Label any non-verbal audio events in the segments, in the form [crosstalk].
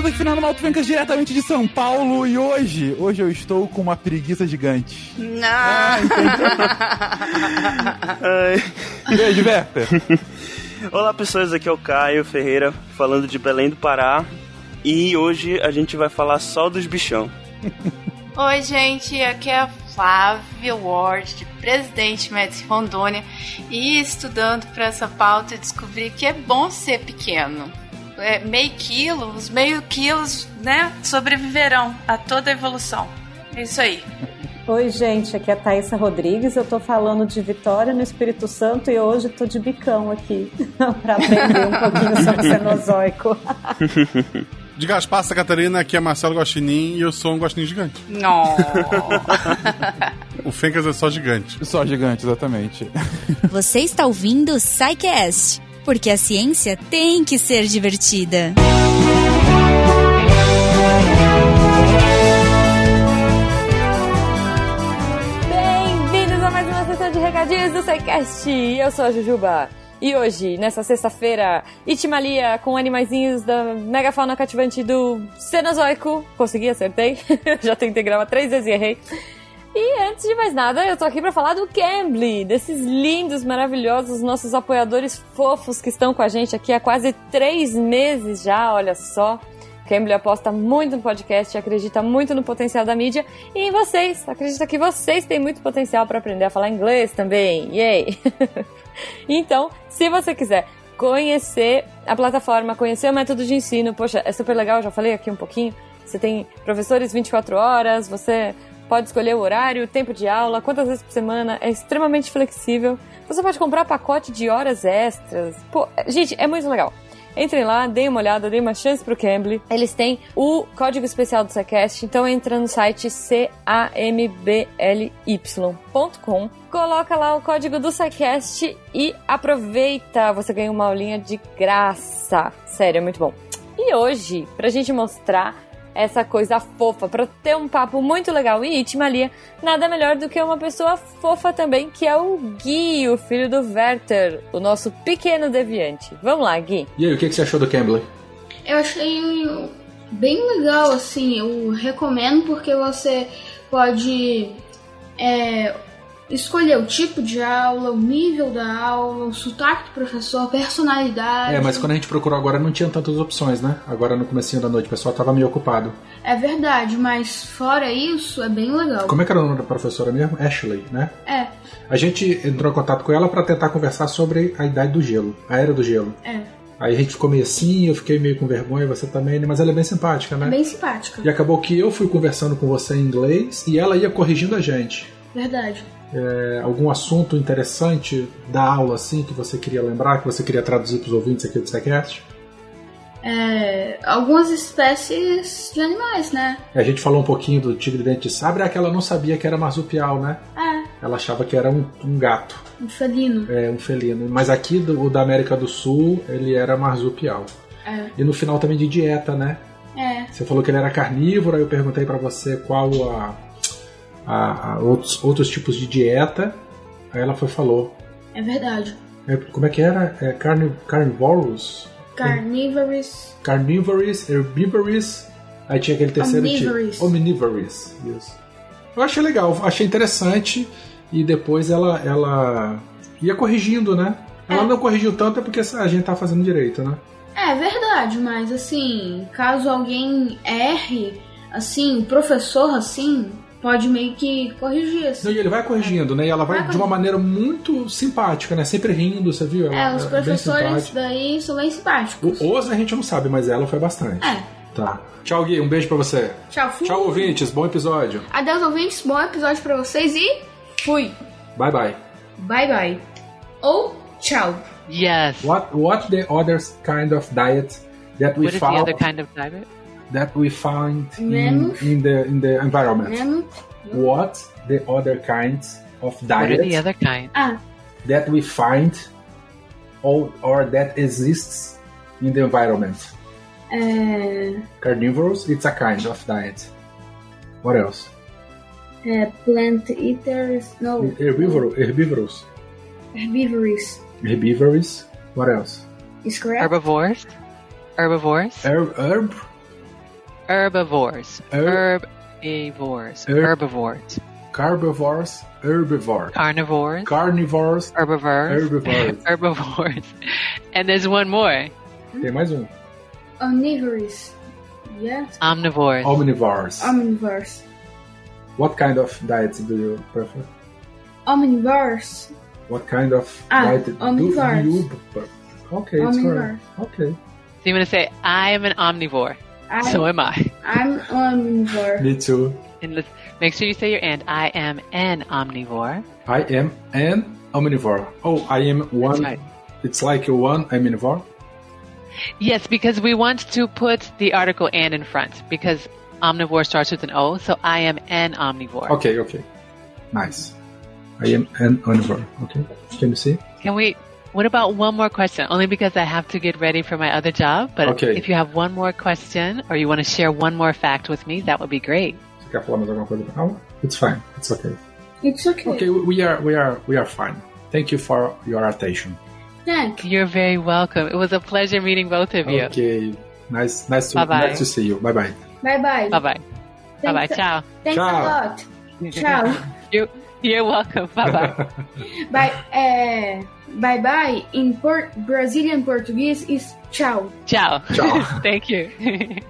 pessoas aqui Fernando Malto Fencas diretamente de São Paulo e hoje, hoje eu estou com uma preguiça gigante. Não! Ah, Beijo, [laughs] Werther. [laughs] Olá pessoas, aqui é o Caio Ferreira falando de Belém do Pará e hoje a gente vai falar só dos bichão. [laughs] Oi, gente, aqui é a Flávia Ward, de Presidente Médici Rondônia, e estudando para essa pauta descobri que é bom ser pequeno. É, meio quilo, os meio quilos, né, sobreviverão a toda a evolução. É isso aí. Oi, gente, aqui é a Thaisa Rodrigues. Eu tô falando de Vitória no Espírito Santo e hoje tô de bicão aqui [laughs] para aprender um pouquinho sobre o [laughs] Cenozoico. De Gaspar, Santa Catarina, aqui é Marcelo Guaxinim e eu sou um guaxinim gigante. Não. O Fencas é só gigante. Só gigante, exatamente. Você está ouvindo o SciCast, porque a ciência tem que ser divertida. Bem-vindos a mais uma sessão de recadinhos do SciCast. Eu sou a Jujuba. E hoje, nessa sexta-feira, Itimalia com animaizinhos da megafauna cativante do Cenozoico. Consegui, acertei. [laughs] Já tentei gravar três vezes e errei. E antes de mais nada, eu tô aqui pra falar do Cambly, desses lindos, maravilhosos, nossos apoiadores fofos que estão com a gente aqui há quase três meses já, olha só. Cambly aposta muito no podcast, acredita muito no potencial da mídia e em vocês. Acredita que vocês têm muito potencial para aprender a falar inglês também. Yay! [laughs] então, se você quiser conhecer a plataforma, conhecer o método de ensino, poxa, é super legal, já falei aqui um pouquinho. Você tem professores 24 horas, você pode escolher o horário, o tempo de aula, quantas vezes por semana, é extremamente flexível. Você pode comprar pacote de horas extras. Pô, gente, é muito legal. Entrem lá, deem uma olhada, deem uma chance pro Cambly. Eles têm o código especial do SciCast, então entra no site cambly.com, coloca lá o código do SciCast e aproveita, você ganha uma aulinha de graça. Sério, é muito bom. E hoje, pra gente mostrar essa coisa fofa, para ter um papo muito legal e Itimalia, nada melhor do que uma pessoa fofa também, que é o Gui, o filho do Werther, o nosso pequeno deviante. Vamos lá, Gui. E aí, o que que você achou do Cambly? Eu achei bem legal, assim, eu recomendo porque você pode é, escolher o tipo de aula, o nível da aula, o sotaque do professor, a personalidade. É, mas quando a gente procurou agora não tinha tantas opções, né? Agora no comecinho da noite o pessoal tava meio ocupado. É verdade, mas fora isso, é bem legal. Como é que era o nome da professora mesmo? Ashley, né? É, A gente entrou em contato com ela para tentar conversar sobre a idade do gelo, a era do gelo. é. Aí a gente ficou meio assim, eu fiquei meio com vergonha, você também, né? mas ela é bem simpática, né? É bem simpática. E acabou que eu fui conversando com você em inglês e ela ia corrigindo a gente. Verdade. É, algum assunto interessante da aula, assim, que você queria lembrar, que você queria traduzir para os ouvintes aqui do SciCast? É, algumas espécies de animais, né? A gente falou um pouquinho do tigre dente de sabre, é que ela não sabia que era marsupial, né? É, Ela achava que era um, um gato, um felino. é, um felino. Mas aqui, do, o da América do Sul, ele era marsupial. É. E no final também de dieta, né? É, Você falou que ele era carnívoro, aí eu perguntei pra você qual a, a- a outros, outros tipos de dieta. Aí ela foi e falou. é verdade. É, como é que era? É carni, carnivorous? Carnívoros. Carnivorous, herbivorous. Aí tinha aquele terceiro tipo. Omnivorous. Isso. Eu achei legal, achei interessante. E depois ela, ela ia corrigindo, né? Ela É. não corrigiu tanto é porque a gente tá fazendo direito, né? É verdade, mas assim, caso alguém erre, assim, professor, assim, pode meio que corrigir, Não, assim. e ele vai corrigindo, né? E ela vai Vai de uma maneira muito simpática, né? Sempre rindo, você viu? Ela É, os é bem professores daí são bem simpáticos. O Oz a gente não sabe, mas ela foi bastante. É. Tá. Tchau, Gui. Um beijo pra você. Tchau, fui. Tchau, ouvintes. Bom episódio. Adeus, ouvintes. Bom episódio pra vocês e fui. Bye, bye. Bye, bye. Ou tchau. Yes. What What the other kind of diet that we What is the found other kind of diet? That we find in, in the in the environment? Menos. What the other kinds of diet? What are diet the other kind? Ah, that we find or, or that exists in the environment? é, Carnivorous, it's a kind of diet. What else? é plant eaters. No. Herbívoro, herbívoros. Herbivorous. Herbivorous. What else? Is correct? Herbivores? Herbivores? Herb, herb, Herbivores. Herb- Herbivores. Herb- Herbivores. Carnivores, herbivores. Carnivores. Carnivores, Herbivores. herbivores. [laughs] Herbivores. And there's one more. Tem mais um. Omnivorous. Yes. Omnivores. Omnivores. Omnivores. What kind of diet do you prefer? Omnivores. What kind of Ah, diet do you prefer? Okay, it's Omnivores. correct. Okay. So you want to say, I am an omnivore. I, So am I. I'm omnivore. Me too. And let's make sure you say your and. I am an omnivore. I am an omnivore. Oh, I am one. right. It's like a one I'm omnivore. Yes, because we want to put the article and in front because omnivore starts with an O. So I am an omnivore. Okay, okay. Nice. I am an omnivore. Okay. Can you see? Can we? What about one more question? Only because I have to get ready for my other job. But Okay. if you have one more question or you want to share one more fact with me, that would be great. Você quer falar mais alguma coisa? Oh, it's fine. It's okay. It's okay. Okay, we are we are we are fine. Thank you for your attention. Thank you. You're very welcome. It was a pleasure meeting both of you. Okay. Nice nice to Bye-bye. nice to see you. Bye bye. Bye bye. Bye bye. Bye bye. Thanks- Ciao. Thanks Ciao. a lot. Tchau. [laughs] You, you're welcome. [laughs] Bye bye. Bye. É, bye bye em por Brazilian português is tchau. Ciao. Ciao. [laughs] Thank you. [laughs]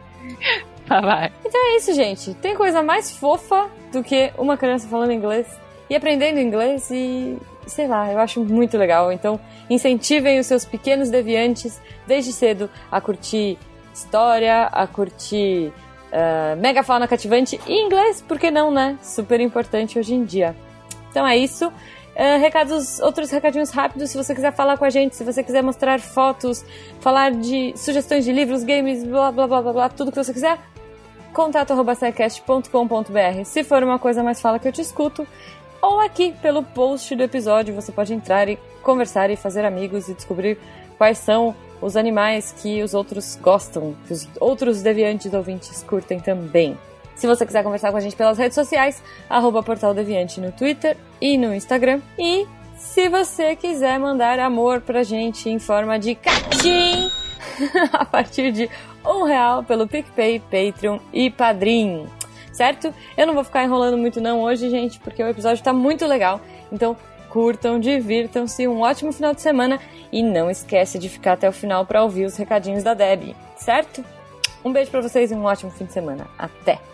bye bye. Então é isso, gente. Tem coisa mais fofa do que uma criança falando inglês e aprendendo inglês e sei lá, eu acho muito legal. Então, incentivem os seus pequenos deviantes desde cedo a curtir história, a curtir uh, megafauna cativante e inglês, por que não, né? Super importante hoje em dia. Então é isso. Uh, recados, outros recadinhos rápidos, se você quiser falar com a gente, se você quiser mostrar fotos, falar de sugestões de livros, games, blá blá blá blá, blá tudo que você quiser, contato.secast.com.br. Se for uma coisa mais fala que eu te escuto, ou aqui pelo post do episódio você pode entrar e conversar e fazer amigos e descobrir quais são os animais que os outros gostam, que os outros deviantes ouvintes curtem também. Se você quiser conversar com a gente pelas redes sociais, arroba Portal Deviante no Twitter e no Instagram. E se você quiser mandar amor pra gente em forma de catim, [laughs] a partir de um real pelo PicPay, Patreon e Padrim. Certo? Eu não vou ficar enrolando muito não hoje, gente, porque o episódio tá muito legal. Então, curtam, divirtam-se, um ótimo final de semana e não esquece de ficar até o final para ouvir os recadinhos da Debbie, certo? Um beijo para vocês e um ótimo fim de semana. Até!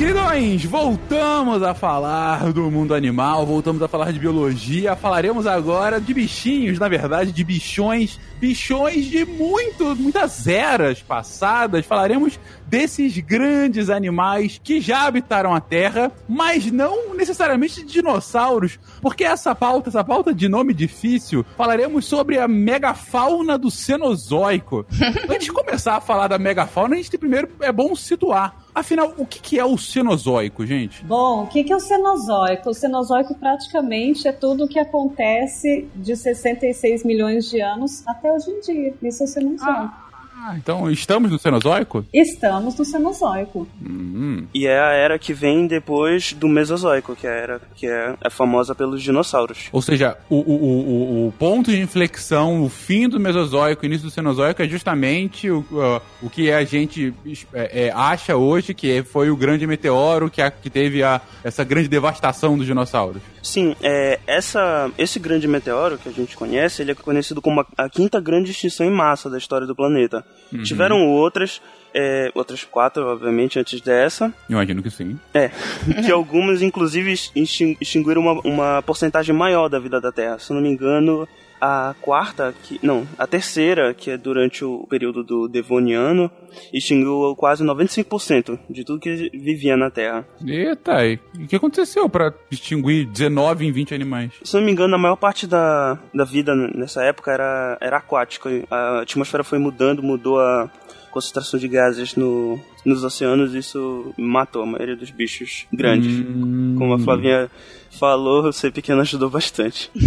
Queridões, voltamos a falar do mundo animal, voltamos a falar de biologia, falaremos agora de bichinhos, na verdade, de bichões, bichões de muito, muitas eras passadas. Falaremos desses grandes animais que já habitaram a Terra, mas não necessariamente de dinossauros, porque essa pauta, essa pauta de nome difícil, falaremos sobre a megafauna do Cenozoico. [laughs] Antes de começar a falar da megafauna, a gente tem primeiro é bom situar. Afinal, o que, que é o Cenozoico, gente? Bom, o que, que é o Cenozoico? O Cenozoico praticamente é tudo o que acontece de 66 milhões de anos até hoje em dia. Isso é o Cenozoico. Ah, então estamos no Cenozoico? Estamos no Cenozoico. Hum. E é a era que vem depois do Mesozoico, que é a era que é, é famosa pelos dinossauros. Ou seja, o, o, o, o ponto de inflexão, o fim do Mesozoico, o início do Cenozoico é justamente o, uh, o que a gente é, é, acha hoje que foi o grande meteoro que, a, que teve a, essa grande devastação dos dinossauros. Sim, é, essa, esse grande meteoro que a gente conhece, ele é conhecido como a, a quinta grande extinção em massa da história do planeta. Uhum. Tiveram outras, é, outras quatro, obviamente, antes dessa. Imagino que sim. É, [laughs] que algumas, inclusive, extinguiram uma, uma porcentagem maior da vida da Terra. Se eu não me engano, a quarta, que, não, a terceira, que é durante o período do Devoniano, extinguiu quase 95% de tudo que vivia na Terra. Eita, e o que aconteceu para extinguir 19 em 20 animais? Se não me engano, a maior parte da, da vida nessa época era, era aquática. A atmosfera foi mudando, mudou a concentração de gases no nos oceanos, isso matou a maioria dos bichos grandes. Hum. Como a Flavinha falou, o ser pequeno ajudou bastante. [laughs]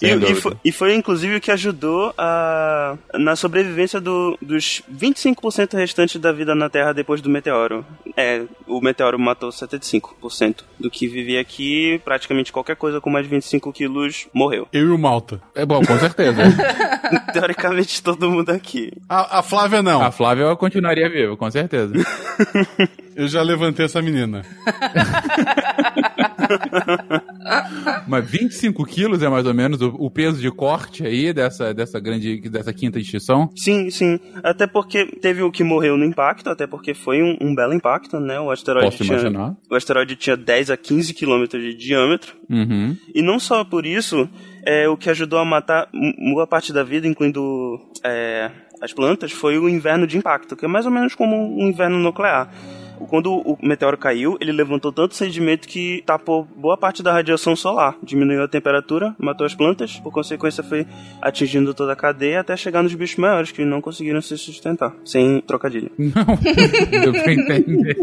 E, e foi, e foi, inclusive o que ajudou a, na sobrevivência do- dos 25% restantes da vida na Terra depois do meteoro. É, o meteoro matou 75% do que vivia aqui. Praticamente qualquer coisa com mais de 25 quilos morreu. Eu e o Malta. É bom, com certeza. [laughs] Teoricamente todo mundo aqui. A, a Flávia não. A Flávia continuaria viva, com certeza. [laughs] Eu já levantei essa menina. [laughs] Mas 25 quilos é mais ou menos o, o peso de corte aí dessa, dessa grande, dessa quinta extinção. Sim, sim. Até porque teve o que morreu no impacto, até porque foi um, um belo impacto, né? O asteroide Posso tinha. imaginar. O asteroide tinha 10 a 15 quilômetros de diâmetro. Uhum. E não só por isso, é, o que ajudou a matar boa parte da vida, incluindo é, as plantas, foi o inverno de impacto, que é mais ou menos como um inverno nuclear. Quando o meteoro caiu, ele levantou tanto sedimento que tapou boa parte da radiação solar, diminuiu a temperatura, matou as plantas, por consequência foi atingindo toda a cadeia até chegar nos bichos maiores que não conseguiram se sustentar, sem trocadilho. [laughs] Não, deu pra entender.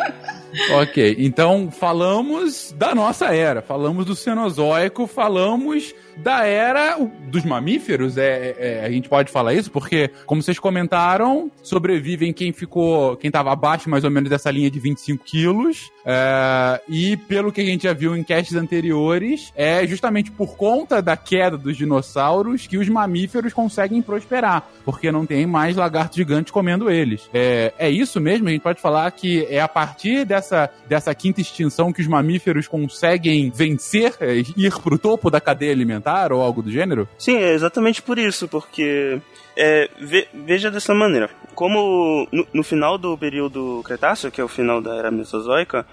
[laughs] ok, então falamos da nossa era, falamos do Cenozoico, falamos da era dos mamíferos, é, é- a gente pode falar isso, porque, como vocês comentaram, sobrevivem quem ficou, quem tava abaixo mais ou menos dessa linha de 25 quilos, é, e pelo que a gente já viu em castes anteriores, é justamente por conta da queda dos dinossauros que os mamíferos conseguem prosperar, porque não tem mais lagartos gigantes comendo eles. É, é isso mesmo? A gente pode falar que é a partir dessa, dessa quinta extinção que os mamíferos conseguem vencer, é, ir pro topo da cadeia alimentar ou algo do gênero? Sim, é exatamente por isso, porque é, ve- veja dessa maneira, como no, no final do período Cretáceo, que é o final da era Mesozoica,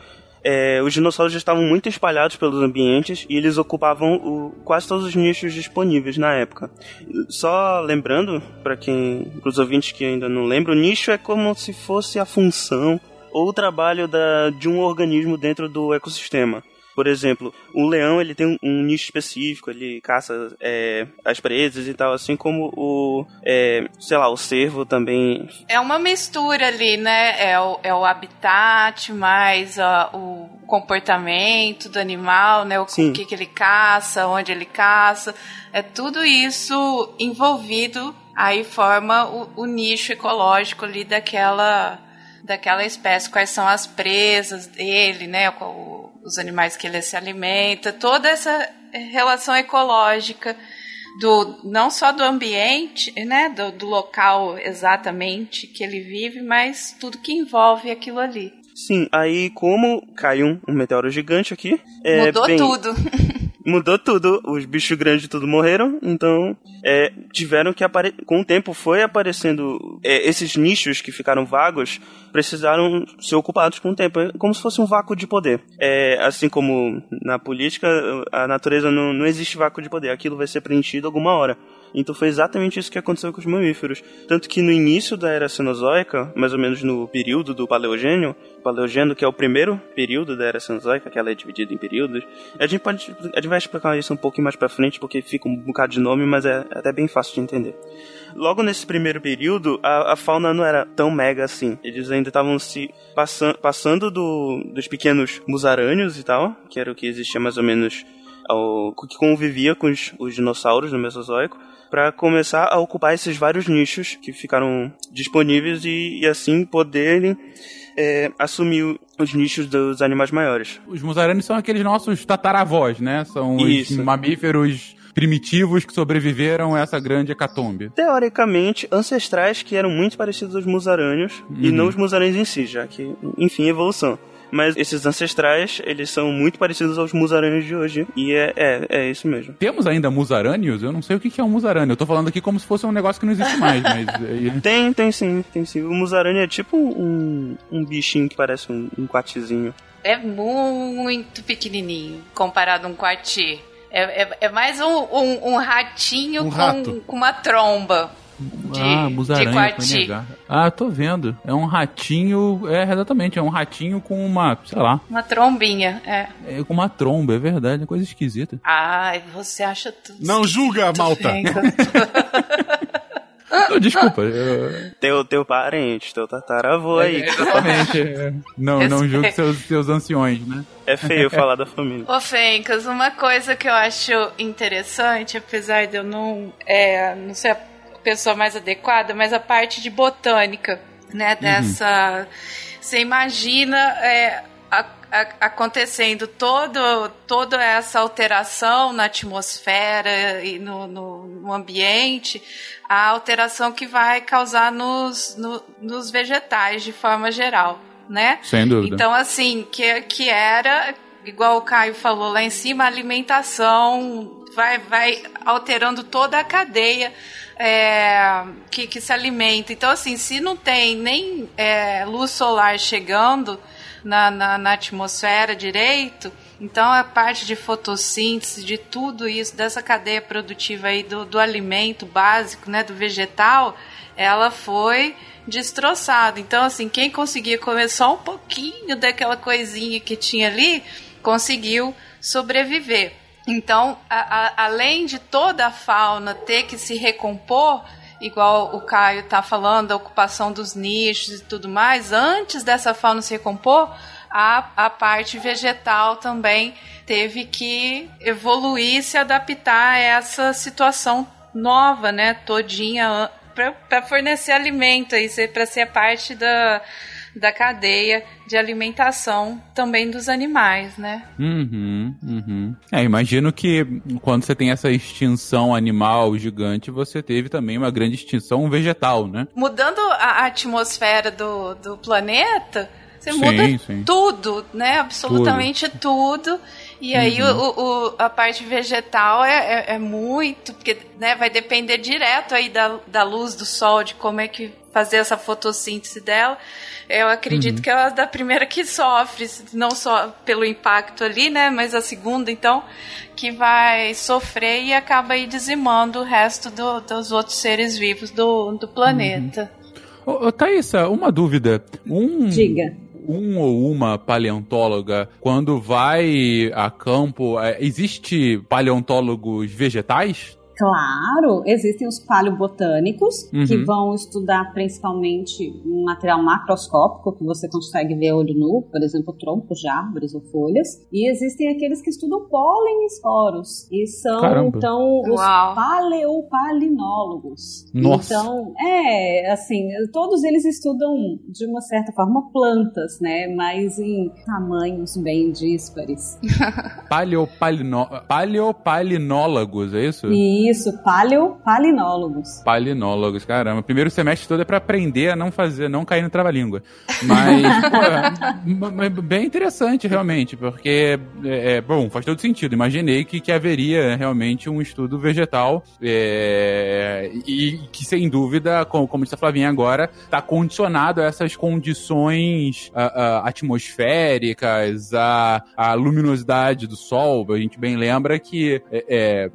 é, os dinossauros já estavam muito espalhados pelos ambientes e eles ocupavam o- quase todos os nichos disponíveis na época. Só lembrando, para quem, os ouvintes que ainda não lembram, o nicho é como se fosse a função ou o trabalho da, de um organismo dentro do ecossistema. Por exemplo, o leão ele tem um, um nicho específico, ele caça é, as presas e tal, assim como o, é, sei lá, o cervo também. É uma mistura ali, né? É o, é o habitat, mais o comportamento do animal, né? O, que, que ele caça, onde ele caça. É tudo isso envolvido, aí forma o, o nicho ecológico ali daquela, daquela espécie. Quais são as presas dele, né? O- os animais que ele se alimenta. Toda essa relação ecológica do não só do ambiente, né, do, do local exatamente que ele vive, mas tudo que envolve aquilo ali. Sim, aí como caiu um, um meteoro gigante aqui. é, Mudou bem, tudo. [laughs] Mudou tudo, os bichos grandes tudo morreram, então é, tiveram que aparecer. Com o tempo foi aparecendo é, esses nichos que ficaram vagos, precisaram ser ocupados com o tempo, é como se fosse um vácuo de poder. É, assim como na política, a natureza não, não existe vácuo de poder, aquilo vai ser preenchido alguma hora. Então foi exatamente isso que aconteceu com os mamíferos. Tanto que no início da era Cenozoica, mais ou menos no período do Paleogênio, Paleogênio que é o primeiro período da era Cenozoica, que ela é dividida em períodos, a gente pode, a gente vai explicar isso um pouquinho mais pra frente, porque fica um bocado de nome, mas é até bem fácil de entender. Logo nesse primeiro período, a, a fauna não era tão mega assim. Eles ainda estavam se passan passando do, dos pequenos musarâneos e tal, que era o que existia mais ou menos ao, que convivia com os, os dinossauros no Mesozoico, para começar a ocupar esses vários nichos que ficaram disponíveis e, e assim poderem é, os nichos dos animais maiores. Os musaranos são aqueles nossos tataravós, né? São os Isso. mamíferos primitivos que sobreviveram a essa grande hecatombe. Teoricamente, ancestrais que eram muito parecidos aos musarâneos, e Uhum. não os musarães em si, já que, enfim, evolução. Mas esses ancestrais, eles são muito parecidos aos musarâneos de hoje, e é, é, é isso mesmo. Temos ainda musarâneos? Eu não sei o que é um musarâneo. Eu tô falando aqui como se fosse um negócio que não existe mais, mas... [laughs] é- Tem, tem sim, tem sim. O musarâneo é tipo um, um bichinho que parece um, um quatizinho. É muito pequenininho comparado a um quartier. É, é, é mais um, um, um ratinho Um com, com uma tromba de, ah, de quartier. negar. Ah, tô vendo. É um ratinho... É, exatamente. É um ratinho com uma, sei lá, Uma trombinha, é. é com uma tromba. É verdade. É coisa esquisita. Ai, você acha tudo. Não julga, malta. Não, desculpa. Eu... Teu, teu parente, teu tataravô aí. É, exatamente. é. Não, não julgue seus, seus anciões, né? É feio falar da família. Ô, Fencas, uma coisa que eu acho interessante, apesar de eu não, é, não ser a pessoa mais adequada, mas a parte de botânica, né, dessa... Você imagina é, a- a- acontecendo todo, toda essa alteração na atmosfera e no, no, no ambiente, a alteração que vai causar nos, no- nos vegetais de forma geral, né? Sem dúvida. Então, assim, que, que era, igual o Caio falou lá em cima, a alimentação vai, vai alterando toda a cadeia é, que, que se alimenta. Então, assim, se não tem nem é, luz solar chegando na, na, na atmosfera direito, então a parte de fotossíntese, de tudo isso, dessa cadeia produtiva aí do, do alimento básico, né, do vegetal, ela foi destroçada. Então, assim, quem conseguia comer só um pouquinho daquela coisinha que tinha ali, conseguiu sobreviver. Então, a- a- além de toda a fauna ter que se recompor, igual o Caio está falando, a ocupação dos nichos e tudo mais, antes dessa fauna se recompor, a, a parte vegetal também teve que evoluir se adaptar a essa situação nova, né? Todinha para fornecer alimento para ser parte da, da cadeia de alimentação também dos animais, né? Uhum, uhum. É, imagino que quando você tem essa extinção animal gigante, você teve também uma grande extinção vegetal, né? Mudando a atmosfera do, do planeta, você Sim, muda sim. tudo, né? Absolutamente tudo. E aí Uhum. o, o- a parte vegetal é, é, é muito, porque né, vai depender direto aí da, da luz do sol, de como é que fazer essa fotossíntese dela. Eu acredito Uhum. que ela é da primeira que sofre, não só pelo impacto ali, né? Mas a segunda, então, que vai sofrer e acaba aí dizimando o resto do- dos outros seres vivos do, do planeta. Ô, ô, Thaísa, uma dúvida. Um, Diga. Um ou uma paleontóloga, quando vai a campo, é, existe paleontólogos vegetais? Claro, existem os paleobotânicos, Uhum. que vão estudar principalmente um material macroscópico, que você consegue ver a olho nu, por exemplo, troncos de árvores ou folhas. E existem aqueles que estudam pólen e esporos. E são, Caramba. então, os Uau. paleopalinólogos. Nossa. Então, é, assim, todos eles estudam, de uma certa forma, plantas, né? Mas em tamanhos bem díspares. [laughs] Paleopalino... Paleopalinólogos, é isso? Isso, paleopalinólogos. Palinólogos, caramba. O primeiro semestre todo é pra aprender a não fazer, não cair no trava-língua. Mas, [laughs] pô, é, bem interessante, realmente, porque, é, é, bom, faz todo sentido. Imaginei que, que haveria realmente um estudo vegetal é, e que, sem dúvida, como, como disse a Flavinha agora, está condicionado a essas condições ah, ah, atmosféricas, a, a luminosidade do sol. A gente bem lembra que é, é,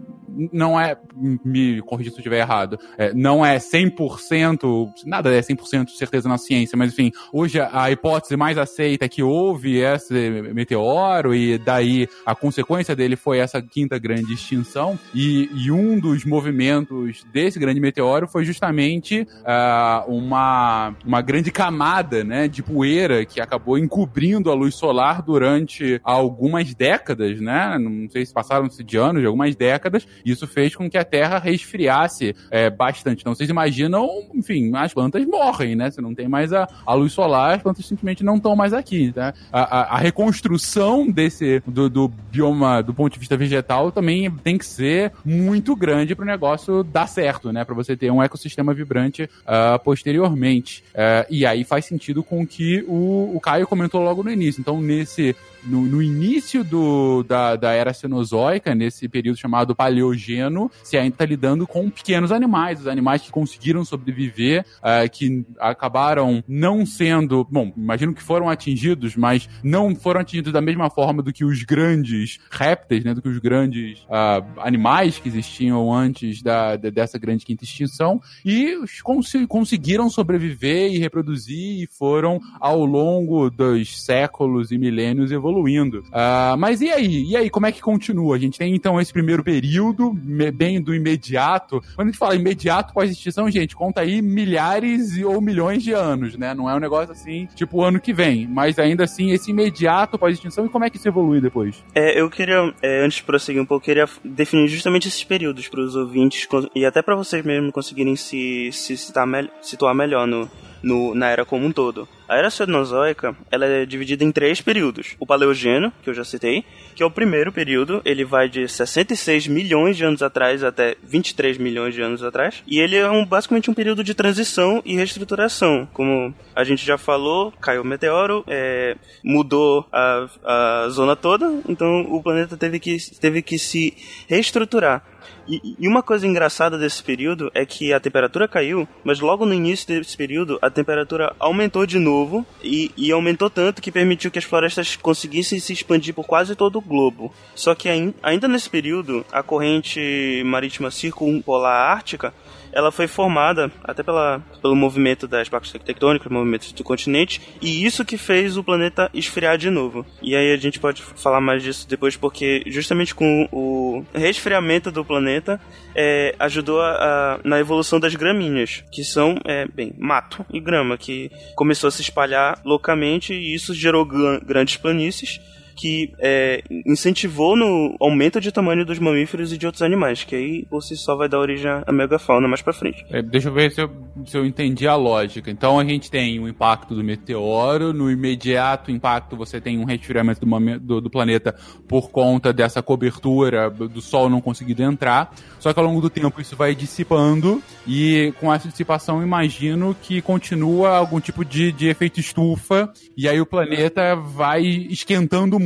não é, me corrija se eu estiver errado, é, não é 100%, nada é 100% de certeza na ciência, mas enfim, hoje a hipótese mais aceita é que houve esse meteoro e daí a consequência dele foi essa quinta grande extinção e, e um dos movimentos desse grande meteoro foi justamente ah, uma, uma grande camada né, de poeira que acabou encobrindo a luz solar durante algumas décadas, né? Não sei se passaram-se de anos, de algumas décadas. Isso fez com que a Terra resfriasse é, bastante. Então vocês imaginam, enfim, as plantas morrem, né? Se não tem mais a, a luz solar, as plantas simplesmente não estão mais aqui, tá? A, a- a reconstrução desse do, do bioma do ponto de vista vegetal também tem que ser muito grande para o negócio dar certo, né? Para você ter um ecossistema vibrante ah, posteriormente. Ah, e aí faz sentido com que o, o Caio comentou logo no início. Então, nesse no, no início do, da, da era cenozoica, nesse período chamado paleogeno, se ainda está lidando com pequenos animais, os animais que conseguiram sobreviver, ah, que acabaram não sendo, bom, imagino que foram atingidos, mas não foram atingidos da mesma forma do que os grandes répteis, né, do que os grandes ah, animais que existiam antes da, dessa grande quinta extinção, e os consi- conseguiram sobreviver e reproduzir e foram ao longo dos séculos e milênios evoluindo. Evoluindo. Ah, mas e aí? E aí, como é que continua? A gente tem então esse primeiro período, me- bem do imediato. Quando a gente fala imediato pós-extinção, gente, conta aí milhares ou milhões de anos, né? Não é um negócio assim, tipo o ano que vem. Mas ainda assim, esse imediato pós-extinção e como é que isso evolui depois? É, eu queria, é, antes de prosseguir um pouco, eu queria definir justamente esses períodos para os ouvintes e até para vocês mesmos conseguirem se, se mel- situar melhor no, no- na era como um todo. A era cenozoica, ela é dividida em três períodos. O paleogênio, que eu já citei, que é o primeiro período, ele vai de 66 milhões de anos atrás até 23 milhões de anos atrás, e ele é um, basicamente um período de transição e reestruturação. Como a gente já falou, caiu o meteoro, é, mudou a, a zona toda, então o planeta teve que, teve que se reestruturar. E, e uma coisa engraçada desse período é que a temperatura caiu, mas logo no início desse período a temperatura aumentou de novo e, e aumentou tanto que permitiu que as florestas conseguissem se expandir por quase todo o globo. Só que ain- ainda nesse período, a corrente marítima circumpolar ártica ela foi formada até pela, pelo movimento das placas tectônicas, movimentos do continente, e isso que fez o planeta esfriar de novo. E aí a gente pode falar mais disso depois, porque justamente com o resfriamento do planeta é, ajudou a, a- na evolução das gramíneas, que são, é, bem, mato e grama, que começou a se espalhar loucamente e isso gerou gran- grandes planícies que é, incentivou no aumento de tamanho dos mamíferos e de outros animais, que aí por si só vai dar origem à megafauna mais pra frente. É, deixa eu ver se eu, se eu entendi a lógica. Então a gente tem o impacto do meteoro, no imediato impacto você tem um resfriamento do, do- do planeta por conta dessa cobertura do Sol não conseguindo entrar. Só que ao longo do tempo isso vai dissipando e com essa dissipação imagino que continua algum tipo de, de efeito estufa e aí o planeta vai esquentando muito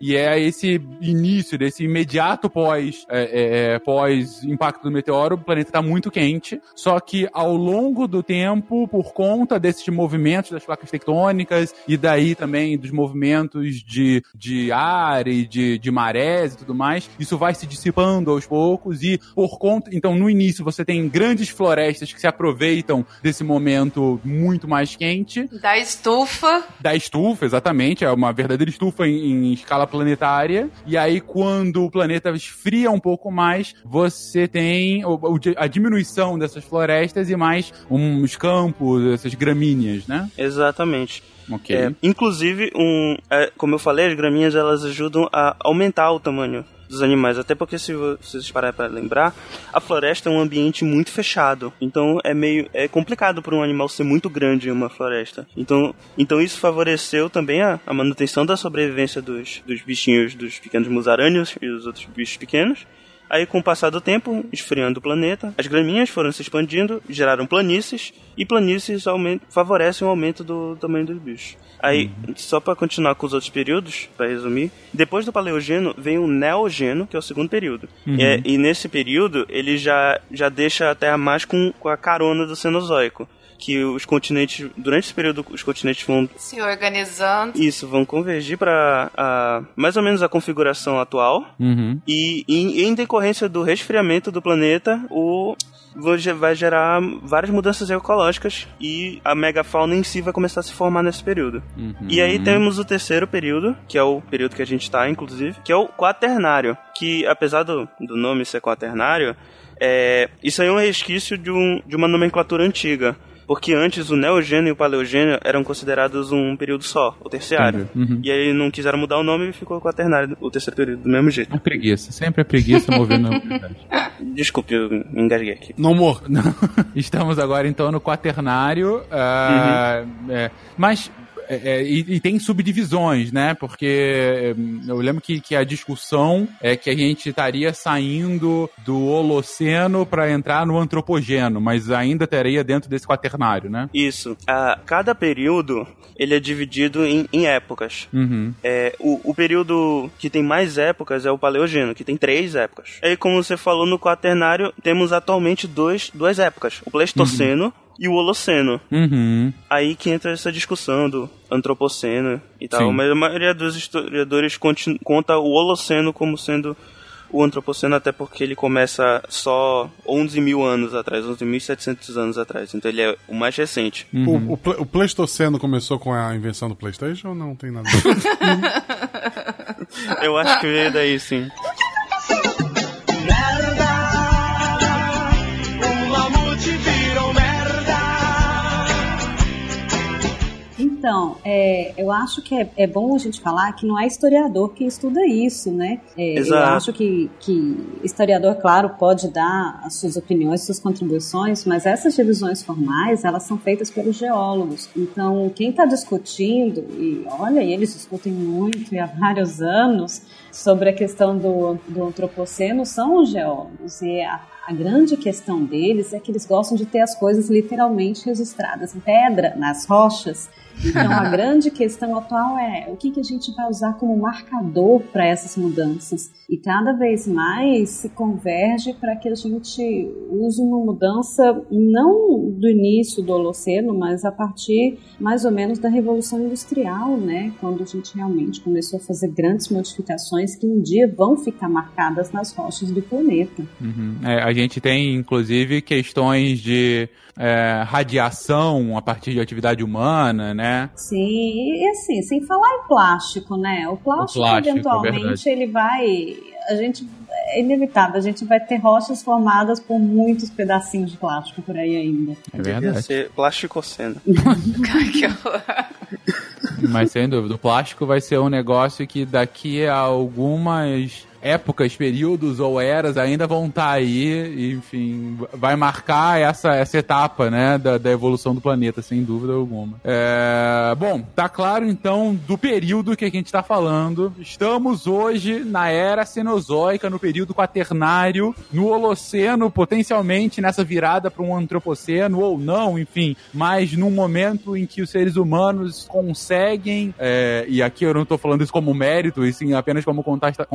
e é esse início desse imediato pós é, é, pós impacto do meteoro o planeta está muito quente. Só que ao longo do tempo por conta desses movimentos das placas tectônicas e daí também dos movimentos de, de ar e de, de marés e tudo mais isso vai se dissipando aos poucos e por conta então no início você tem grandes florestas que se aproveitam desse momento muito mais quente. Da estufa. da estufa, exatamente, é uma verdadeira estufa em, em escala planetária. E aí, quando o planeta esfria um pouco mais, você tem a diminuição dessas florestas e mais uns campos, essas gramíneas, né? Exatamente. Ok. É, inclusive, um, é, como eu falei, as graminhas elas ajudam a aumentar o tamanho dos animais. Até porque, se vo- se vocês pararem para lembrar, a floresta é um ambiente muito fechado. Então, é meio é complicado para um animal ser muito grande em uma floresta. Então, então isso favoreceu também a, a manutenção da sobrevivência dos, dos bichinhos, dos pequenos musarâneos e os outros bichos pequenos. Aí, com o passar do tempo, esfriando o planeta, as graminhas foram se expandindo, geraram planícies, e planícies favorecem o aumento do tamanho dos bichos. Aí, só para continuar com os outros períodos, para resumir, depois do Paleogeno vem o Neogeno, que é o segundo período. Uhum. É, e nesse período, ele já, já deixa a Terra mais com, com a carona do Cenozoico. Que os continentes, durante esse período, os continentes vão Se organizando. isso, vão convergir para mais ou menos a configuração atual. Uhum. E em, em decorrência do resfriamento do planeta, o vai ge- vai gerar várias mudanças ecológicas e a megafauna em si vai começar a se formar nesse período. Uhum. E aí temos o terceiro período, que é o período que a gente está, inclusive, que é o quaternário, que apesar do, do nome ser quaternário, é, isso aí é um resquício de, um, de uma nomenclatura antiga. Porque antes o Neogênio e o Paleogênio eram considerados um período só, o terciário. Uhum. E aí não quiseram mudar o nome e ficou o quaternário, o terceiro período, do mesmo jeito. É preguiça, sempre é preguiça movendo a [laughs] humanidade. Desculpe, eu me engasguei aqui. Não morro. [laughs] Estamos agora então no quaternário, ah, é, mas é, é, e, e tem subdivisões, né? Porque é, eu lembro que, que a discussão é que a gente estaria saindo do Holoceno para entrar no Antropogeno, mas ainda estaria dentro desse quaternário, né? Isso. Ah, cada período ele é dividido em, em épocas. Uhum. É, o, o período que tem mais épocas é o Paleogeno, que tem três épocas. Aí, como você falou no Quaternário, temos atualmente dois, duas épocas: o Pleistoceno e o Holoceno. Uhum. Aí que entra essa discussão do Antropoceno e tal. Sim. Mas a maioria dos historiadores conta o Holoceno como sendo o Antropoceno, até porque ele começa só 11 mil anos atrás, 11.700 anos atrás. Então ele é o mais recente. Uhum. O, o, Ple- o Pleistoceno começou com a invenção do PlayStation ou não tem nada? a ver? [laughs] Eu acho que veio daí, sim. Então, é, eu acho que é, é bom a gente falar que não é historiador que estuda isso, né? É, eu Exato. acho que, que historiador, claro, pode dar as suas opiniões, suas contribuições, mas essas divisões formais, elas são feitas pelos geólogos. Então, quem está discutindo, e olha, eles discutem muito e há vários anos, sobre a questão do, do antropoceno são os geólogos. E a, a grande questão deles é que eles gostam de ter as coisas literalmente registradas em pedra, nas rochas. Então, a [laughs] grande questão atual é o que, que a gente vai usar como marcador para essas mudanças. E cada vez mais se converge para que a gente use uma mudança não do início do Holoceno, mas a partir mais ou menos da Revolução Industrial, né? Quando a gente realmente começou a fazer grandes modificações que um dia vão ficar marcadas nas rochas do planeta. Uhum. É, a gente tem, inclusive, questões de é, radiação a partir de atividade humana, né? Sim, e assim, sem falar em plástico, né? O plástico, O plástico, é eventualmente, verdade. ele vai. A gente. É inevitável, a gente vai ter rochas formadas por muitos pedacinhos de plástico por aí ainda. É Devia verdade. ser [laughs] [laughs] que horror. Mas sem dúvida, o plástico vai ser um negócio que daqui a algumas épocas, períodos ou eras ainda vão estar aí, e, enfim, vai marcar essa, essa etapa, né, da, da evolução do planeta, sem dúvida alguma. É, bom, tá claro então do período que a gente está falando. Estamos hoje na era Cenozoica, no período quaternário, no Holoceno, potencialmente nessa virada para um antropoceno ou não, enfim, mas num momento em que os seres humanos conseguem, é, e aqui eu não estou falando isso como mérito, e sim apenas como contasta-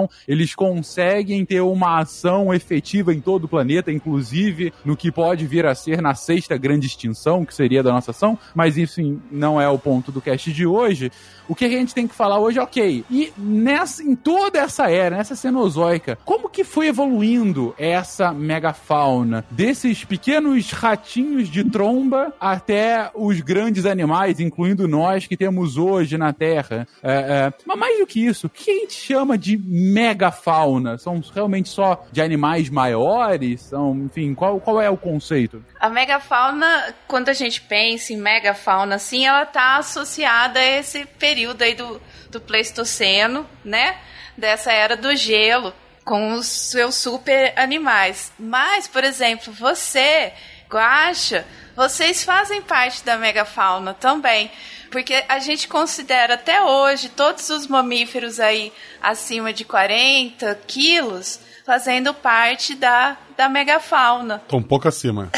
constatação, eles conseguem ter uma ação efetiva em todo o planeta, inclusive no que pode vir a ser na sexta grande extinção, que seria da nossa ação, mas isso não é o ponto do cast de hoje. O que a gente tem que falar hoje ok. E nessa, em toda essa era, nessa cenozoica, como que foi evoluindo essa megafauna? Desses pequenos ratinhos de tromba até os grandes animais, incluindo nós que temos hoje na Terra. É, é, mas mais do que isso, o que a gente chama de megafauna? São realmente só de animais maiores? São, enfim, qual, qual é o conceito? A megafauna, quando a gente pensa em megafauna, assim, ela tá associada a esse período aí do, do Pleistoceno, né? Dessa era do gelo, com os seus super animais. Mas, por exemplo, você, Guaxa, vocês fazem parte da megafauna também. Porque a gente considera até hoje todos os mamíferos aí acima de 40 quilos fazendo parte da, da megafauna um pouco acima.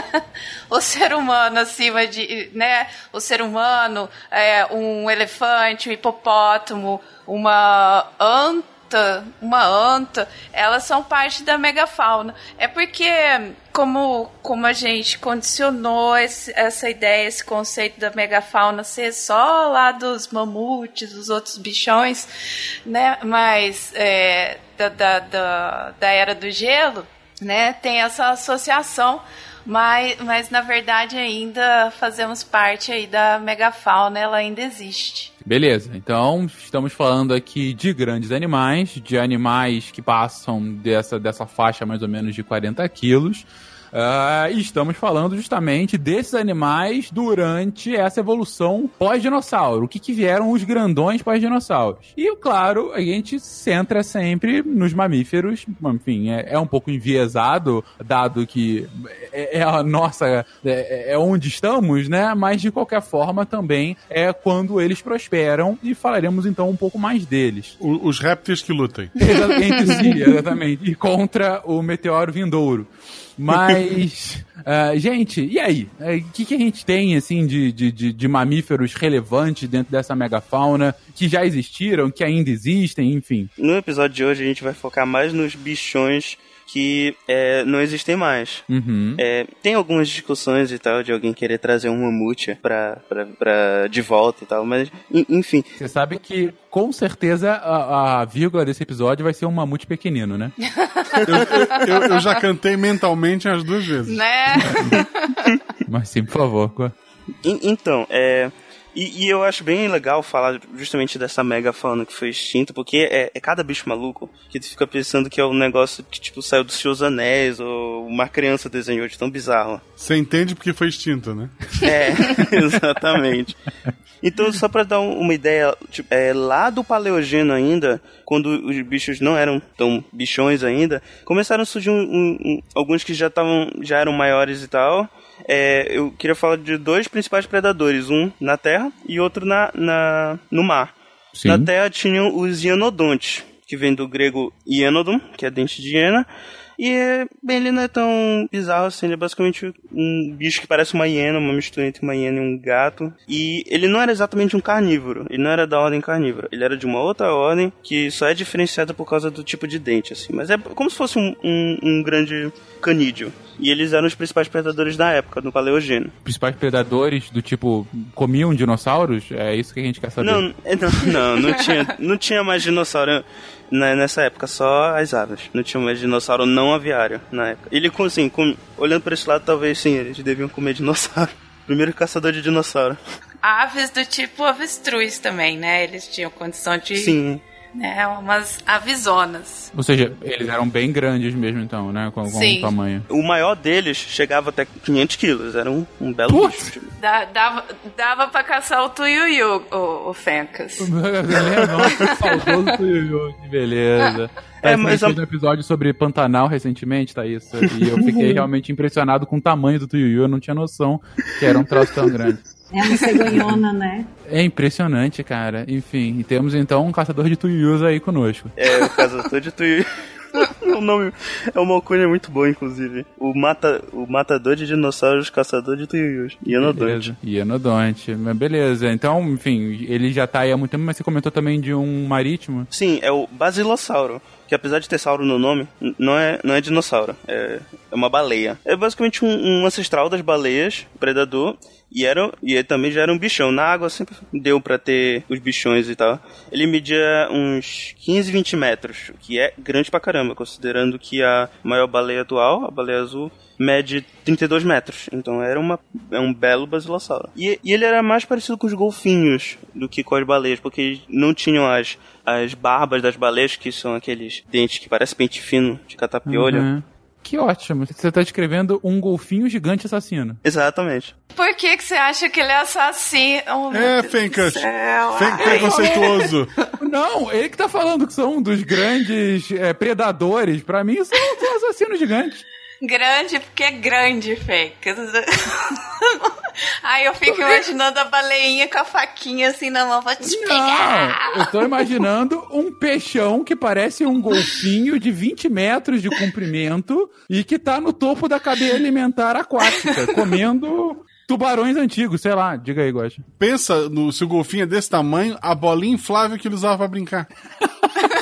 [laughs] o ser humano acima de, né? O ser humano, é, um elefante, um hipopótamo, uma anta, uma anta, elas são parte da megafauna. É porque como como a gente condicionou esse- essa ideia, esse conceito da megafauna ser só lá dos mamutes, dos outros bichões, né? Mas é, da, da, da, da era do gelo, né? Tem essa associação mas, mas na verdade ainda fazemos parte aí da megafauna, ela ainda existe. Beleza, então estamos falando aqui de grandes animais, de animais que passam dessa, dessa faixa mais ou menos de 40 quilos. Ah, e estamos falando justamente desses animais durante essa evolução pós-dinossauro. O que, que vieram os grandões pós-dinossauros. E, claro, a gente centra sempre nos mamíferos. Enfim, é, é um pouco enviesado, dado que é, é a nossa. É, é onde estamos, né? Mas, de qualquer forma, também é quando eles prosperam. E falaremos então um pouco mais deles. O- os répteis que lutem. Exa- Entre si, [laughs] exatamente. E contra o meteoro vindouro. Mas, ah, [laughs] gente, e aí? Eh, O que, que a gente tem, assim, de, de, de mamíferos relevantes dentro dessa megafauna que já existiram, que ainda existem, enfim? No episódio de hoje a gente vai focar mais nos bichões que é, não existem mais. Uhum. É, tem algumas discussões e tal de alguém querer trazer um mamute pra, pra, pra, de volta e tal, mas en- enfim. Você sabe que, com certeza, a, a vírgula desse episódio vai ser um mamute pequenino, né? Eu, eu- eu já cantei mentalmente as duas vezes. Né? [laughs] Mas sim, por favor. En- Então, é. E, e eu acho bem legal falar justamente dessa megafauna que foi extinta, porque é, é cada bicho maluco que tu fica pensando que é um negócio que, tipo, saiu dos seus anéis ou uma criança desenhou de tão bizarro. Você entende porque foi extinto, né? [laughs] É, [laughs] exatamente. Então, só pra dar um- uma ideia, tipo, é, lá do Paleogeno ainda, quando os bichos não eram tão bichões ainda, começaram a surgir um- um- um- alguns que já estavam, já eram maiores e tal. É, eu queria falar de dois principais predadores, um na terra e outro na, na no mar. Sim. Na terra tinham os hienodontes, que vem do grego hienodon, que é dente de hiena, e bem, ele não é tão bizarro assim, ele é basicamente um bicho que parece uma hiena, uma mistura entre uma hiena e um gato. E ele não era exatamente um carnívoro, ele não era da ordem carnívora, ele era de uma outra ordem que só é diferenciada por causa do tipo de dente, assim. Mas é como se fosse um, um, um grande canídeo. E eles eram os principais predadores da época, no Paleogênio. Principais predadores do tipo comiam dinossauros? É isso que a gente quer saber. Não, [laughs] não, não, não tinha, não tinha mais dinossauro nessa época, só as aves. Não tinha mais dinossauro não aviário na época. Ele, assim, com- olhando por esse lado, talvez sim, eles deviam comer dinossauro. [laughs] Primeiro caçador de dinossauro. Aves do tipo avestruz também, né? Eles tinham condição de. Sim. Né, umas avisonas. Ou seja, eles eram bem grandes mesmo, então, né? Com, com Sim. o tamanho. O maior deles chegava até 500 quilos, era um, um belo bicho. Dá- Dava, dava pra caçar o Tuiuiu, o, o Fencas. [laughs] Nossa, saudoso Tuiuiu, que beleza. [laughs] É, É, mas a- fez um episódio sobre Pantanal recentemente, tá isso? E eu fiquei [laughs] realmente impressionado com o tamanho do Tuiuiu. Eu não tinha noção que era um troço tão grande. É uma cegonhona, né? É impressionante, cara. Enfim, e temos então um caçador de Tuiuius aí conosco. É, o caçador de Tuiuiu. [laughs] o nome é uma alcunha muito boa, inclusive. O, mata, o matador de dinossauros, caçador de Tuiuius. Ianodonte. Beleza. Ianodonte. Mas beleza. Então, enfim, ele já tá aí há muito tempo, mas você comentou também de um marítimo. Sim, é o basilossauro. Que apesar de ter sauro no nome, não é, não é dinossauro. É, é uma baleia. É basicamente um, um ancestral das baleias, predador. E, era, e ele também já era um bichão. Na água sempre deu pra ter os bichões e tal. Ele media uns 15, 20 metros, o que é grande pra caramba, considerando que a maior baleia atual, a baleia azul, mede 32 metros. Então era uma, é um belo basilossauro. E, e ele era mais parecido com os golfinhos do que com as baleias, porque não tinham as, as barbas das baleias, que são aqueles dentes que parecem pente fino de catapiolho. Uhum. Que ótimo. Você tá descrevendo um golfinho gigante assassino. Exatamente. Por que, que você acha que ele é assassino? Oh, É, Fencas. do céu. Fen- Ai. preconceituoso. [laughs] Não, ele que tá falando que são um dos grandes é, predadores. Pra mim, são, são assassinos gigantes. Grande porque é grande, Fencas. [laughs] Aí eu fico imaginando a baleinha com a faquinha assim na mão, vou te pegar. Não, eu tô imaginando um peixão que parece um golfinho de 20 metros de comprimento e que tá no topo da cadeia alimentar aquática, comendo tubarões antigos, sei lá. Diga aí, Gosta. Pensa no, se o golfinho é desse tamanho, a bolinha inflável que ele usava pra brincar.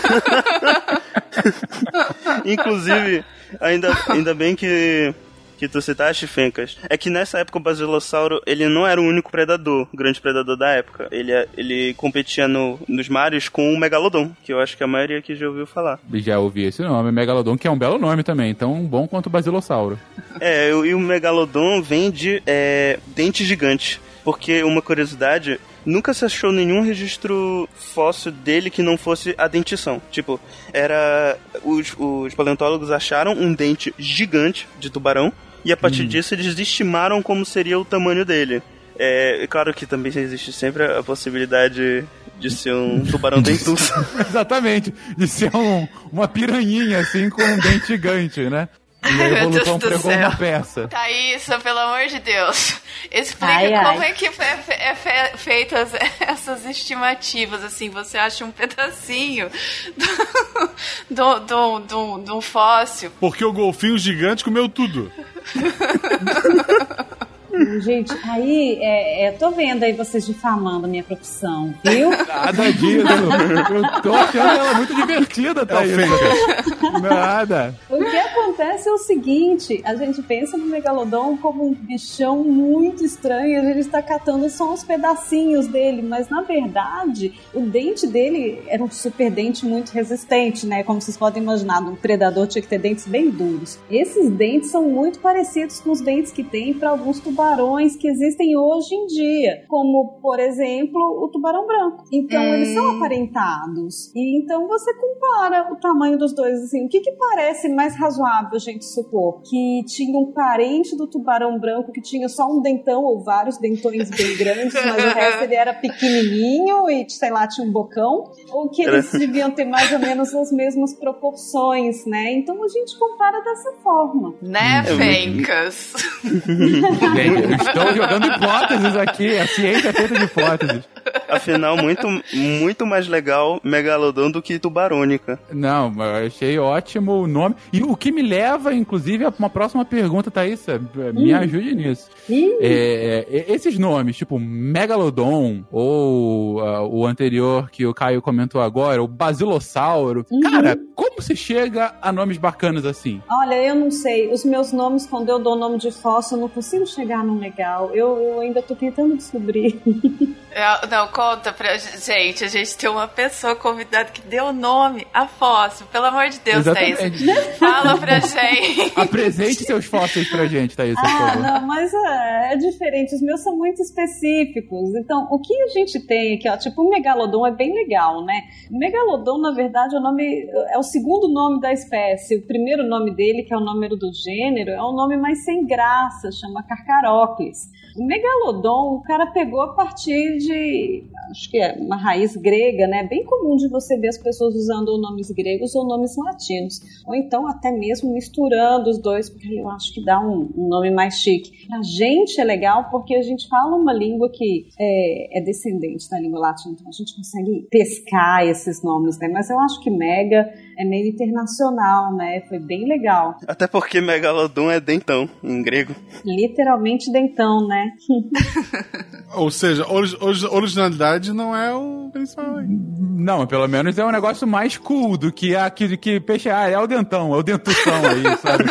[laughs] Inclusive, ainda, ainda bem que, que tu citaste, Fencas, é que nessa época o basilossauro, ele não era o único predador, o grande predador da época. Ele, ele competia no, nos mares com o megalodon, que eu acho que a maioria aqui já ouviu falar. Já ouvi esse nome, Megalodon, que é um belo nome também, tão bom quanto o Basilossauro. É, e o megalodon vem de é, dente gigante. Porque uma curiosidade, nunca se achou nenhum registro fóssil dele que não fosse a dentição. Tipo, era. Os, os paleontólogos acharam um dente gigante de tubarão. E a partir disso eles estimaram como seria o tamanho dele. É, é claro que também existe sempre a possibilidade de ser um tubarão [laughs] dentuço. [laughs] Exatamente, de ser um- uma piranhinha assim com um dente gigante, né? E a Ai, [laughs] meu evolução Deus do pregou céu. uma peça. Thaísa, pelo amor de Deus, [laughs] explica Ai, ai. como é que é, fe- é fe- feitas [laughs] essas estimativas, assim, você acha um pedacinho do, do, do, do fóssil. Porque o golfinho gigante comeu tudo. Gente, aí, é, é, tô vendo aí vocês difamando a minha profissão, viu? [laughs] Nada disso. Eu tô achando ela muito divertida, Thaís. Nada. O que acontece é o seguinte: a gente pensa no Megalodon como um bichão muito estranho, a gente está catando só uns pedacinhos dele, mas na verdade, o dente dele era um super dente muito resistente, né? Como vocês podem imaginar, um predador tinha que ter dentes bem duros. Esses dentes são muito parecidos com os dentes que tem para alguns tubarões que existem hoje em dia, como, por exemplo, o tubarão branco. Então, Hum. eles são aparentados. E então você compara o tamanho dos dois, assim, o que que parece mais razoável, gente, supor? Que tinha um parente do tubarão branco que tinha só um dentão ou vários dentões bem [laughs] grandes, mas o resto ele era pequenininho e, sei lá, tinha um bocão? Ou que eles deviam ter mais ou menos as mesmas proporções, né? Então a gente compara dessa forma. Né, Hum. Fencas? [laughs] Estou jogando hipóteses aqui. A ciência é feita de hipóteses. Afinal, muito, muito mais legal Megalodon do que Tubarônica. Não, achei ótimo o nome. E o que me leva, inclusive, a uma próxima pergunta, Thaís. Me ajude nisso. Ih, É, é, esses nomes, tipo Megalodon, ou ah, o anterior que o Caio comentou agora, o Basilossauro. Cara, como se chega a nomes bacanas assim? Olha, eu não sei. Os meus nomes, quando eu dou nome de fóssil, eu não consigo chegar num legal. Eu, eu ainda tô tentando descobrir. [laughs] É, Não, conta pra gente. A gente tem uma pessoa convidada que deu nome a fóssil. Pelo amor de Deus, Thaís. Fala [laughs] pra gente. Apresente seus fósseis pra gente, Thaís, Ah, não, mas é, é diferente. Os meus são muito específicos. Então, o que a gente tem aqui, ó, tipo, o megalodon é bem legal, né? O megalodon, na verdade, é o nome é o segundo nome da espécie. O primeiro nome dele, que é o número do gênero, é um nome mais sem graça, chama O megalodon, o cara pegou a partir de, acho que é uma raiz grega, né? Bem comum de você ver as pessoas usando nomes gregos ou nomes latinos. Ou então até mesmo misturando os dois, porque eu acho que dá um, um nome mais chique. Pra gente é legal porque a gente fala uma língua que é, é descendente da língua latina, então a gente consegue pescar esses nomes, né? Mas eu acho que Mega é meio internacional, né? Foi bem legal. Até porque Megalodon é dentão, em grego. Literalmente dentão, né? [laughs] Ou seja, ori- ori- originalidade não é o principal aí. Não, pelo menos é um negócio mais cool do que aquilo que peixe ah, é o dentão, é o dentução aí, [laughs] sabe?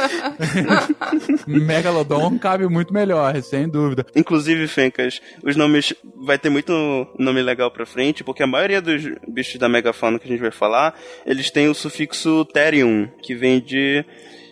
[laughs] Megalodon cabe muito melhor, sem dúvida. Inclusive, Fencas, os nomes. Vai ter muito nome legal pra frente, porque a maioria dos bichos da megafauna que a gente vai falar, eles têm o sufixo terium, que vem de.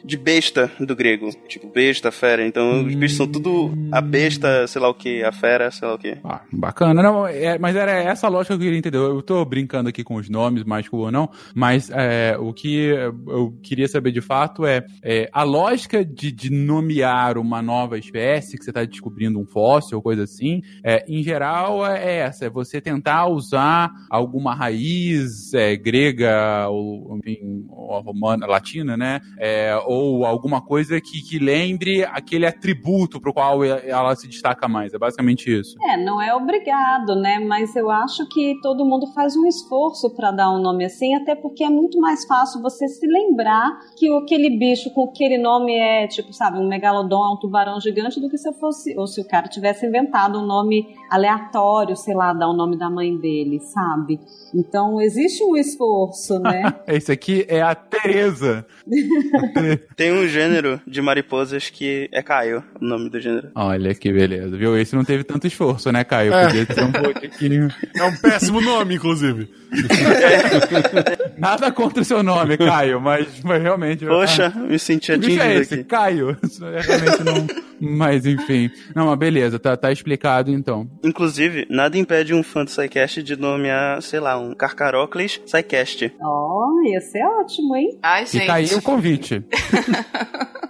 De besta do grego, tipo besta, fera. Então os bichos são tudo a besta, sei lá o que, a fera, sei lá o que. Ah, bacana. Não, é, mas era essa lógica que eu queria entender. Eu tô brincando aqui com os nomes, cool ou não, mas é, o que eu queria saber de fato é, é, a lógica de, de nomear uma nova espécie, que você tá descobrindo um fóssil ou coisa assim, é, em geral é essa, é você tentar usar alguma raiz é, grega ou, enfim, ou romana, latina, né? É, ou alguma coisa que, que lembre aquele atributo pro qual ela se destaca mais. É basicamente isso. É, não é obrigado, né? Mas eu acho que todo mundo faz um esforço para dar um nome assim, até porque é muito mais fácil você se lembrar que aquele bicho com aquele nome é, tipo, sabe, um megalodon é um tubarão gigante do que se eu fosse, ou se o cara tivesse inventado um nome aleatório, sei lá, dar o nome da mãe dele, sabe? Então existe um esforço, né? [laughs] Esse aqui é a Tereza. [laughs] Tem um gênero de mariposas que é Caio, o nome do gênero. Olha que beleza, viu? Esse não teve tanto esforço, né, Caio? É. Podia ser um pouquinho. É um péssimo nome, inclusive. [laughs] Nada contra o seu nome, Caio, mas, mas realmente. Poxa, me senti Que bicho atingido é esse? aqui. Caio. [laughs] Isso é realmente não. Mas enfim. Não, mas beleza, tá, tá explicado então. Inclusive, nada impede um fã do SciCast de nomear, sei lá, um Carcarocles SciCast. Ó, ia ser ótimo, hein? Ai, gente. Fica aí o convite. [laughs]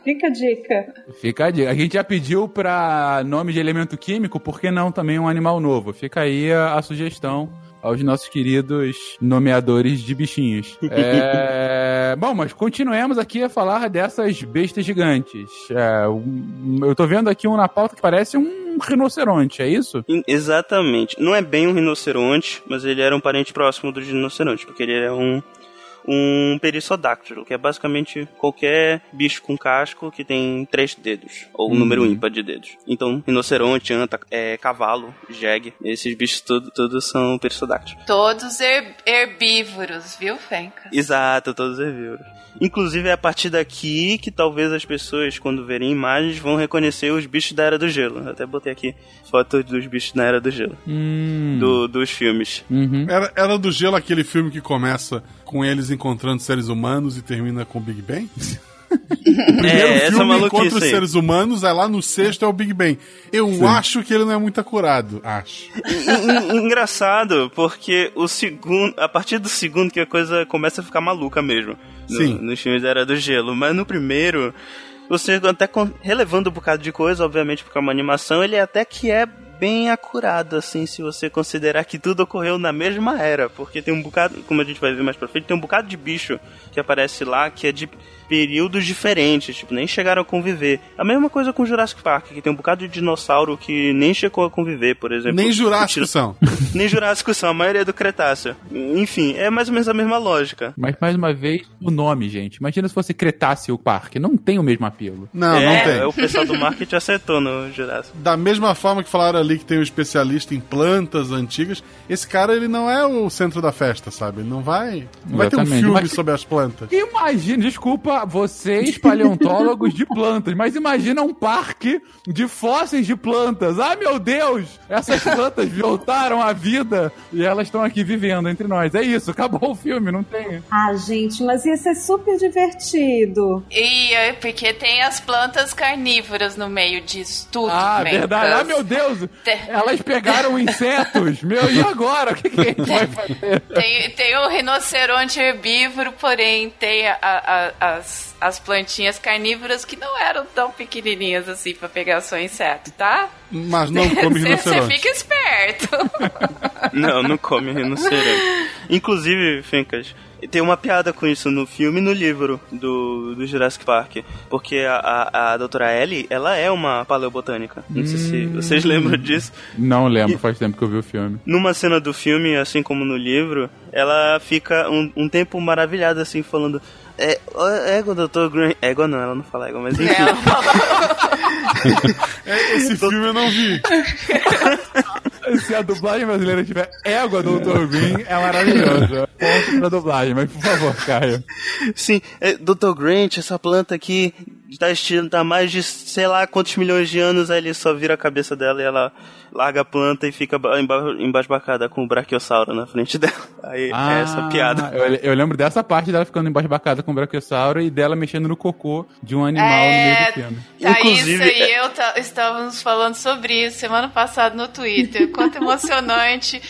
Fica a dica. Fica a dica. A gente já pediu pra nome de elemento químico, por que não também um animal novo? Fica aí a, a sugestão aos nossos queridos nomeadores de bichinhos. É, [laughs] Bom, mas continuemos aqui a falar dessas bestas gigantes. É, eu tô vendo aqui um na pauta que parece um rinoceronte, é isso? Exatamente. Não é bem um rinoceronte, mas ele era um parente próximo do rinoceronte, porque ele é um, um perissodáctilo, que é basicamente qualquer bicho com casco que tem três dedos, ou um número ímpar de dedos. Então, rinoceronte, anta, é, cavalo, jegue, esses bichos tudo, tudo são perissodáctilos. Todos her- herbívoros, viu, Fenca? Exato, todos herbívoros. Inclusive é a partir daqui que talvez as pessoas, quando verem imagens, vão reconhecer os bichos da Era do Gelo. Eu até botei aqui fotos dos bichos da Era do Gelo. Hum. Do, dos filmes. Uhum. Era, era do gelo aquele filme que começa com eles encontrando seres humanos e termina com o Big Bang? [laughs] O primeiro É, essa filme maluquice encontra os seres humanos, aí lá no sexto é o Big Bang. Eu acho que ele não é muito acurado. Acho. En- en- Engraçado, porque o segundo. A partir do segundo que a coisa começa a ficar maluca mesmo. No, Sim. Nos filmes da Era do Gelo. Mas no primeiro, você até relevando um bocado de coisa, obviamente, porque é uma animação, ele até que é bem acurado, assim, se você considerar que tudo ocorreu na mesma era. Porque tem um bocado, como a gente vai ver mais pra frente, tem um bocado de bicho que aparece lá que é de períodos diferentes, tipo, nem chegaram a conviver. A mesma coisa com Jurassic Park, que tem um bocado de dinossauro que nem chegou a conviver, por exemplo. Nem Jurássico são. [laughs] Nem Jurássico são, a maioria é do Cretáceo. Enfim, é mais ou menos a mesma lógica. Mas mais uma vez, o nome, gente. Imagina se fosse Cretáceo Park. Não tem o mesmo apelo. Não, é, não tem. o pessoal do marketing acertou no Jurássico. Da mesma forma que falaram ali que tem um especialista em plantas antigas, esse cara ele não é o centro da festa, sabe? Ele não vai. Não vai ter um Exatamente. filme Mas- sobre as plantas. Imagina, desculpa vocês, paleontólogos de plantas, mas imagina um parque de fósseis de plantas. Ah, meu Deus! Essas plantas voltaram à vida e elas estão aqui vivendo entre nós. É isso, acabou o filme, não tem. Ah, gente, mas ia ser super divertido. E é porque tem as plantas carnívoras no meio disso tudo. Ah, Fencas. verdade. Ah, meu Deus! Elas pegaram insetos. Meu, e agora? O que, que a gente vai fazer? Tem, tem o rinoceronte herbívoro, porém tem a- a- as, as plantinhas carnívoras que não eram tão pequenininhas assim pra pegar só inseto, tá? Mas não [laughs] come Você rinoceronte. fica esperto. Não, não come rinoceronte. Inclusive, Fencas, tem uma piada com isso no filme e no livro do, do Jurassic Park. Porque a, a, a doutora Ellie, ela é uma paleobotânica. Não sei se vocês lembram disso. Não lembro, faz tempo que eu vi o filme. Numa cena do filme, assim como no livro, ela fica um, um tempo maravilhada, assim, falando... É, égua, doutor Grant... Égua não, ela não fala égua, mas enfim. É, [laughs] Esse filme eu não vi. [laughs] Se a dublagem brasileira tiver égua Dr. Green, é maravilhoso. Ponto pra dublagem, mas por favor, Caio. Sim, é, Dr. Grant, essa planta aqui está extinta há mais de sei lá quantos milhões de anos, aí ele só vira a cabeça dela e ela larga a planta e fica ba- emba- embasbacada com o brachiosauro na frente [laughs] dela. Aí é essa piada. Ah, Eu, eu lembro dessa parte dela ficando embasbacada com o brachiosauro e dela mexendo no cocô de um animal no meio do filme. Thaís Inclusive- e eu tá- estávamos falando sobre isso semana passada no Twitter. Quanto emocionante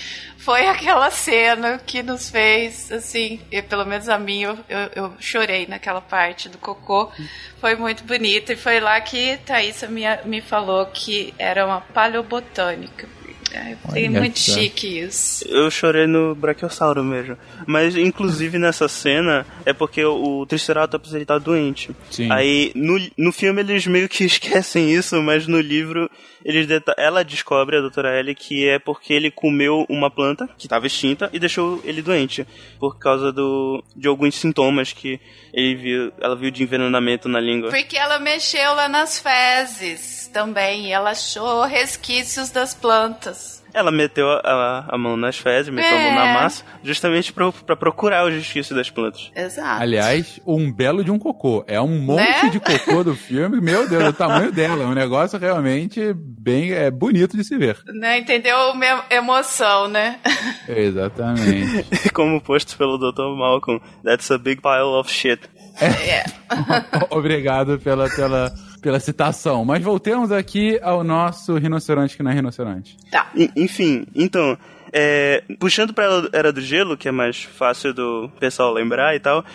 foi aquela cena que nos fez, assim, eu, pelo menos a mim, eu, eu, eu chorei naquela parte do cocô. Foi muito bonito. E foi lá que Thaís me, me falou que era uma paleobotânica. É muito chique isso. Eu chorei no brachiosauro mesmo. Mas, inclusive, nessa cena, é porque o, Triceratops ele tá doente. Sim. Aí, no, no filme, eles meio que [laughs] esquecem isso, mas no livro, eles ela descobre, a doutora Ellie, que é porque ele comeu uma planta que estava extinta e deixou ele doente. Por causa do, de alguns sintomas que ele viu, ela viu de envenenamento na língua. Porque ela mexeu lá nas fezes também. E ela achou resquícios das plantas. Ela meteu a, a- a mão nas fezes, meteu a mão na É. massa, justamente pra, pra procurar o resquício das plantas. Exato. Aliás, um belo de um cocô. É um monte Né? de cocô do filme. Meu Deus, o tamanho dela. É um negócio realmente bem é, bonito de se ver. Né, entendeu? Minha emoção, né? [laughs] Exatamente. [laughs] Como posto pelo Dr. Malcolm, that's a big pile of shit. É. [laughs] Obrigado pela, pela, pela citação. Mas voltemos aqui ao nosso rinoceronte que não é rinoceronte. Tá. En- Enfim, então, é, puxando pra Era do Gelo, que é mais fácil do pessoal lembrar e tal,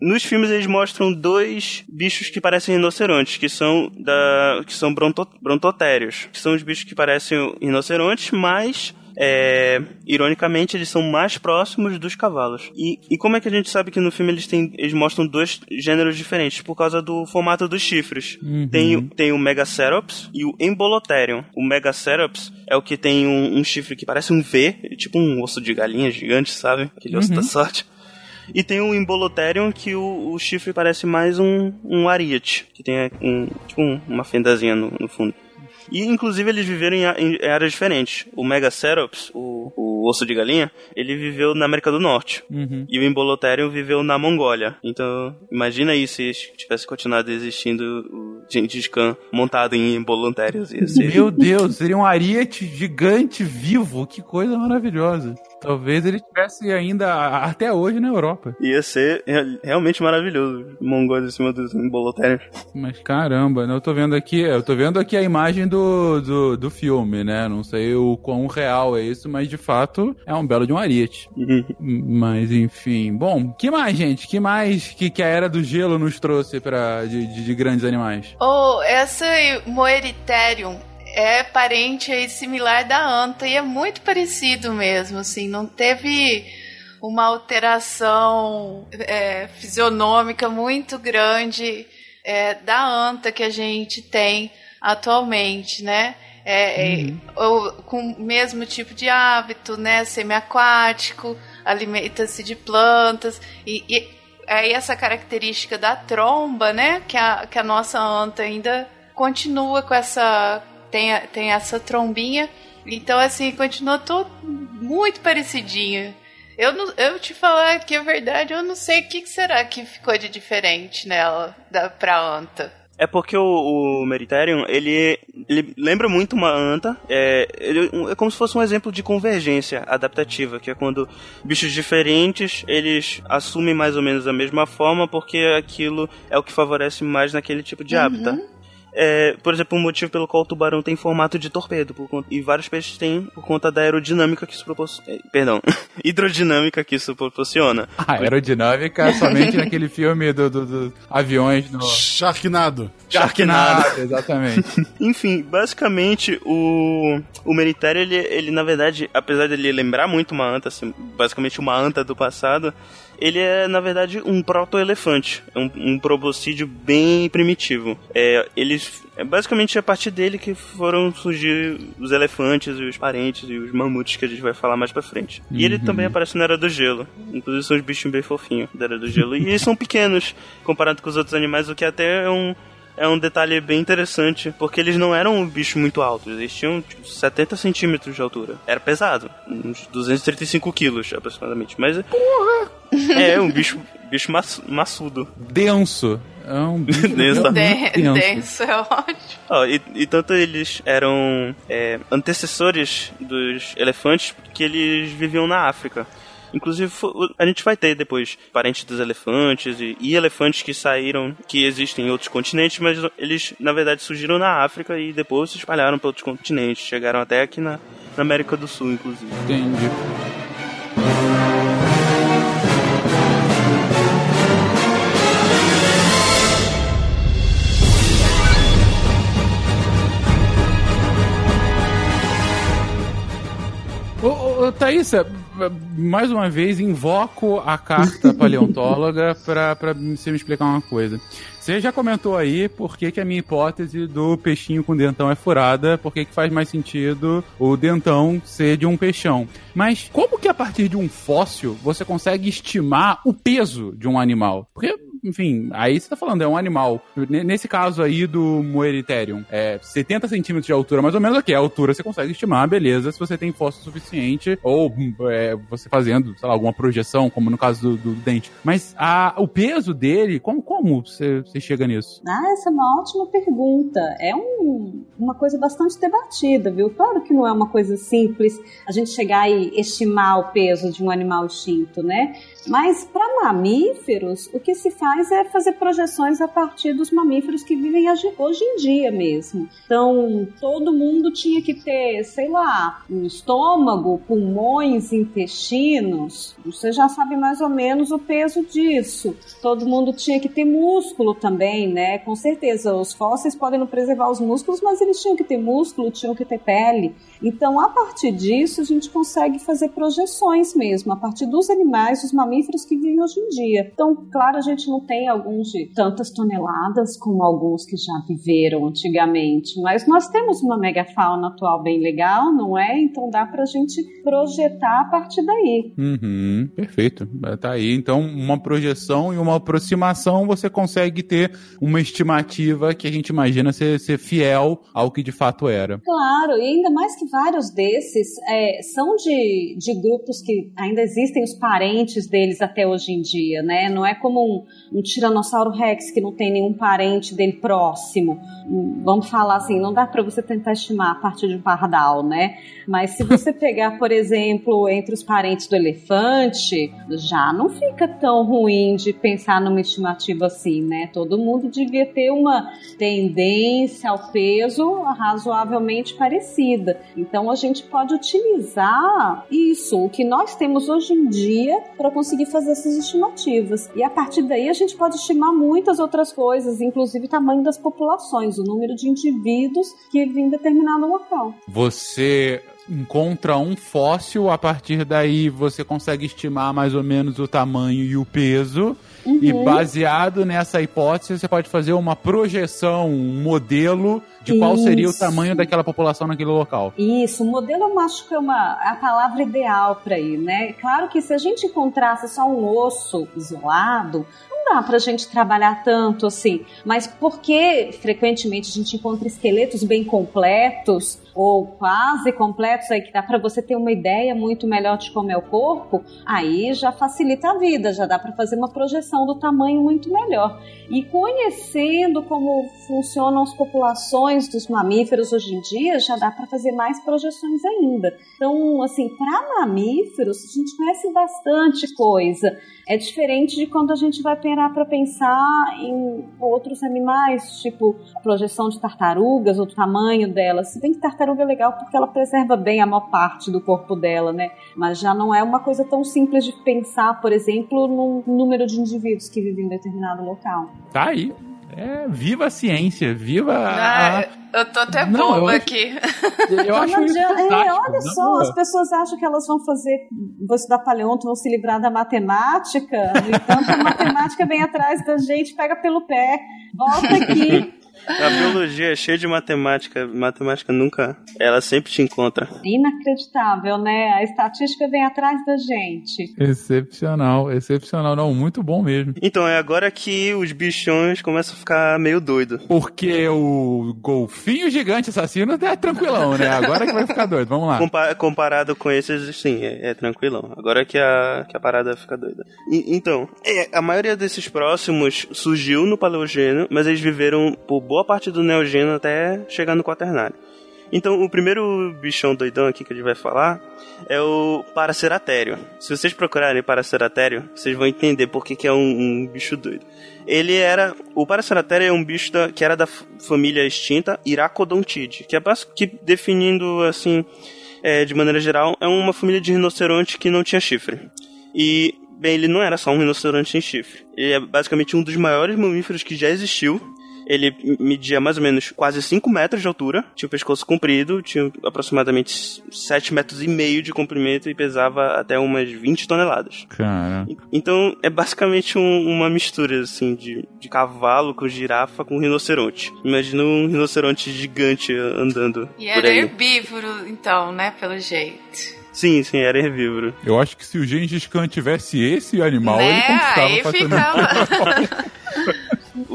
nos filmes eles mostram dois bichos que parecem rinocerontes, que são da que são bronto, brontotérios, que são os bichos que parecem rinocerontes, mas é, ironicamente, eles são mais próximos dos cavalos. E, e como é que a gente sabe que no filme eles, têm, eles mostram dois gêneros diferentes? Por causa do formato dos chifres. Uhum. Tem, o- tem o Megacerops e o Embolotherium. O Megacerops é o que tem um, um chifre que parece um V, tipo um osso de galinha gigante, sabe? Aquele osso Uhum. da sorte. E tem o Imbolotherium, que o, o chifre parece mais um, um ariete, que tem um, tipo um, uma fendazinha no, no fundo. E, inclusive, eles viveram em, em áreas diferentes. O Megacerops, o, o osso de galinha, ele viveu na América do Norte. Uhum. E o Imbolotherium viveu na Mongólia. Então, imagina aí se tivesse continuado existindo o Gengis Khan montado em Imbolotheriums. Ia ser... Meu Deus, seria um ariete gigante vivo. Que coisa maravilhosa. Talvez ele estivesse ainda até hoje na Europa. Ia ser realmente maravilhoso. Mongólia em cima dos Imbolotherium. Mas caramba, né? Eu tô vendo aqui, eu tô vendo aqui a imagem do, do, do filme, né? Não sei o quão real é isso, mas de fato é um belo de um ariete. mas enfim. Bom, que mais, gente? Que mais que, que a Era do Gelo nos trouxe para de, de, de grandes animais? Oh, essa Moeriterium é parente aí similar da anta e é muito parecido mesmo, assim, não teve uma alteração é, fisionômica muito grande é, da anta que a gente tem atualmente, né? É, uhum. ou, com o mesmo tipo de hábito, né? Semiaquático, alimenta-se de plantas e, e é essa característica da tromba, né? Que a, que a nossa anta ainda continua com essa tem, tem essa trombinha. Então, assim, continua tudo muito parecidinho. Eu, não, eu te falar que é verdade, eu não sei o que, que será que ficou de diferente nela da, pra anta. É porque o, o Meriterium, ele, ele lembra muito uma anta. É, ele, é como se fosse um exemplo de convergência adaptativa, que é quando bichos diferentes, eles assumem mais ou menos a mesma forma, porque aquilo é o que favorece mais naquele tipo de hábitat. É, por exemplo, o motivo pelo qual o tubarão tem formato de torpedo, conta, e vários peixes têm por conta da aerodinâmica que isso proporciona. É, perdão, [laughs] hidrodinâmica que isso proporciona. A aerodinâmica somente naquele filme dos do, do aviões no. Sharknado. Sharknado, exatamente. [laughs] Enfim, basicamente o, o Meritério, ele, ele na verdade, apesar de ele lembrar muito uma anta, assim, basicamente uma anta do passado, ele é, na verdade, um proto-elefante. É um, um proboscídeo bem primitivo. É, eles, é basicamente a partir dele que foram surgir os elefantes e os parentes e os mamutes que a gente vai falar mais pra frente. Uhum. E ele também aparece na Era do Gelo. Inclusive são os bichos bem fofinhos da Era do Gelo. e eles são pequenos comparado com os outros animais, o que até é um é um detalhe bem interessante, porque eles não eram um bicho muito alto, eles tinham tipo, 70 centímetros de altura. Era pesado, uns 235 quilos aproximadamente, mas... Porra! [laughs] É, um bicho, bicho maçudo. Denso. É um bicho [laughs] denso. denso. denso, é ótimo. Oh, e, e, tanto eles eram é, antecessores dos elefantes, que eles viviam na África. Inclusive, a gente vai ter depois parentes dos elefantes e, e, elefantes que saíram, que existem em outros continentes, mas eles, na verdade, surgiram na África e depois se espalharam para outros continentes. Chegaram até aqui na, na América do Sul, inclusive. Entendi. Ô, ô, Thaísa, mais uma vez, invoco a carta [laughs] paleontóloga para você me explicar uma coisa. Você já comentou aí por que, que a minha hipótese do peixinho com dentão é furada, por que, que faz mais sentido o dentão ser de um peixão. Mas como que a partir de um fóssil você consegue estimar o peso de um animal? Porque enfim, aí você tá falando, é um animal. Nesse caso aí do Moeriterium, é 70 centímetros de altura, mais ou menos aqui. A altura você consegue estimar, beleza, se você tem fóssil suficiente, ou é, você fazendo, sei lá, alguma projeção, como no caso do, do dente. Mas a, o peso dele, como, como você, você chega nisso? Ah, essa é uma ótima pergunta. É um, uma coisa bastante debatida, viu? Claro que não é uma coisa simples a gente chegar e estimar o peso de um animal extinto, né? Mas para mamíferos, o que se faz é fazer projeções a partir dos mamíferos que vivem hoje em dia mesmo. Então, todo mundo tinha que ter, sei lá, um estômago, pulmões, intestinos. Você já sabe mais ou menos o peso disso. Todo mundo tinha que ter músculo também, né? Com certeza, os fósseis podem não preservar os músculos, mas eles tinham que ter músculo, tinham que ter pele. Então, a partir disso, a gente consegue fazer projeções mesmo, a partir dos animais, dos mamíferos que vivem hoje em dia. Então, claro, a gente não tem alguns de tantas toneladas como alguns que já viveram antigamente, mas nós temos uma megafauna atual bem legal, não é? Então dá pra gente projetar a partir daí. Uhum, perfeito. Tá aí. Então, uma projeção e uma aproximação, você consegue ter uma estimativa que a gente imagina ser, ser fiel ao que de fato era. Claro, e ainda mais que vários desses é, são de, de grupos que ainda existem os parentes deles até hoje em dia, né? Não é como um, um tiranossauro rex que não tem nenhum parente dele próximo. Vamos falar assim, não dá para você tentar estimar a partir de um pardal, né? Mas se você [laughs] pegar, por exemplo, entre os parentes do elefante, já não fica tão ruim de pensar numa estimativa assim, né? Todo mundo devia ter uma tendência ao peso razoavelmente parecida. Então a gente pode utilizar isso, o que nós temos hoje em dia, para conseguir fazer essas estimativas. E a partir daí a gente pode estimar muitas outras coisas, inclusive o tamanho das populações, o número de indivíduos que vivem em determinado local. Você encontra um fóssil, a partir daí você consegue estimar mais ou menos o tamanho e o peso. E Uhum. baseado nessa hipótese, você pode fazer uma projeção, um modelo de qual seria o Isso. tamanho daquela população naquele local. Isso, o modelo eu acho que é uma, a palavra ideal para ir, né? Claro que se a gente encontrasse só um osso isolado, não dá pra gente trabalhar tanto assim. Mas porque frequentemente a gente encontra esqueletos bem completos ou quase completos aí que dá para você ter uma ideia muito melhor de como é o corpo, aí já facilita a vida, já dá para fazer uma projeção do tamanho muito melhor. E conhecendo como funcionam as populações dos mamíferos hoje em dia, já dá para fazer mais projeções ainda. Então, assim, para mamíferos, a gente conhece bastante coisa. É diferente de quando a gente vai parar para pensar em outros animais, tipo projeção de tartarugas, ou o tamanho delas. Se bem que tartaruga é legal porque ela preserva bem a maior parte do corpo dela, né? Mas já não é uma coisa tão simples de pensar, por exemplo, num número de indivíduos que vivem em determinado local. Tá aí. É, viva a ciência, viva a... Ah, eu tô até Não, boba acho- aqui. Eu acho Não isso adianta- é, olha só, boa. as pessoas acham que elas vão fazer, vão estudar paleonto, vão se livrar da matemática. No entanto, a matemática vem atrás da gente, pega pelo pé, volta aqui. [laughs] A biologia é cheia de matemática. Matemática nunca. Ela sempre te encontra. Inacreditável, né? A estatística vem atrás da gente. Excepcional, excepcional. Não, muito bom mesmo. Então, é agora que os bichões começam a ficar meio doido. Porque o golfinho gigante assassino é tranquilão, né? Agora que vai ficar doido. Vamos lá. Compa- comparado com esses, sim, é, é tranquilão. Agora que a, que a parada fica doida. E- então, é, a maioria desses próximos surgiu no Paleogênio, mas eles viveram por boa parte do Neogênio até chegar no Quaternário. Então, o primeiro bichão doidão aqui que a gente vai falar é o Paraceratério. Se vocês procurarem Paraceratério, vocês vão entender por que, é um, um bicho doido. Ele era. O Paraceratério é um bicho da- que era da família extinta Iracodontide, que é que definindo assim, é, de maneira geral, é uma família de rinoceronte que não tinha chifre. E, bem, ele não era só um rinoceronte sem chifre. Ele é basicamente um dos maiores mamíferos que já existiu. Ele media mais ou menos quase 5 metros de altura, tinha o pescoço comprido, tinha aproximadamente 7 metros e meio de comprimento e pesava até umas 20 toneladas. Cara. Então é basicamente um- uma mistura assim de, de cavalo com girafa com rinoceronte. Imagina um rinoceronte gigante andando E por era aí. herbívoro, então, né? Pelo jeito. Sim, sim, era herbívoro. Eu acho que se o Gengis Khan tivesse esse animal, Né? ele conquistava Aí facilmente. [laughs] [laughs]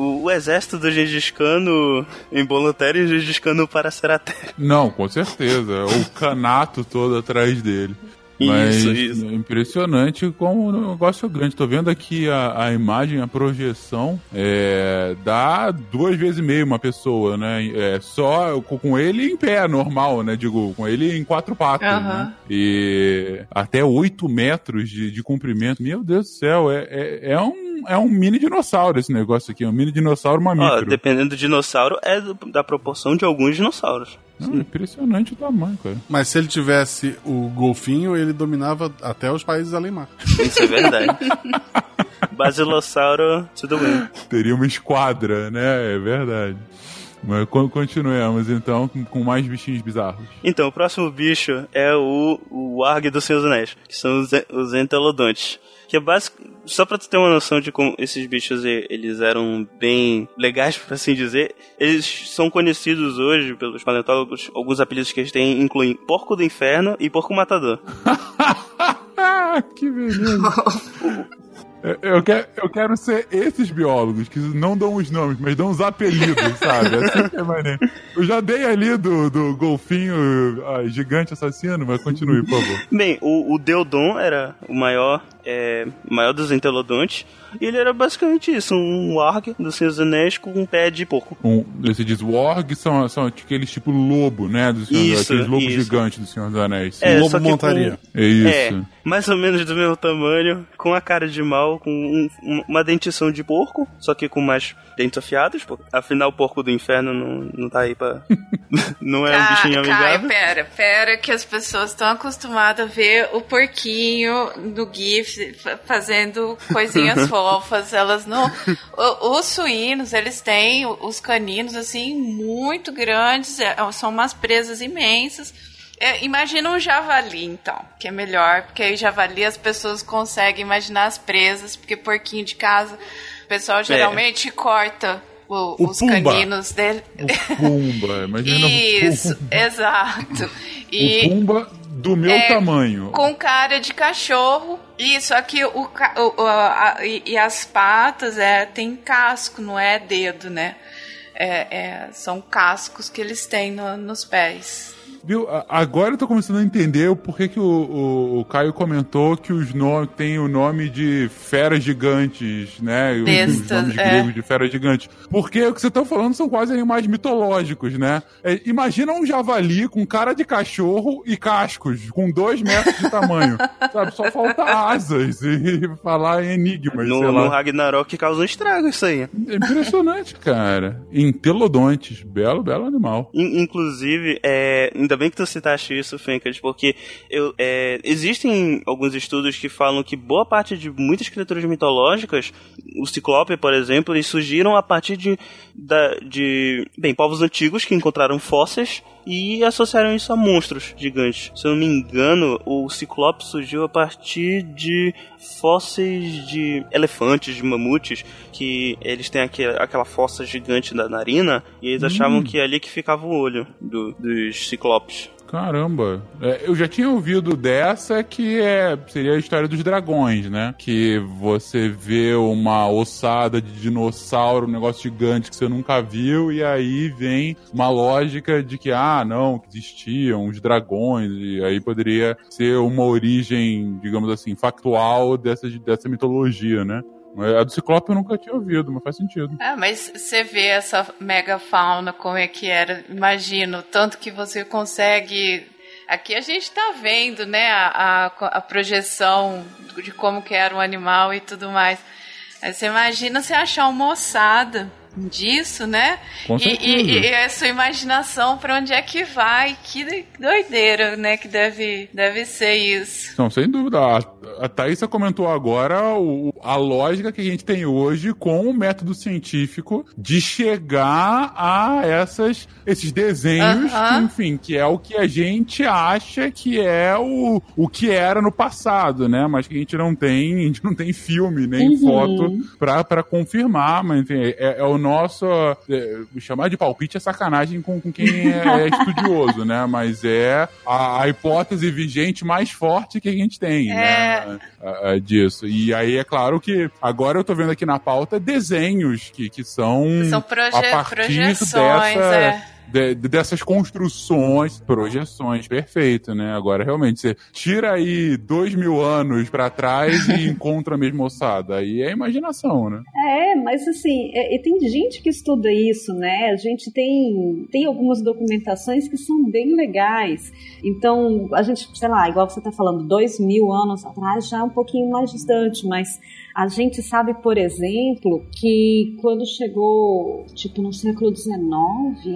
O, o exército do Gengis Khan no involuntário e o Gengis Khan no Paraceratério. Não, com certeza. O canato todo atrás dele. Isso, Mas isso. é impressionante como o negócio é grande. Tô vendo aqui a, a imagem, a projeção. É, dá duas vezes e meio uma pessoa, né? É, só com, ele em pé, normal, né? Digo, com ele em quatro patas, Aham. né? E até oito metros de, de comprimento. Meu Deus do céu, é, é, é um, é um mini dinossauro esse negócio aqui. É um mini dinossauro Ó, mamífero. dependendo do dinossauro, é do- da proporção de alguns dinossauros. Não, impressionante o tamanho, cara. Mas se ele tivesse o golfinho, ele dominava até os países além mar. Isso é verdade. Basilossauro, tudo bem. Teria uma esquadra, né? É verdade. Mas con- continuemos então com, mais bichinhos bizarros. Então, o próximo bicho é o, o Arg dos Anéis, que são os, os entelodontes. Que é básico. Só pra tu ter uma noção de como esses bichos eles eram bem legais, [laughs] por assim dizer, eles são conhecidos hoje pelos paleontólogos. Alguns apelidos que eles têm incluem Porco do Inferno e Porco Matador. [laughs] Que beleza. [laughs] Eu- Eu quero, eu quero ser esses biólogos que não dão os nomes, mas dão os apelidos, [laughs] sabe? Assim que é maneiro. Eu já dei ali do, do golfinho ah, gigante assassino, mas continue, por favor. Bem, o, o Deodon era o maior, é, maior dos entelodontes. E ele era basicamente isso, um warg do Senhor dos Anéis com um pé de porco. Um, você diz warg são, são aqueles tipo lobo, né? Do Senhor, Isso, aqueles lobos isso. gigantes do Senhor dos Anéis. É, lobo só que com- montaria. É isso. É, mais ou menos do mesmo tamanho, com a cara de mal, com um- um- uma dentição de porco, só que com mais dentes afiados, pô. Afinal, o porco do inferno não, não tá aí pra. [laughs] não é um bichinho Caio, amigável. pera, pera, que as pessoas estão acostumadas a ver o porquinho no GIF fa- fazendo coisinhas [laughs] fofas. Elas não. o- os suínos, eles têm os caninos assim muito grandes, é, são umas presas imensas. É, imagina um javali, então, que é melhor, porque aí javali as pessoas conseguem imaginar as presas, porque porquinho de casa, pessoal geralmente corta o- O os Pumba. caninos dele. O Pumba, imagina [laughs] Isso, o Pumba. exato. [laughs] O E Pumba do meu É, tamanho. com cara de cachorro. Isso, aqui o, o- o- a- e, e as patas é, tem casco, não é dedo, né? É, é, são cascos que eles têm no- nos pés. Viu? Agora eu tô começando a entender o porquê que o, o, o Caio comentou que os nomes tem o nome de feras gigantes, né? Os- Os, nomes é. gregos de feras gigantes. Porque o que você tá falando são quase animais mitológicos, né? É, imagina um javali com cara de cachorro e cascos, com dois metros de tamanho. [laughs] sabe? Só falta asas e falar em enigmas, sei No, lá. no Ragnarok causa um estrago isso aí. É impressionante, cara. Entelodontes. Belo, belo animal. In- Inclusive, é, ainda bem que tu citaste isso, Fencas, porque eu, é, existem alguns estudos que falam que boa parte de muitas criaturas mitológicas, o Ciclope, por exemplo, eles surgiram a partir de, da- de bem, povos antigos que encontraram fósseis e associaram isso a monstros gigantes. Se eu não me engano, o Ciclope surgiu a partir de fósseis de elefantes, de mamutes, que eles têm aquele, aquela fossa gigante da narina, e eles achavam que é ali que ficava o olho do- dos ciclopes. Caramba. É, eu já tinha ouvido dessa que é, seria a história dos dragões, né? Que você vê uma ossada de dinossauro, um negócio gigante que você nunca viu, e aí vem uma lógica de que, ah, não, existiam os dragões, e aí poderia ser uma origem, digamos assim, factual dessa, dessa mitologia, né? A do Ciclope eu nunca tinha ouvido, mas faz sentido. Ah, mas você vê essa megafauna, como é que era, imagino, tanto que você consegue. Aqui a gente tá vendo, né, a, a, a projeção de como que era o animal e tudo mais. Aí você imagina você achar uma ossada disso, né? Com E, e, e a sua imaginação pra onde é que vai? Que doideira, né? Que deve, deve ser isso. Não, sem dúvida. A, a Thaísa comentou agora o- a lógica que a gente tem hoje com o método científico de chegar a essas, esses desenhos, Aham. que, enfim, que é o que a gente acha que é o, o que era no passado, né? Mas que a gente não tem, a gente não tem filme nem Uhum. foto pra, pra confirmar, mas enfim, é, é o nosso. é, chamar de palpite é sacanagem com, com quem é, é [laughs] estudioso, né? Mas é a, a hipótese vigente mais forte que a gente tem, É. né? a- a- disso. E aí é claro que agora eu tô vendo aqui na pauta desenhos que, que são, São proje a partir projeções, dessa, é. De- de- dessas construções, projeções, perfeito, né? Agora, realmente, você tira aí dois mil anos pra trás e [laughs] encontra a mesma ossada. Aí é imaginação, né? É, mas assim, é- e tem gente que estuda isso, né? A gente tem, tem algumas documentações que são bem legais. Então, a gente, sei lá, igual você está falando, dois mil anos atrás já é um pouquinho mais distante, mas A gente sabe, por exemplo, que quando chegou, tipo, no século XIX,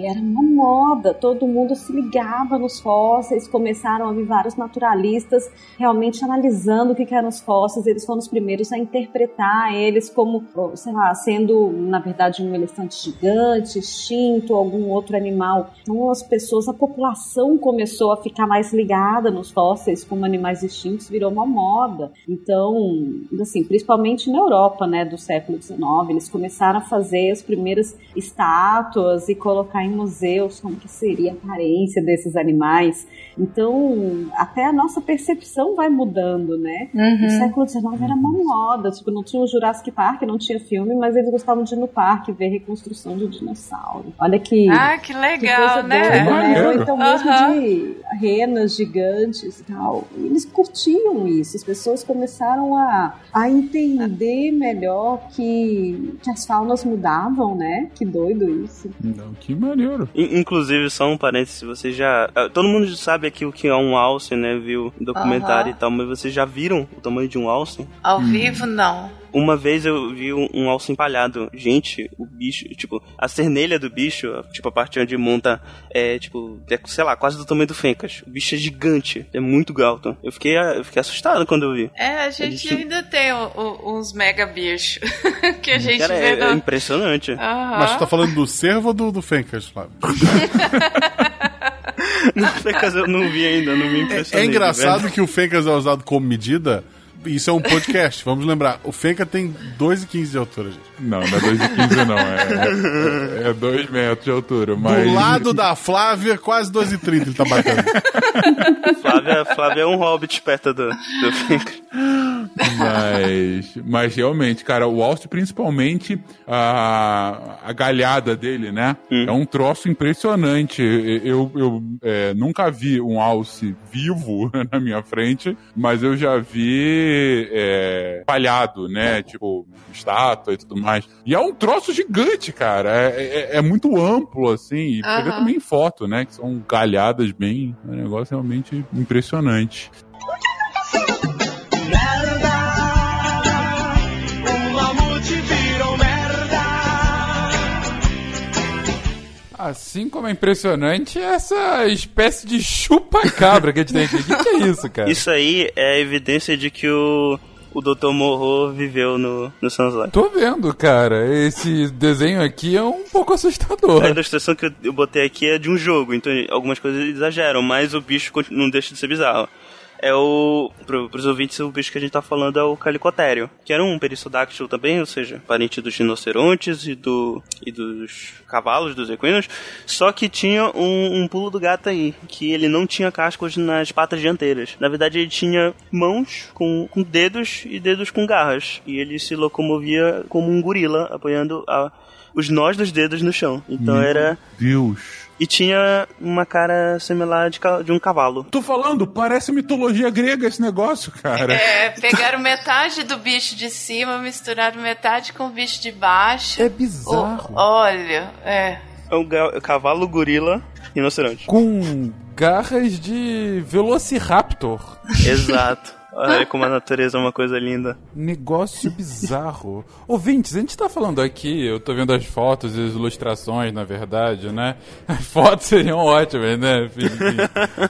era uma moda, todo mundo se ligava nos fósseis, começaram a vir vários naturalistas realmente analisando o que eram os fósseis, eles foram os primeiros a interpretar eles como, sei lá, sendo, na verdade, um elefante gigante, extinto, algum outro animal. Então, as pessoas, a população começou a ficar mais ligada nos fósseis como animais extintos, virou uma moda. Então, assim, principalmente na Europa, né, do século XIX, eles começaram a fazer as primeiras estátuas e colocar em museus como que seria a aparência desses animais. Então, até a nossa percepção vai mudando, né? Uhum. No século XIX era uma moda, tipo, não tinha o Jurassic Park, não tinha filme, mas eles gostavam de ir no parque ver reconstrução de dinossauro. Olha que Ah, que legal, coisa né? doida, né? Então mesmo de renas gigantes e tal. Eles curtiam isso. As pessoas começaram a, a entender melhor que, que as faunas mudavam, né? Que doido isso. Não, que maneiro. In- Inclusive, só um parênteses, você já. ah, Todo mundo sabe aqui o que é um alce, né? Viu o documentário Aham. e tal, mas vocês já viram o tamanho de um alce? Ao vivo, não. Uma vez eu vi um, um alce empalhado. Gente, o bicho, tipo, a cernelha do bicho, tipo, a parte onde monta, é, tipo, é, sei lá, quase do tamanho do Fencas. O bicho é gigante, é muito alto. Eu fiquei, eu fiquei assustado quando eu vi. É, a gente Eles- ainda tem o- o- uns mega bichos [laughs] que a gente Cara, vê é, é no... impressionante. Aham. Mas tu tá falando do cervo ou do, do Fencas, Flávio? [laughs] No Fencas eu não vi ainda, não me É, impressionei. é engraçado que o Fencas é usado como medida. Isso é um podcast, vamos lembrar. O Fencas tem 2,15 de altura, gente. Não, não é 2,15 não. É, é 2 metros de altura. Mas... Do lado da Flávia, quase 2,30 ele tá batendo. [laughs] Flávia, Flávia é um hobbit perto do, do. Mas, mas realmente, cara, o Alce, principalmente a, a galhada dele, né? É um troço impressionante. Eu, eu é, nunca vi um Alce vivo [laughs] na minha frente, mas eu já vi é, palhado, né? Tipo, estátua e tudo mais. E é um troço gigante, cara. É, é- é muito amplo, assim. E você vê Aham. também em foto, né? Que são galhadas bem. É um negócio realmente impressionante. Assim como é impressionante essa espécie de chupa-cabra que a gente tem aqui. O que, que é isso, cara? Isso aí é a evidência de que o, o Dr. Morro viveu no, no Sans Life. Tô vendo, cara. Esse desenho aqui é um pouco assustador. A ilustração que eu, botei aqui é de um jogo, então algumas coisas exageram, mas o bicho não deixa de ser bizarro. É o. Pro, pros ouvintes, o bicho que a gente tá falando é o Calicotério, que era um perissodáctilo também, ou seja, parente dos rinocerontes e, do, e dos cavalos, dos equinos, só que tinha um, um pulo do gato aí, que ele não tinha cascos nas patas dianteiras. Na verdade, ele tinha mãos com, com dedos e dedos com garras, e ele se locomovia como um gorila, apoiando a, os nós dos dedos no chão. Então Meu era. Deus. E tinha uma cara similar de, de um cavalo. Tô falando, parece mitologia grega esse negócio, cara. É, pegaram metade do bicho de cima, misturaram metade com o bicho de baixo. É bizarro. O- olha, é. É um cavalo, gorila, rinoceronte. Com garras de Velociraptor. Exato. Olha como a natureza é uma coisa linda. Negócio bizarro. Ouvintes, a gente tá falando aqui, eu tô vendo as fotos e as ilustrações, na verdade, né? As [laughs] fotos seriam ótimas, né?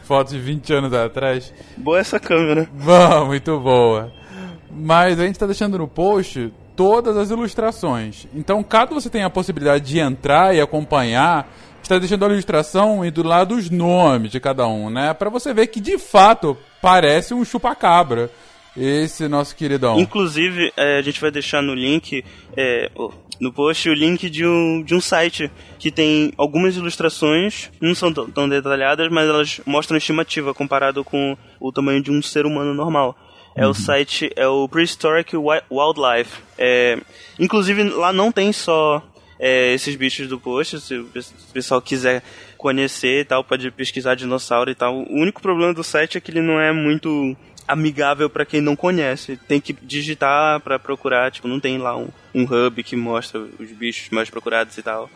Fotos de 20 anos atrás. Boa essa câmera. Bom, muito boa. Mas a gente tá deixando no post todas as ilustrações. Então, caso você tenha a possibilidade de entrar e acompanhar, está deixando a ilustração e do lado os nomes de cada um, né? Pra você ver que de fato parece um chupacabra. Esse nosso queridão. Inclusive, é, a gente vai deixar no link, é, no post, o link de um, de um site que tem algumas ilustrações, não são tão, detalhadas, mas elas mostram estimativa comparado com o tamanho de um ser humano normal. É o site, é o Prehistoric Wi- Wildlife. É, inclusive, lá não tem só é, esses bichos do post, se o pessoal quiser conhecer e tal, pode pesquisar dinossauro e tal. O único problema do site é que ele não é muito amigável para quem não conhece. Tem que digitar para procurar, tipo, não tem lá um, um hub que mostra os bichos mais procurados e tal.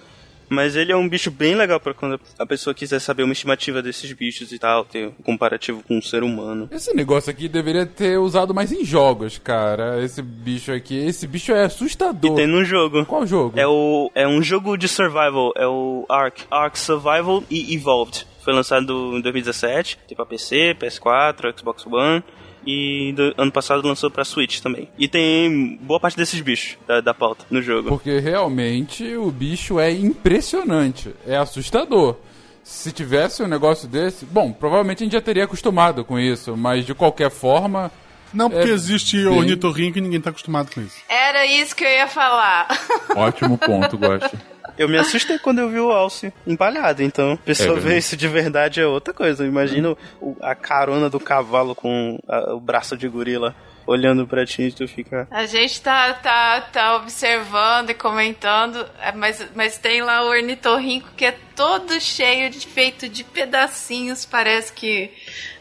Mas ele é um bicho bem legal para quando a pessoa quiser saber uma estimativa desses bichos e tal, ter um comparativo com um ser humano. Esse negócio aqui deveria ter usado mais em jogos, cara. Esse bicho aqui. Esse bicho é assustador. E tem num jogo. Qual jogo? É, o, é um jogo de survival, é o Ark. Ark Survival e Evolved. Foi lançado em 2017, tem pra PC, PS4, Xbox One. E do, ano passado lançou pra Switch também. E tem boa parte desses bichos da, da pauta no jogo. Porque realmente o bicho é impressionante. É assustador. Se tivesse um negócio desse, bom, provavelmente a gente já teria acostumado com isso, mas de qualquer forma. Não, porque É existe bem- ornitorrinco e ninguém tá acostumado com isso. Era isso que eu ia falar. Ótimo ponto, gosto. Eu me assustei quando eu vi o Alce empalhado, então a pessoa É ver verdade. isso de verdade é outra coisa. Imagina o- a carona do cavalo com a- o braço de gorila olhando pra ti e tu fica. A gente tá, tá, tá observando e comentando, é, mas, mas tem lá o ornitorrinco que é todo cheio de feito de pedacinhos, parece que,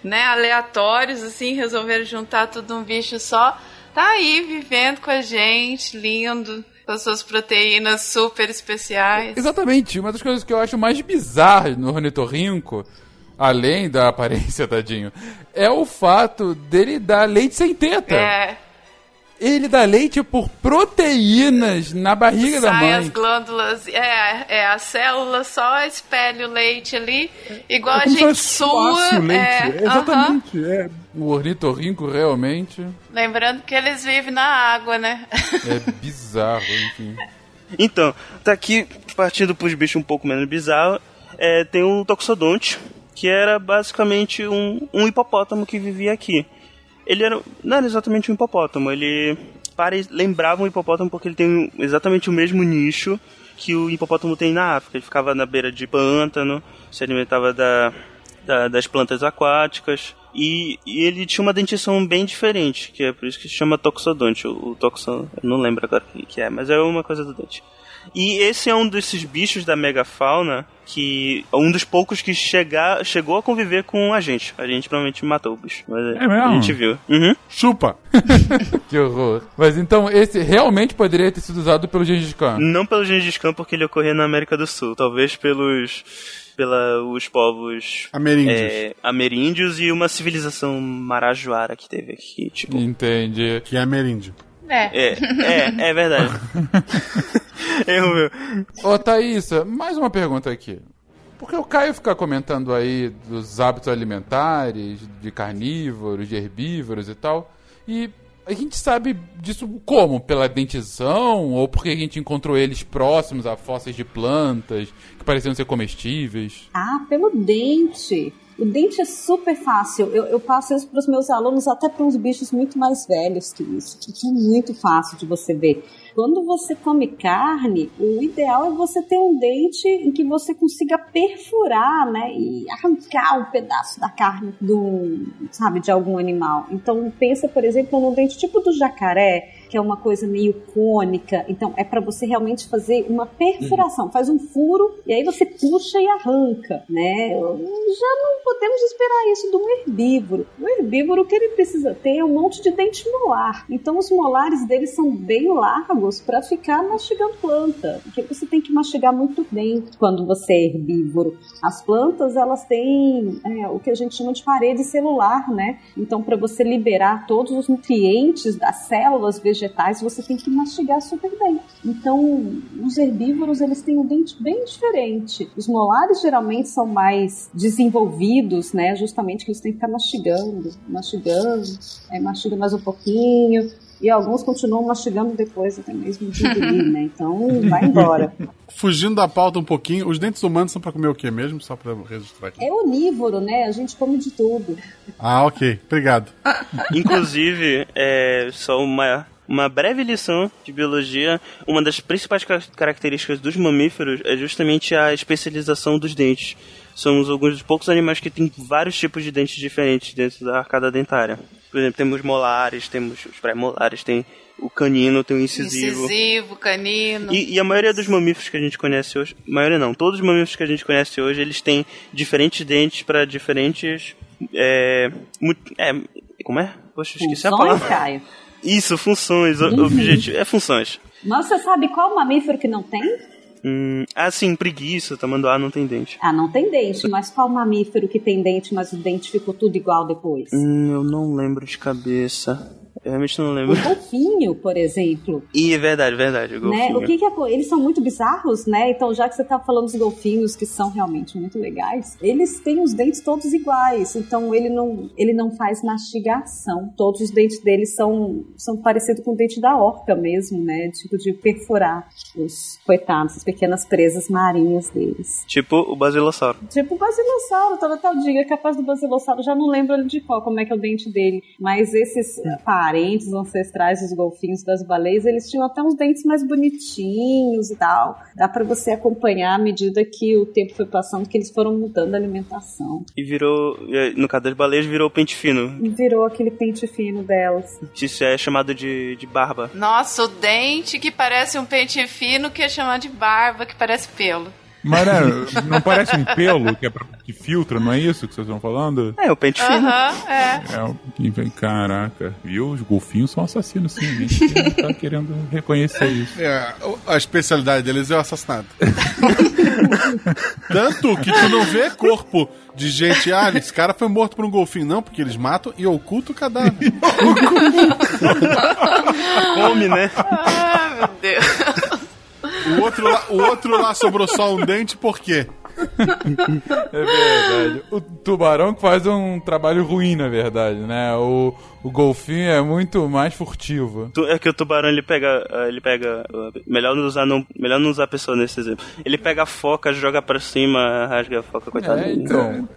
né, aleatórios, assim, resolveram juntar tudo num bicho só. Tá aí vivendo com a gente, lindo, as suas proteínas super especiais. Exatamente. Uma das coisas que eu acho mais bizarras no ornitorrinco, além da [laughs] aparência, tadinho, é o fato dele dar leite sem teta. É, Ele dá leite por proteínas na barriga da sai as mãe. glândulas, é, é, a célula só espelha o leite ali, igual É a gente sua. o leite. é, É, exatamente. é. O ornitorrinco realmente Lembrando que eles vivem na água, né? é bizarro, enfim. Então, tá aqui partindo pros bichos um pouco menos bizarros. É, tem o Toxodonte, que era basicamente um, um hipopótamo que vivia aqui. Ele era, não era exatamente um hipopótamo, ele pare, lembrava um hipopótamo porque ele tem exatamente o mesmo nicho que o hipopótamo tem na África. Ele ficava na beira de pântano, se alimentava da, da- das plantas aquáticas. E, e ele tinha uma dentição bem diferente, que é por isso que se chama toxodonte. O, o eu não lembro agora o que, que é, mas é uma coisa do dente. E esse é um desses bichos da megafauna que um dos poucos que chegar, chegou a conviver com a gente. A gente provavelmente matou o bicho, mas É mesmo? a gente viu. Uhum. Chupa! [laughs] Que horror. Mas então, esse realmente poderia ter sido usado pelo Gengis Khan. Não pelo Gengis Khan, porque ele ocorria na América do Sul. Talvez pelos pela os povos Ameríndios. é, ameríndios e uma civilização marajoara que teve aqui, tipo. Entendi. Que é ameríndio. É. É, é, é verdade. [laughs] Erro meu. Ô, Thaís, mais uma pergunta aqui. Porque o Caio fica comentando aí dos hábitos alimentares, de carnívoros, de herbívoros e tal. E a gente sabe disso como? Pela dentição? Ou porque a gente encontrou eles próximos a fósseis de plantas que pareciam ser comestíveis? Ah, pelo dente. O dente é super fácil. Eu, eu passo isso para os meus alunos, até para uns bichos muito mais velhos que isso. Que é muito fácil de você ver. Quando você come carne, o ideal é você ter um dente em que você consiga perfurar, né, e arrancar um pedaço da carne do, sabe, de algum animal. Então pensa, por exemplo, num dente tipo do jacaré, que é uma coisa meio cônica. Então é para você realmente fazer uma perfuração, faz um furo e aí você puxa e arranca, né? Já não podemos esperar isso de um herbívoro. O herbívoro o que ele precisa ter é um monte de dente molar. Então os molares dele são bem largos para ficar mastigando planta, porque você tem que mastigar muito bem quando você é herbívoro. As plantas elas têm é, o que a gente chama de parede celular, né? Então para você liberar todos os nutrientes das células vegetais você tem que mastigar super bem. Então os herbívoros eles têm um dente bem diferente. Os molares geralmente são mais desenvolvidos, né? Justamente que eles têm que ficar mastigando, mastigando, aí mastiga mais um pouquinho. E alguns continuam mastigando depois até mesmo de engolir, né? Então vai embora. [laughs] Fugindo da pauta um pouquinho, os dentes humanos são pra comer o quê mesmo? Só pra registrar aqui. É onívoro, né? A gente come de tudo. Ah, ok. Obrigado. [laughs] Inclusive, é só uma, uma breve lição de biologia. Uma das principais ca- características dos mamíferos é justamente a especialização dos dentes. Somos alguns dos poucos animais que têm vários tipos de dentes diferentes dentro da arcada dentária. Por exemplo, temos molares, temos os pré-molares, tem o canino, tem o incisivo. Incisivo, canino. E, e a maioria dos mamíferos que a gente conhece hoje, maioria não, todos os mamíferos que a gente conhece hoje, eles têm diferentes dentes para diferentes, é, é, como é? Poxa, esqueci a Funções, palavra. Caio? Isso, funções, Uhum. objetivo, é funções. Mas você sabe qual mamífero que não tem? Hum, ah, sim, preguiça, tamanduá não tem dente. Ah, não tem dente, mas qual mamífero que tem dente, mas o dente ficou tudo igual depois? Hum, eu não lembro de cabeça. Eu realmente não O lembro. golfinho, por exemplo. Ih, é verdade, verdade. O Né? golfinho. O que que é eles são muito bizarros, né? Então, já que você tá falando dos golfinhos que são realmente muito legais, eles têm os dentes todos iguais. Então, ele não, ele não faz mastigação. Todos os dentes deles são, são parecidos com o dente da orca mesmo, né? Tipo de perfurar os coitados, as pequenas presas marinhas deles. Tipo o basilossauro. Tipo o basilossauro, toda tal dia, capaz do basilossauro, já não lembro de qual, como é que é o dente dele. Mas esses eh, parentes ancestrais dos golfinhos, das baleias, eles tinham até uns dentes mais bonitinhos e tal. Dá pra você acompanhar à medida que o tempo foi passando, que eles foram mudando a alimentação. E virou. No caso das baleias, virou pente fino. Virou aquele pente fino delas. Isso é chamado de, de barba. Nossa, o dente que parece um pente fino que é chamado de barba, que parece pelo. Mas né, não parece um pelo que, é pra, que filtra, não é isso que vocês estão falando? É, o pente fino. Aham, é. É, vem- caraca, viu? Os golfinhos são assassinos, sim. A gente não tá querendo reconhecer isso. É, a especialidade deles é o assassinato. [laughs] Tanto que tu não vê corpo de gente, ah, esse cara foi morto por um golfinho. Não, porque eles matam e ocultam o cadáver. [laughs] Come, né? Ah, meu Deus. O outro, lá, o outro lá sobrou só um dente, por quê? É verdade. O tubarão que faz um trabalho ruim, na verdade, né? O, o golfinho é muito mais furtivo. É que o tubarão ele pega. ah, Ele pega. ah, Melhor não usar, não, melhor não usar a pessoa nesse exemplo. Ele pega a foca, joga pra cima, rasga a foca, coitado. É, então,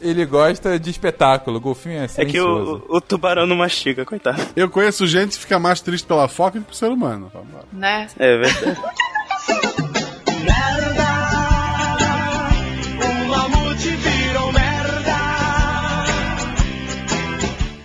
ele gosta de espetáculo. O golfinho é É que o, o tubarão não mastiga, coitado. Eu conheço gente que fica mais triste pela foca do que pro ser humano. Né? É verdade. [laughs]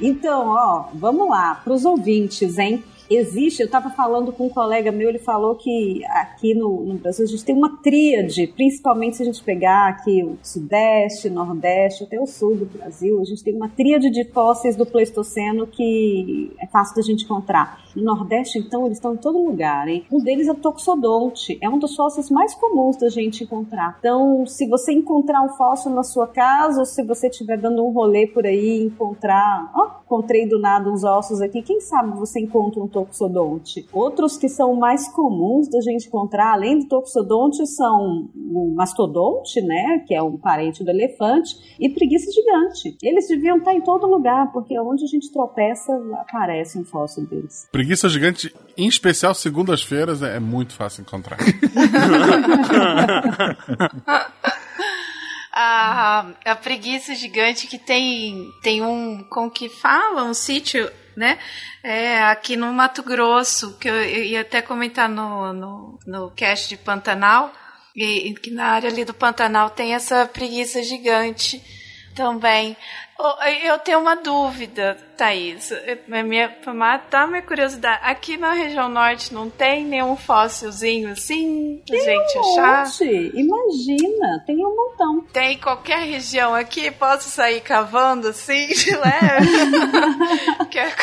Então, ó, vamos lá, para os ouvintes, hein? Existe, eu estava falando com um colega meu, ele falou que aqui no, no Brasil a gente tem uma tríade, principalmente se a gente pegar aqui o Sudeste, Nordeste, até o Sul do Brasil, a gente tem uma tríade de fósseis do Pleistoceno que é fácil da gente encontrar. No Nordeste, então, eles estão em todo lugar, hein? Um deles é o Toxodonte, é um dos fósseis mais comuns da gente encontrar. Então, se você encontrar um fóssil na sua casa, ou se você estiver dando um rolê por aí e encontrar, ó, encontrei do nada uns ossos aqui, quem sabe você encontra um Toxodonte. Outros que são mais comuns da gente encontrar, além do Toxodonte, são o Mastodonte, né, que é um parente do elefante, e preguiça gigante. Eles deviam estar em todo lugar, porque onde a gente tropeça, aparece um fóssil deles. Preguiça gigante, em especial segundas-feiras, é, é muito fácil encontrar. [laughs] a, a preguiça gigante que tem tem um como que fala um sítio né? É, aqui no Mato Grosso que eu, eu ia até comentar no, no, no cast de Pantanal e, que na área ali do Pantanal tem essa preguiça gigante também. Eu tenho uma dúvida Thaís é minha, pra matar minha curiosidade aqui na região norte não tem nenhum fóssilzinho assim pra gente achar Monte, imagina, tem um montão. tem em qualquer região aqui? Posso sair cavando assim [laughs] de leve?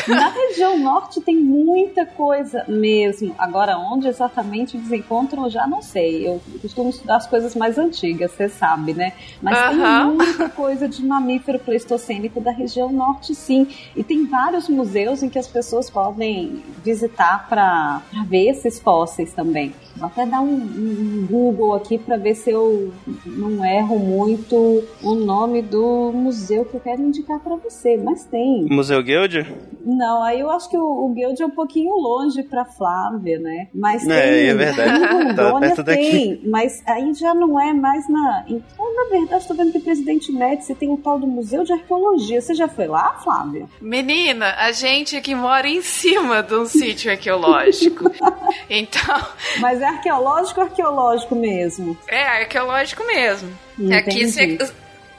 [laughs] Na região norte tem muita coisa mesmo. Agora, onde exatamente eles encontram, eu já não sei. Eu costumo estudar as coisas mais antigas, você sabe, né? Mas Aham. tem muita coisa de mamífero pleistocênico da região norte, sim. E tem vários museus em que as pessoas podem visitar para ver esses fósseis também. Vou até dar um, um Google aqui para ver se eu não erro muito o nome do museu que eu quero indicar para você. Mas tem. Museu Guild? Não, aí eu acho que o, o Guild é um pouquinho longe pra Flávia, né? Mas É, tem. é verdade. [laughs] Em Tá perto daqui. tem, mas aí já não é mais na. Então, na verdade, tô vendo que o Presidente Médici tem um tal do Museu de Arqueologia. Você já foi lá, Flávia? Menina, a gente aqui mora em cima de um sítio arqueológico. [laughs] Então, Mas é arqueológico ou arqueológico mesmo? é arqueológico mesmo. Entendi. Aqui você.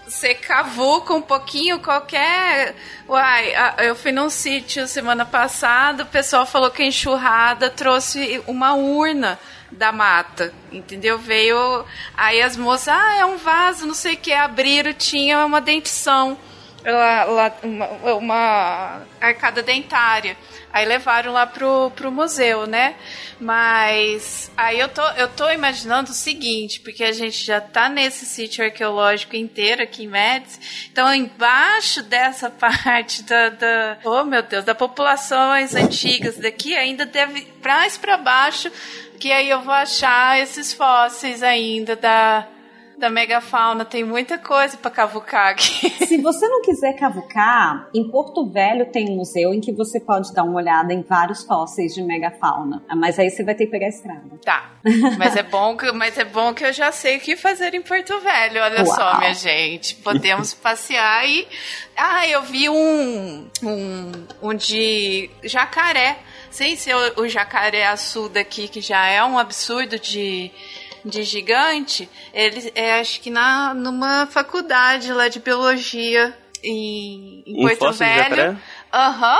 Você cavuca um pouquinho qualquer. Uai, eu fui num sítio semana passada, o pessoal falou que a enxurrada trouxe uma urna da mata, entendeu? Veio. Aí as moças, ah, é um vaso, não sei o que, abriram, tinha uma dentição. Lá, lá uma, uma arcada dentária. Aí levaram lá pro, pro museu, né? Mas aí eu tô, eu tô imaginando o seguinte, porque a gente já tá nesse sítio arqueológico inteiro aqui em Médici, então embaixo dessa [laughs] parte da, da oh meu Deus, da populações antigas daqui ainda deve mais para baixo, que aí eu vou achar esses fósseis ainda da da megafauna, tem muita coisa para cavucar aqui. [laughs] Se você não quiser cavucar, em Porto Velho tem um museu em que você pode dar uma olhada em vários fósseis de megafauna. Mas aí você vai ter que pegar a estrada. Tá. Mas é bom que, mas é bom que eu já sei o que fazer em Porto Velho. Olha Uau. só, minha gente. Podemos [laughs] passear e. Ah, eu vi um. um, um de jacaré. Sem ser o, o jacaré açu daqui, que já é um absurdo de de gigante, ele é acho que na numa faculdade lá de biologia em, em Um Porto Velho. Aham.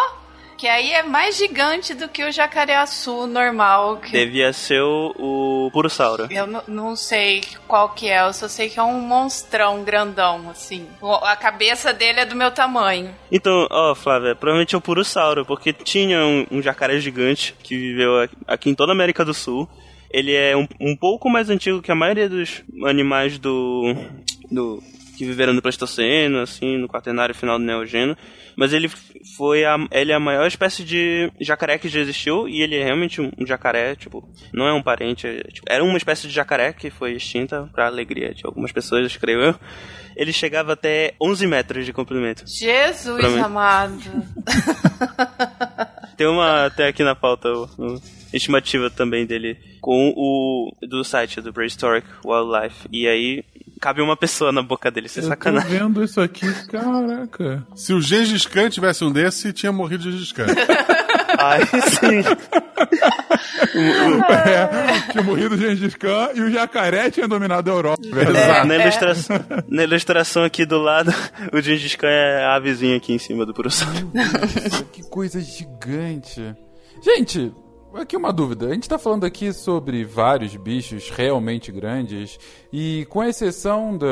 Que aí é mais gigante do que o jacaré-açu normal. Que Devia ser o, o Purossauro. eu não- sei qual que é, eu só sei que é um monstrão grandão, assim. A cabeça dele é do meu tamanho. Então, ó, Flávia, provavelmente é o Purossauro, porque tinha um, um jacaré gigante que viveu aqui- aqui em toda a América do Sul. Ele é um, um pouco mais antigo que a maioria dos animais do, do que viveram no Pleistoceno, assim, no quaternário final do Neogeno. Mas ele foi a, ele é a maior espécie de jacaré que já existiu e ele é realmente um, jacaré, tipo, não é um parente, é, tipo, era uma espécie de jacaré que foi extinta para alegria de algumas pessoas, creio eu. Ele chegava até 11 metros de comprimento. Jesus amado. [laughs] Tem uma até aqui na pauta o- estimativa também dele com o do site do Prehistoric Wildlife e aí cabe uma pessoa na boca dele, isso é Eu tô sacanagem. vendo isso aqui, caraca. Se o Gengis Khan tivesse um desse, tinha morrido o Gengis Khan. [laughs] Ai, sim. [laughs] É, tinha morrido o Gengis Khan e o jacaré tinha dominado a Europa. É, na, ilustração, na ilustração aqui do lado, o Gengis Khan é a avezinha aqui em cima do. Nossa, que coisa gigante. Gente, aqui uma dúvida. A gente tá falando aqui sobre vários bichos realmente grandes e com exceção da,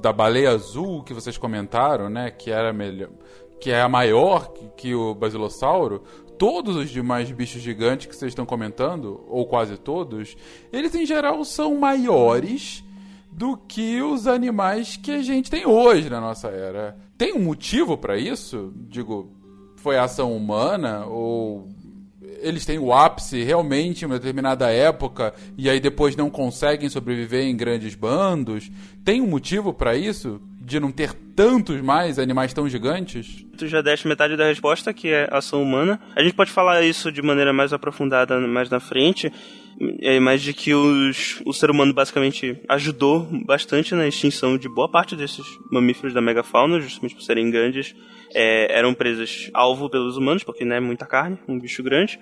da baleia azul que vocês comentaram, né, que era melhor, que é a maior que, que o basilossauro, todos os demais bichos gigantes que vocês estão comentando, ou quase todos, eles em geral são maiores do que os animais que a gente tem hoje na nossa era. Tem um motivo pra isso? Digo, foi ação humana ou eles têm o ápice realmente em uma determinada época e aí depois não conseguem sobreviver em grandes bandos? Tem um motivo pra isso? De não ter tantos mais animais tão gigantes? Tu já deste metade da resposta, que é ação humana. A gente pode falar isso de maneira mais aprofundada mais na frente, é, mas de que os, o ser humano basicamente ajudou bastante na extinção de boa parte desses mamíferos da megafauna, justamente por serem grandes. É, eram presas alvo pelos humanos, porque não é muita carne, um bicho grande.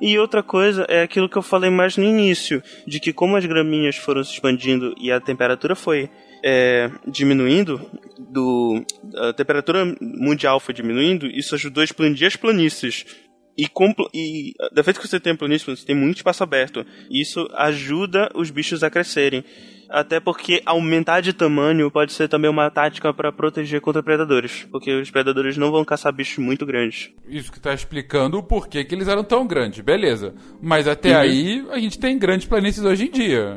E outra coisa é aquilo que eu falei mais no início, de que como as graminhas foram se expandindo e a temperatura foi é, diminuindo, do, a temperatura mundial foi diminuindo, isso ajudou a expandir as planícies. E, e da vez que você tem planície, você tem muito espaço aberto. Isso ajuda os bichos a crescerem. Até porque aumentar de tamanho pode ser também uma tática para proteger contra predadores. Porque os predadores não vão caçar bichos muito grandes. Isso que tá explicando o porquê que eles eram tão grandes, beleza. Mas até Uhum. aí a gente tem grandes planícies hoje em dia.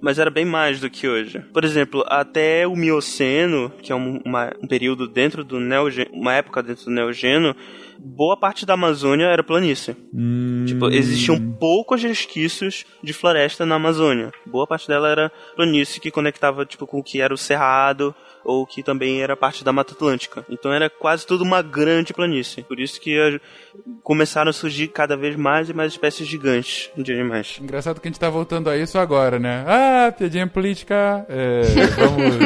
Mas era bem mais do que hoje. Por exemplo, até o Mioceno, que é um, uma- um período dentro do Neogeno, uma época dentro do Neogeno, boa parte da Amazônia era planície. Tipo, existiam poucos resquícios de floresta na Amazônia. Boa parte dela era planície que conectava tipo com o que era o cerrado ou que também era parte da Mata Atlântica. Então era quase tudo uma grande planície. Por isso que a- começaram a surgir cada vez mais e mais espécies gigantes de animais. Engraçado que a gente tá voltando a isso agora, né? Ah, piadinha política. É, [laughs] vamos.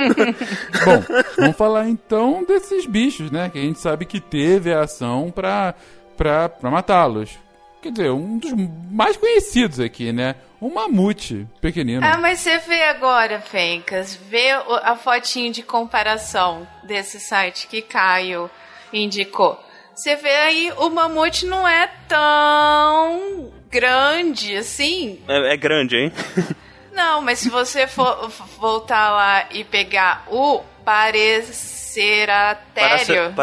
Bom, vamos falar então desses bichos, né? Que a gente sabe que teve a ação pra, pra matá-los. Quer dizer, um dos mais conhecidos aqui, né? Um mamute pequenino. Ah, mas você vê agora, Fencas, vê a fotinho de comparação desse site que Caio indicou. Você vê aí, o mamute não é tão grande assim. É, é grande, hein? [laughs] Não, mas se você for voltar lá e pegar o. Paraceratério.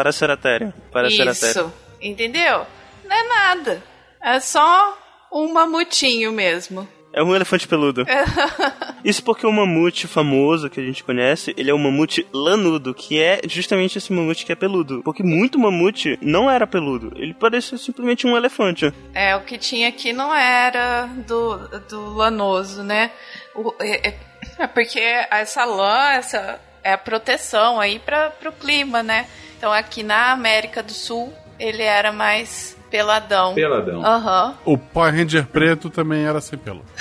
Paraceratério. Isso. Entendeu? Não é nada. É só um mamutinho mesmo. É um elefante peludo. [laughs] Isso porque o mamute famoso que a gente conhece, ele é o mamute lanudo, que é justamente esse mamute que é peludo. Porque muito mamute não era peludo. Ele parecia simplesmente um elefante. É, o que tinha aqui não era do, do lanoso, né? O, é, é- é porque essa lã, essa é a proteção aí para o clima, né? Então aqui na América do Sul ele era mais peladão. Peladão. Aham. O Power Ranger preto também era sem pelo. [laughs]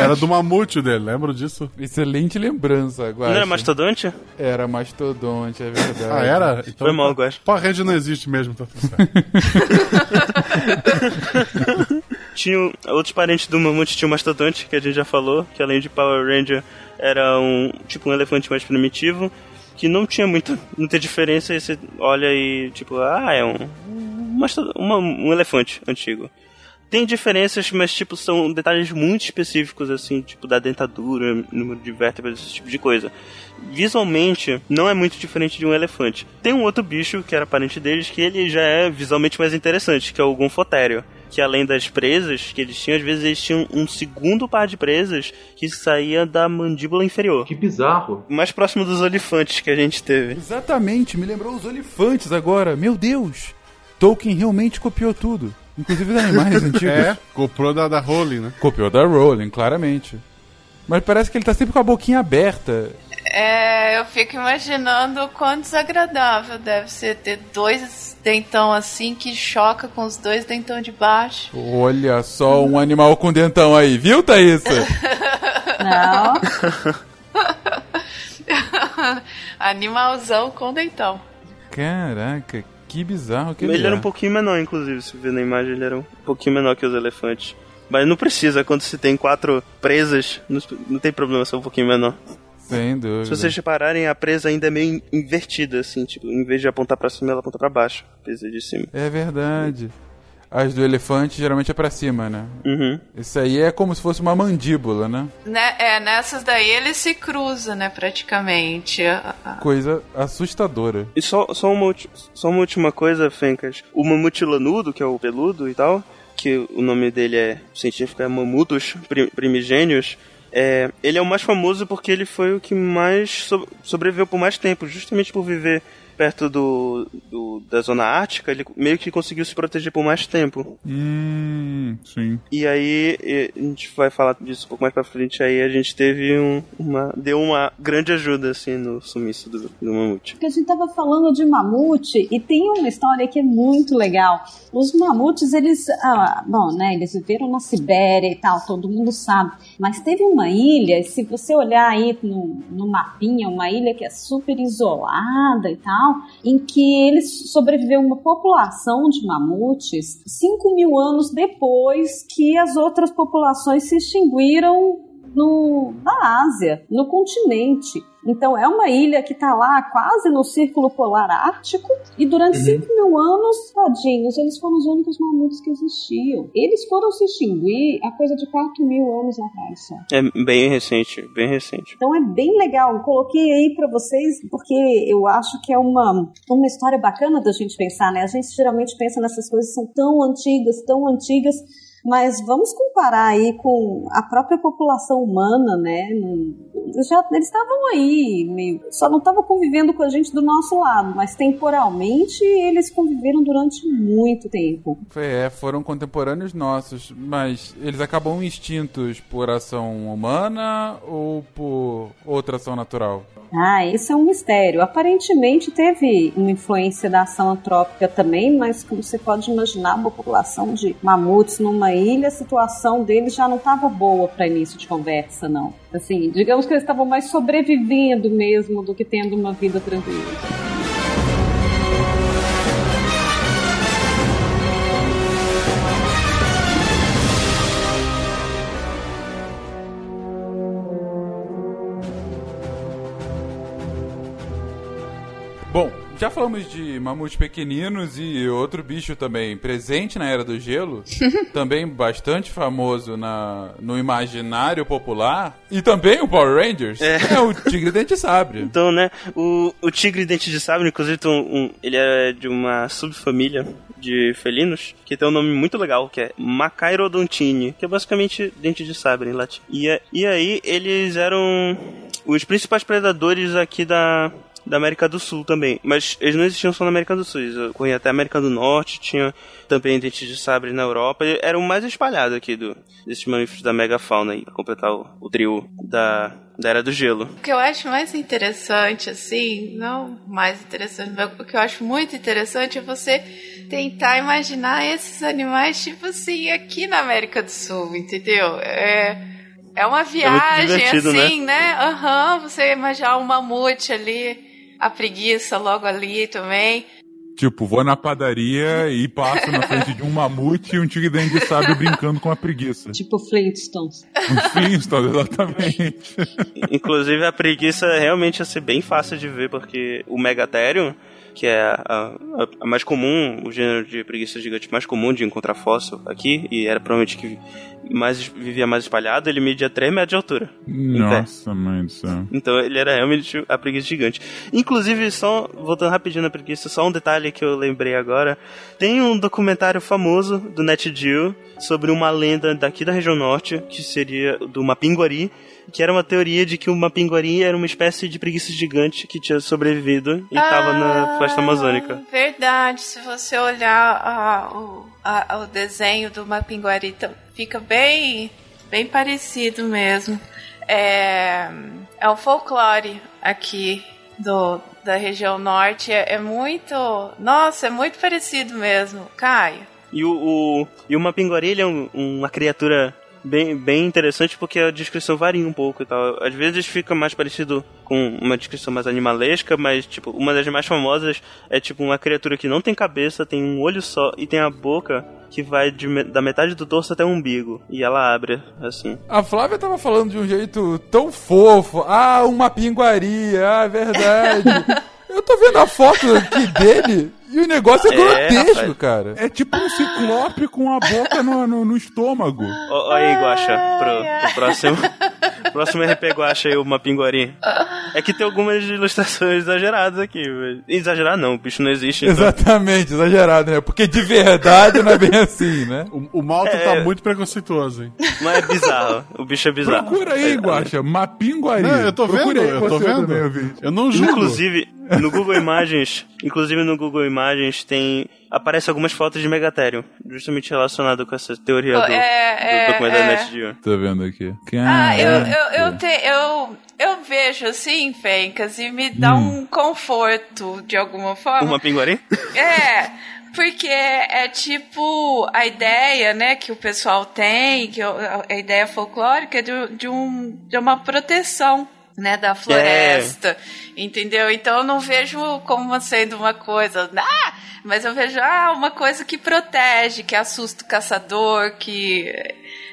era do mamute dele, lembra disso? Excelente lembrança, Guaxa. Não era mastodonte? Era mastodonte, é verdade. Ah, era? Então, Foi mal, Guaxa. Power Ranger não existe mesmo, tá tudo certo. [laughs] Tinha o- outros parentes do mamute, tinha o mastodonte, que a gente já falou, que além de Power Ranger era um tipo um elefante mais primitivo, que não tinha muita, muita diferença, e você olha e tipo, ah, é um, um, um elefante antigo. Tem diferenças, mas tipo, são detalhes muito específicos, assim, tipo da dentadura, número de vértebras, esse tipo de coisa. Visualmente, não é muito diferente de um elefante. Tem um outro bicho, que era parente deles, que ele já é visualmente mais interessante, que é o gonfotério. Que além das presas que eles tinham, às vezes eles tinham um segundo par de presas que saía da mandíbula inferior. Que bizarro. Mais próximo dos olifantes que a gente teve. Exatamente, me lembrou os olifantes agora. Meu Deus! Tolkien realmente copiou tudo. Inclusive os animais [laughs] antigos. É, copiou da, da Rowling, né? Copiou da Rowling, claramente. Mas parece que ele tá sempre com a boquinha aberta. É, eu fico imaginando o quão desagradável deve ser ter dois dentão assim que choca com os dois dentão de baixo. Olha só um animal com dentão aí, viu, Thaísa? [laughs] Não. [laughs] Animalzão com dentão. Caraca, que bizarro que Ele ele, era é. um pouquinho menor, inclusive, se ver na imagem, ele era um pouquinho menor que os elefantes. Mas não precisa, quando se tem quatro presas, não, tem problema ser um pouquinho menor. Sem dúvida. Se vocês repararem, a presa ainda é meio invertida, assim, tipo, em vez de apontar pra cima, ela aponta pra baixo. A presa de cima. É verdade. As do elefante geralmente é pra cima, né? Uhum. Isso aí é como se fosse uma mandíbula, né? Né, é, nessas daí ele se cruza, né, praticamente. Coisa assustadora. E só, só, uma, só uma última coisa, Fencas. O mamute lanudo, que é o peludo e tal, que o nome dele é científico é Mamutus pri- primigênios, é, ele é o mais famoso porque ele foi o que mais so- sobreviveu por mais tempo, justamente por viver perto do, do- da zona ártica, ele meio que conseguiu se proteger por mais tempo. Hum, sim. E aí, a gente vai falar disso um pouco mais pra frente, aí a gente teve um, uma... deu uma grande ajuda, assim, no sumiço do, do mamute. Porque a gente tava falando de mamute e tem uma história que é muito legal. Os mamutes, eles, ah, bom, né, eles viveram na Sibéria e tal, todo mundo sabe. Mas teve uma ilha, se você olhar aí no, no mapinha, uma ilha que é super isolada e tal, em que eles sobreviveu uma população de mamutes 5 mil anos depois que as outras populações se extinguiram no, na Ásia, no continente. Então é uma ilha que está lá quase no Círculo Polar Ártico e durante 5 mil anos, tadinhos, eles foram os únicos mamutes que existiam. Eles foram se extinguir a coisa de 4 mil anos atrás só. É bem recente, bem recente. Então é bem legal. Eu Coloquei aí pra vocês porque eu acho que é uma, uma história bacana da gente pensar, né? A gente geralmente pensa nessas coisas que são tão antigas, tão antigas, mas vamos comparar aí com a própria população humana, né? Eles já eles estavam aí, meio, só não estavam convivendo com a gente do nosso lado, mas temporalmente eles conviveram durante muito tempo. É, foram contemporâneos nossos, mas eles acabam extintos por ação humana ou por outra ação natural? Ah, isso é um mistério. Aparentemente teve uma influência da ação antrópica também, mas como você pode imaginar, uma população de mamutes numa ilha, a situação deles já não estava boa para início de conversa, não. Assim, digamos que eles estavam mais sobrevivendo mesmo do que tendo uma vida tranquila. Já falamos de mamutes pequeninos e outro bicho também presente na Era do Gelo, [laughs] também bastante famoso na, no imaginário popular, e também o Power Rangers, é, é o Tigre Dente Sabre. [laughs] Então, né, o, o Tigre Dente de Sabre, inclusive, um, um, ele é de uma subfamília de felinos, que tem um nome muito legal, que é Macairodontine, que é basicamente dente de sabre em latim. E, e aí, eles eram os principais predadores aqui da, da América do Sul também. Mas eles não existiam só na América do Sul, eles corriam até a América do Norte, tinha também dentes de sabre na Europa. Eram mais espalhados aqui do, desses mamíferos da megafauna aí, pra completar o, o trio da, da Era do Gelo. O que eu acho mais interessante, assim, não mais interessante, mas o que eu acho muito interessante é você tentar imaginar esses animais, tipo assim, aqui na América do Sul, entendeu? É. É uma viagem, é assim, né? né? Aham, uhum, você imaginar um mamute ali, a preguiça logo ali também. Tipo, vou na padaria e passo na frente de um mamute e um tigre dente de sábio brincando com a preguiça. Tipo Flintstones. Um Flintstones, exatamente. Inclusive, a preguiça realmente ia ser bem fácil de ver, porque o Megatherium que é a, a, a, mais comum, o gênero de preguiça gigante mais comum de encontrar fóssil aqui, e era provavelmente que mais vivia mais espalhado, ele media 3 metros de altura. Nossa, mãe do céu. Então ele era realmente a preguiça gigante. Inclusive, só voltando rapidinho na preguiça, só um detalhe que eu lembrei agora. Tem um documentário famoso do NetGeo sobre uma lenda daqui da região norte, que seria do Mapinguari, que era uma teoria de que o Mapinguari era uma espécie de preguiça gigante que tinha sobrevivido e estava ah, na floresta amazônica. Verdade, se você olhar ah, o, a, o desenho do Mapinguari, fica bem, bem parecido mesmo. É, é o folclore aqui do, da região norte. É, é muito. Nossa, é muito parecido mesmo, Caio. E o, o, e o Mapinguari ele é um, uma criatura bem, bem interessante porque a descrição varia um pouco e tal. Às vezes fica mais parecido com uma descrição mais animalesca, mas, tipo, uma das mais famosas é, tipo, uma criatura que não tem cabeça, tem um olho só e tem a boca que vai de, da metade do dorso até o umbigo. E ela abre, assim. A Flávia tava falando de um jeito tão fofo. Ah, uma pinguaria, ah, verdade. [laughs] Eu tô vendo a foto aqui dele e o negócio é, é grotesco, rapaz. cara. É tipo um ciclope com a boca no, no, no estômago. Olha aí, Guaxa, pro, pro próximo. [laughs] próximo RP Guaxa aí, uma pinguari. É que tem algumas ilustrações exageradas aqui. Exagerar não, o bicho não existe. Então. Exatamente, exagerado, né? Porque de verdade não é bem assim, né? O, o Malta tá é... tá muito preconceituoso, hein? Mas é bizarro. O bicho é bizarro. Procura aí, é, Guaxa, Mapinguari. Não, eu tô vendo, eu tô vendo. Também, eu não julgo. Inclusive, no Google Imagens, inclusive no Google Imagens tem aparece algumas fotos de Megatherium, justamente relacionado com essa teoria do, é, do documento é, da NetGeo. Tô vendo aqui. Ah, eu, eu, eu, te, eu, eu vejo assim, Fencas, e me dá hum. um conforto de alguma forma. Uma pinguari? É. Porque é tipo a ideia, né, que o pessoal tem, que a ideia folclórica de, de, um, de uma proteção né, da floresta, é. entendeu? Então eu não vejo como sendo uma coisa, ah, mas eu vejo ah, uma coisa que protege, que assusta o caçador, que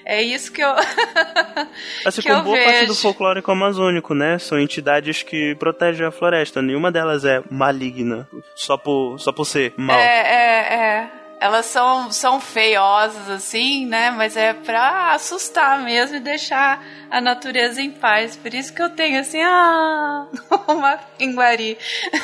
é isso que eu [laughs] Assim que como boa vejo. parte do folclórico amazônico, né? São entidades que protegem a floresta. Nenhuma delas é maligna, só por só por ser mal. É, é, é elas são, são feiosas, assim, né? Mas é pra assustar mesmo e deixar a natureza em paz. Por isso que eu tenho, assim, [laughs] ah, uma pinguari.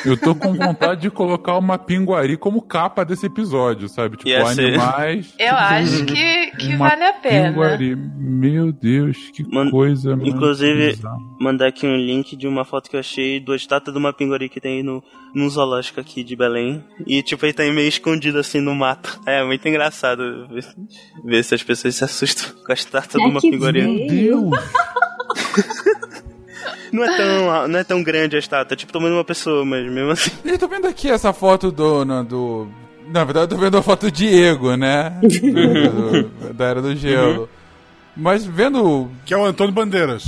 Eu tô com vontade de colocar uma pinguari como capa desse episódio, sabe? Tipo, Ia animais. [laughs] Eu acho que, que vale a pena. Pinguari. Meu Deus, que Man coisa, Inclusive, mandar aqui um link de uma foto que eu achei do estátua de uma pinguari que tem no, num zoológico aqui de Belém. E, tipo, ele tá meio escondido, assim, no mato. É muito engraçado ver, ver se as pessoas se assustam com a estátua é de uma pinguaria. Meu Deus! [laughs] Não é, tão, não é tão grande a estátua, é tipo tomando uma pessoa, mas mesmo assim. Eu tô vendo aqui essa foto do. No, do na verdade, eu tô vendo a foto do Diego, né? do, [laughs] do, da Era do Gelo. Uhum. Mas vendo. Que é o Antônio Bandeiras.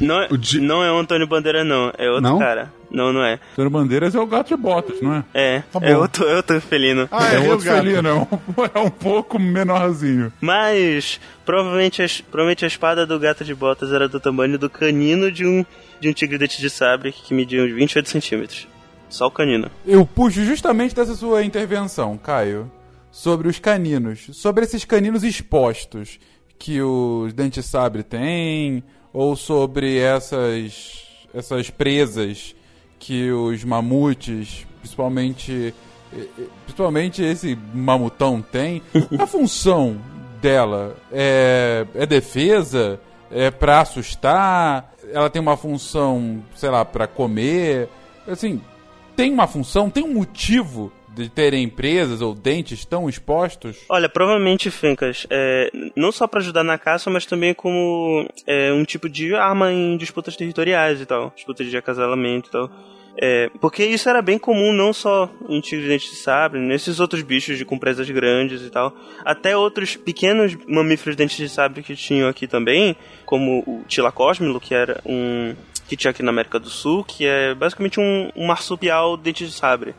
Não é, Di... não é o Antônio Bandeiras, não. É outro não? cara. Não, não é. Antônio Bandeiras é o gato de botas, não é? É. Tá é, outro, é outro felino. Ah, é, é outro felino. É um, [laughs] é um pouco menorzinho. Mas provavelmente a, provavelmente a espada do gato de botas era do tamanho do canino de um, de um tigre dente de sabre que media uns 28 centímetros. Só o canino. Eu puxo justamente dessa sua intervenção, Caio, sobre os caninos, sobre esses caninos expostos que os dentes sabre têm, ou sobre essas essas presas que os mamutes, principalmente principalmente esse mamutão tem, a [laughs] função dela é, é defesa, é para assustar, ela tem uma função, sei lá, para comer, assim, tem uma função, tem um motivo de terem empresas ou dentes tão expostos? Olha, provavelmente, Fencas, é, não só para ajudar na caça, mas também como é, um tipo de arma em disputas territoriais e tal, disputas de acasalamento e tal. É, porque isso era bem comum não só em tigre de dente de sabre, nesses outros bichos de com presas grandes e tal. Até outros pequenos mamíferos de dente de sabre que tinham aqui também, como o Tilacosmilo, que era um que tinha aqui na América do Sul, que é basicamente um, um marsupial dente de sabre.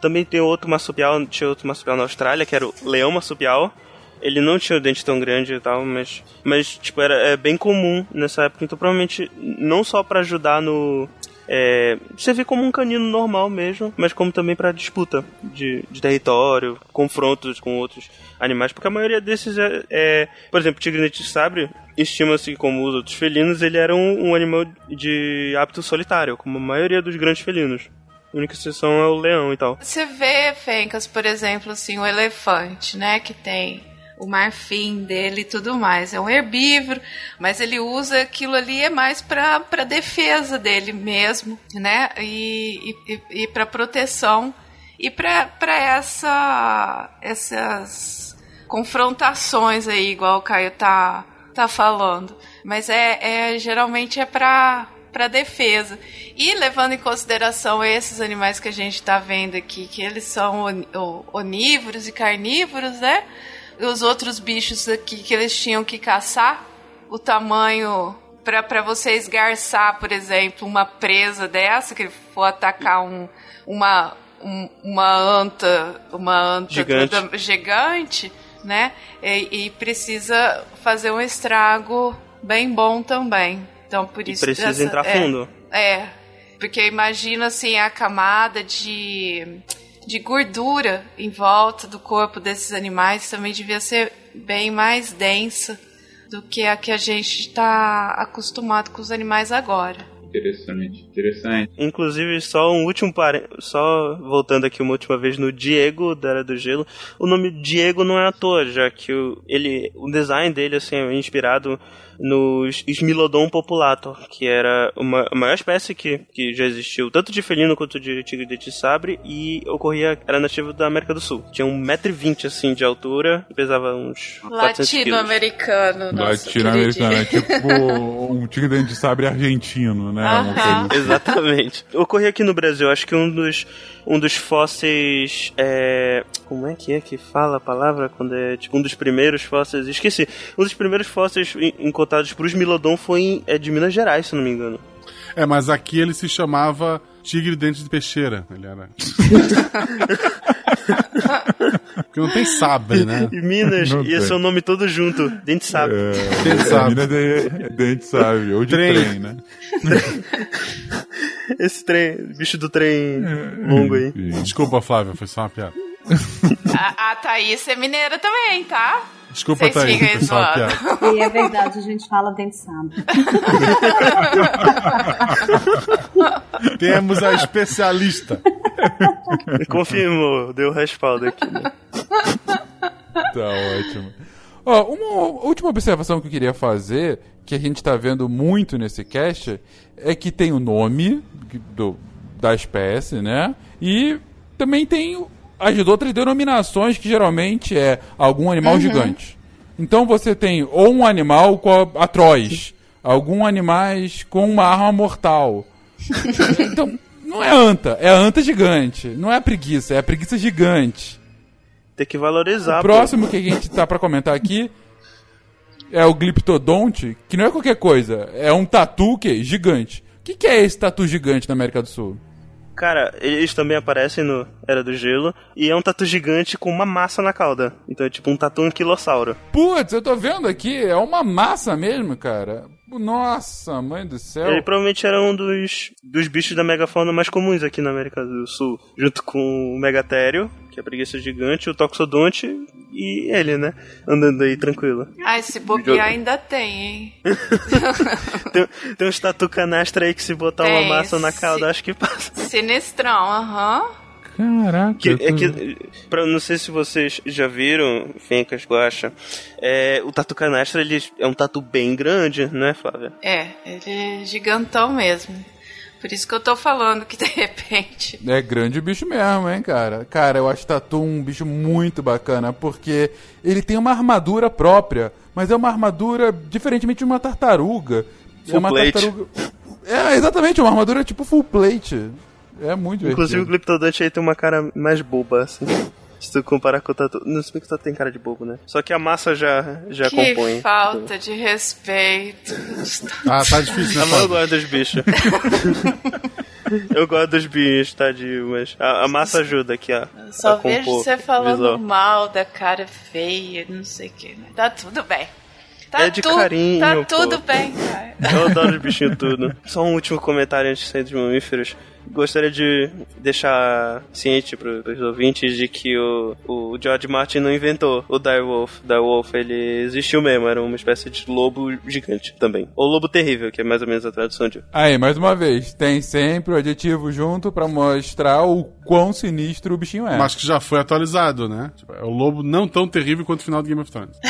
Também tem outro marsupial, tinha outro marsupial na Austrália, que era o leão marsupial. Ele não tinha o dente tão grande e tal, mas, mas tipo, era é bem comum nessa época. Então, provavelmente, não só para ajudar no, é, servir como um canino normal mesmo, mas como também para disputa de, de, território, confrontos com outros animais, porque a maioria desses é, é por exemplo, tigre de sabre estima-se como os outros felinos, ele era um, um, animal de hábito solitário, como a maioria dos grandes felinos. A única exceção é o leão e tal. Você vê, Fencas, por exemplo, assim, o elefante, né, que tem o marfim dele e tudo mais. É um herbívoro, mas ele usa aquilo ali é mais para defesa dele mesmo, né? E, e, e para proteção e para essa essas confrontações aí, igual o Caio tá tá falando. Mas é, é geralmente é para para defesa. E levando em consideração esses animais que a gente está vendo aqui, que eles são onívoros e carnívoros, né? os outros bichos aqui que eles tinham que caçar, o tamanho para você esgarçar, por exemplo, uma presa dessa, que ele for atacar um, uma, um, uma anta, uma anta gigante, gigante né? E, e, precisa fazer um estrago bem bom também. Então, por e isso. Precisa essa, entrar fundo. É, é. Porque imagina assim a camada de de gordura em volta do corpo desses animais também devia ser bem mais densa do que a que a gente está acostumado com os animais agora. Interessante, interessante. Inclusive, só um último par... só voltando aqui uma última vez no Diego da Era do Gelo. O nome Diego não é à toa, já que o, ele, o design dele assim, é inspirado no Smilodon populator, que era uma, a maior espécie que, que já existiu, tanto de felino quanto de tigre de sabre, e ocorria, era nativo da América do Sul. Tinha 1,20m assim de altura, pesava uns Latino-americano, Latino-americano, é tipo um tigre de sabre argentino, né? Assim. Exatamente. [laughs] Ocorria aqui no Brasil, acho que um dos um dos fósseis. É... Como é que é que fala a palavra quando é tipo um dos primeiros fósseis? Esqueci. Um dos primeiros fósseis encontrados por Milodon foi em, é de Minas Gerais, se não me engano. É, mas aqui ele se chamava Tigre Dente de Peixeira. Ele era. [laughs] Porque não tem sabre, né? E Minas não ia ser o nome todo junto. Dente sabre. É, dente sabre. Minas é dente sabre. Ou de trem, trem né? [laughs] Esse trem, bicho do trem longo aí. Desculpa, Flávia, foi só uma piada. A, a Thaís é mineira também, tá? Desculpa, Vocês Thaís, uma piada. E é verdade, a gente fala dente sabre. [laughs] Temos a especialista. Confirmou, deu respaldo aqui. Né? Tá ótimo. Ó, uma última observação que eu queria fazer, que a gente está vendo muito nesse cast, é que tem o nome do, da espécie, né? E também tem as outras denominações que geralmente é algum animal uhum. gigante. Então você tem ou um animal com atroz, algum animais com uma arma mortal. [laughs] então, não é anta, é anta gigante. Não é a preguiça, é a preguiça gigante. Tem que valorizar. O próximo pô. que a gente tá para comentar aqui é o Gliptodonte, que não é qualquer coisa, é um tatu que gigante. O que, que é esse tatu gigante na América do Sul? Cara, eles também aparecem no Era do Gelo. E é um tatu gigante com uma massa na cauda. Então é tipo um tatu anquilossauro. Putz, eu tô vendo aqui, é uma massa mesmo, cara. Nossa, mãe do céu. Ele provavelmente era um dos, dos bichos da megafauna mais comuns aqui na América do Sul, junto com o Megatério, que é a preguiça gigante, o Toxodonte e ele, né? Andando aí tranquilo. Ai, se bobear ainda tem, hein? [laughs] Tem, tem uns tatu canastra aí que se botar uma Tem, massa na cauda, acho que passa. Sinistrão, aham. Caraca. Que, é tô- que, pra, não sei se vocês já viram, Fencas, Guacha, é, o tatu canastra ele é um tatu bem grande, né, Flávia? É, ele é gigantão mesmo. Por isso que eu tô falando que [laughs] de repente. É grande o bicho mesmo, hein, cara? Cara, eu acho Tatu um bicho muito bacana, porque ele tem uma armadura própria, mas é uma armadura diferentemente de uma tartaruga. é Full uma plate. tartaruga. É, exatamente, uma armadura tipo full plate. É muito Inclusive o divertido. Glyptodonte aí tem uma cara mais boba, assim. [laughs] Se tu comparar com o tatu. Não sei que o tatu tem cara de bobo, né? Só que a massa já, já que compõe. falta de respeito. Ah, tá difícil, Ah, né, mas eu gosto dos bichos. [laughs] eu gosto dos bichos, tadinho, mas a, a massa ajuda aqui, ó. Só a vejo você falando visual. mal da cara feia, não sei o que. Tá tudo bem. Tá É de tu- carinho, Tá pô. tudo bem, cara. Eu adoro os bichinhos tudo. [laughs] Só um último comentário antes de sair dos mamíferos. Gostaria de deixar ciente para os ouvintes de que o, o George Martin não inventou o Direwolf. Direwolf, ele existiu mesmo, era uma espécie de lobo gigante também. Ou lobo terrível, que é mais ou menos a tradução de... Aí, mais uma vez, tem sempre o adjetivo junto pra mostrar o quão sinistro o bichinho é. Mas que já foi atualizado, né? Tipo, é o lobo não tão terrível quanto o final do Game of Thrones. [laughs]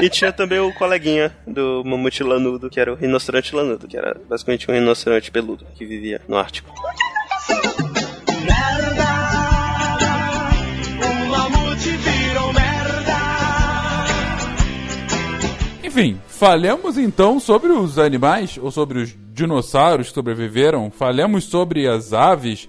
e tinha também o coleguinha do mamute lanudo, que era o rinoceronte lanudo, que era basicamente um rinoceronte peludo que vivia no Ártico. Enfim, falemos então sobre os animais, ou sobre os dinossauros que sobreviveram. Falemos sobre as aves,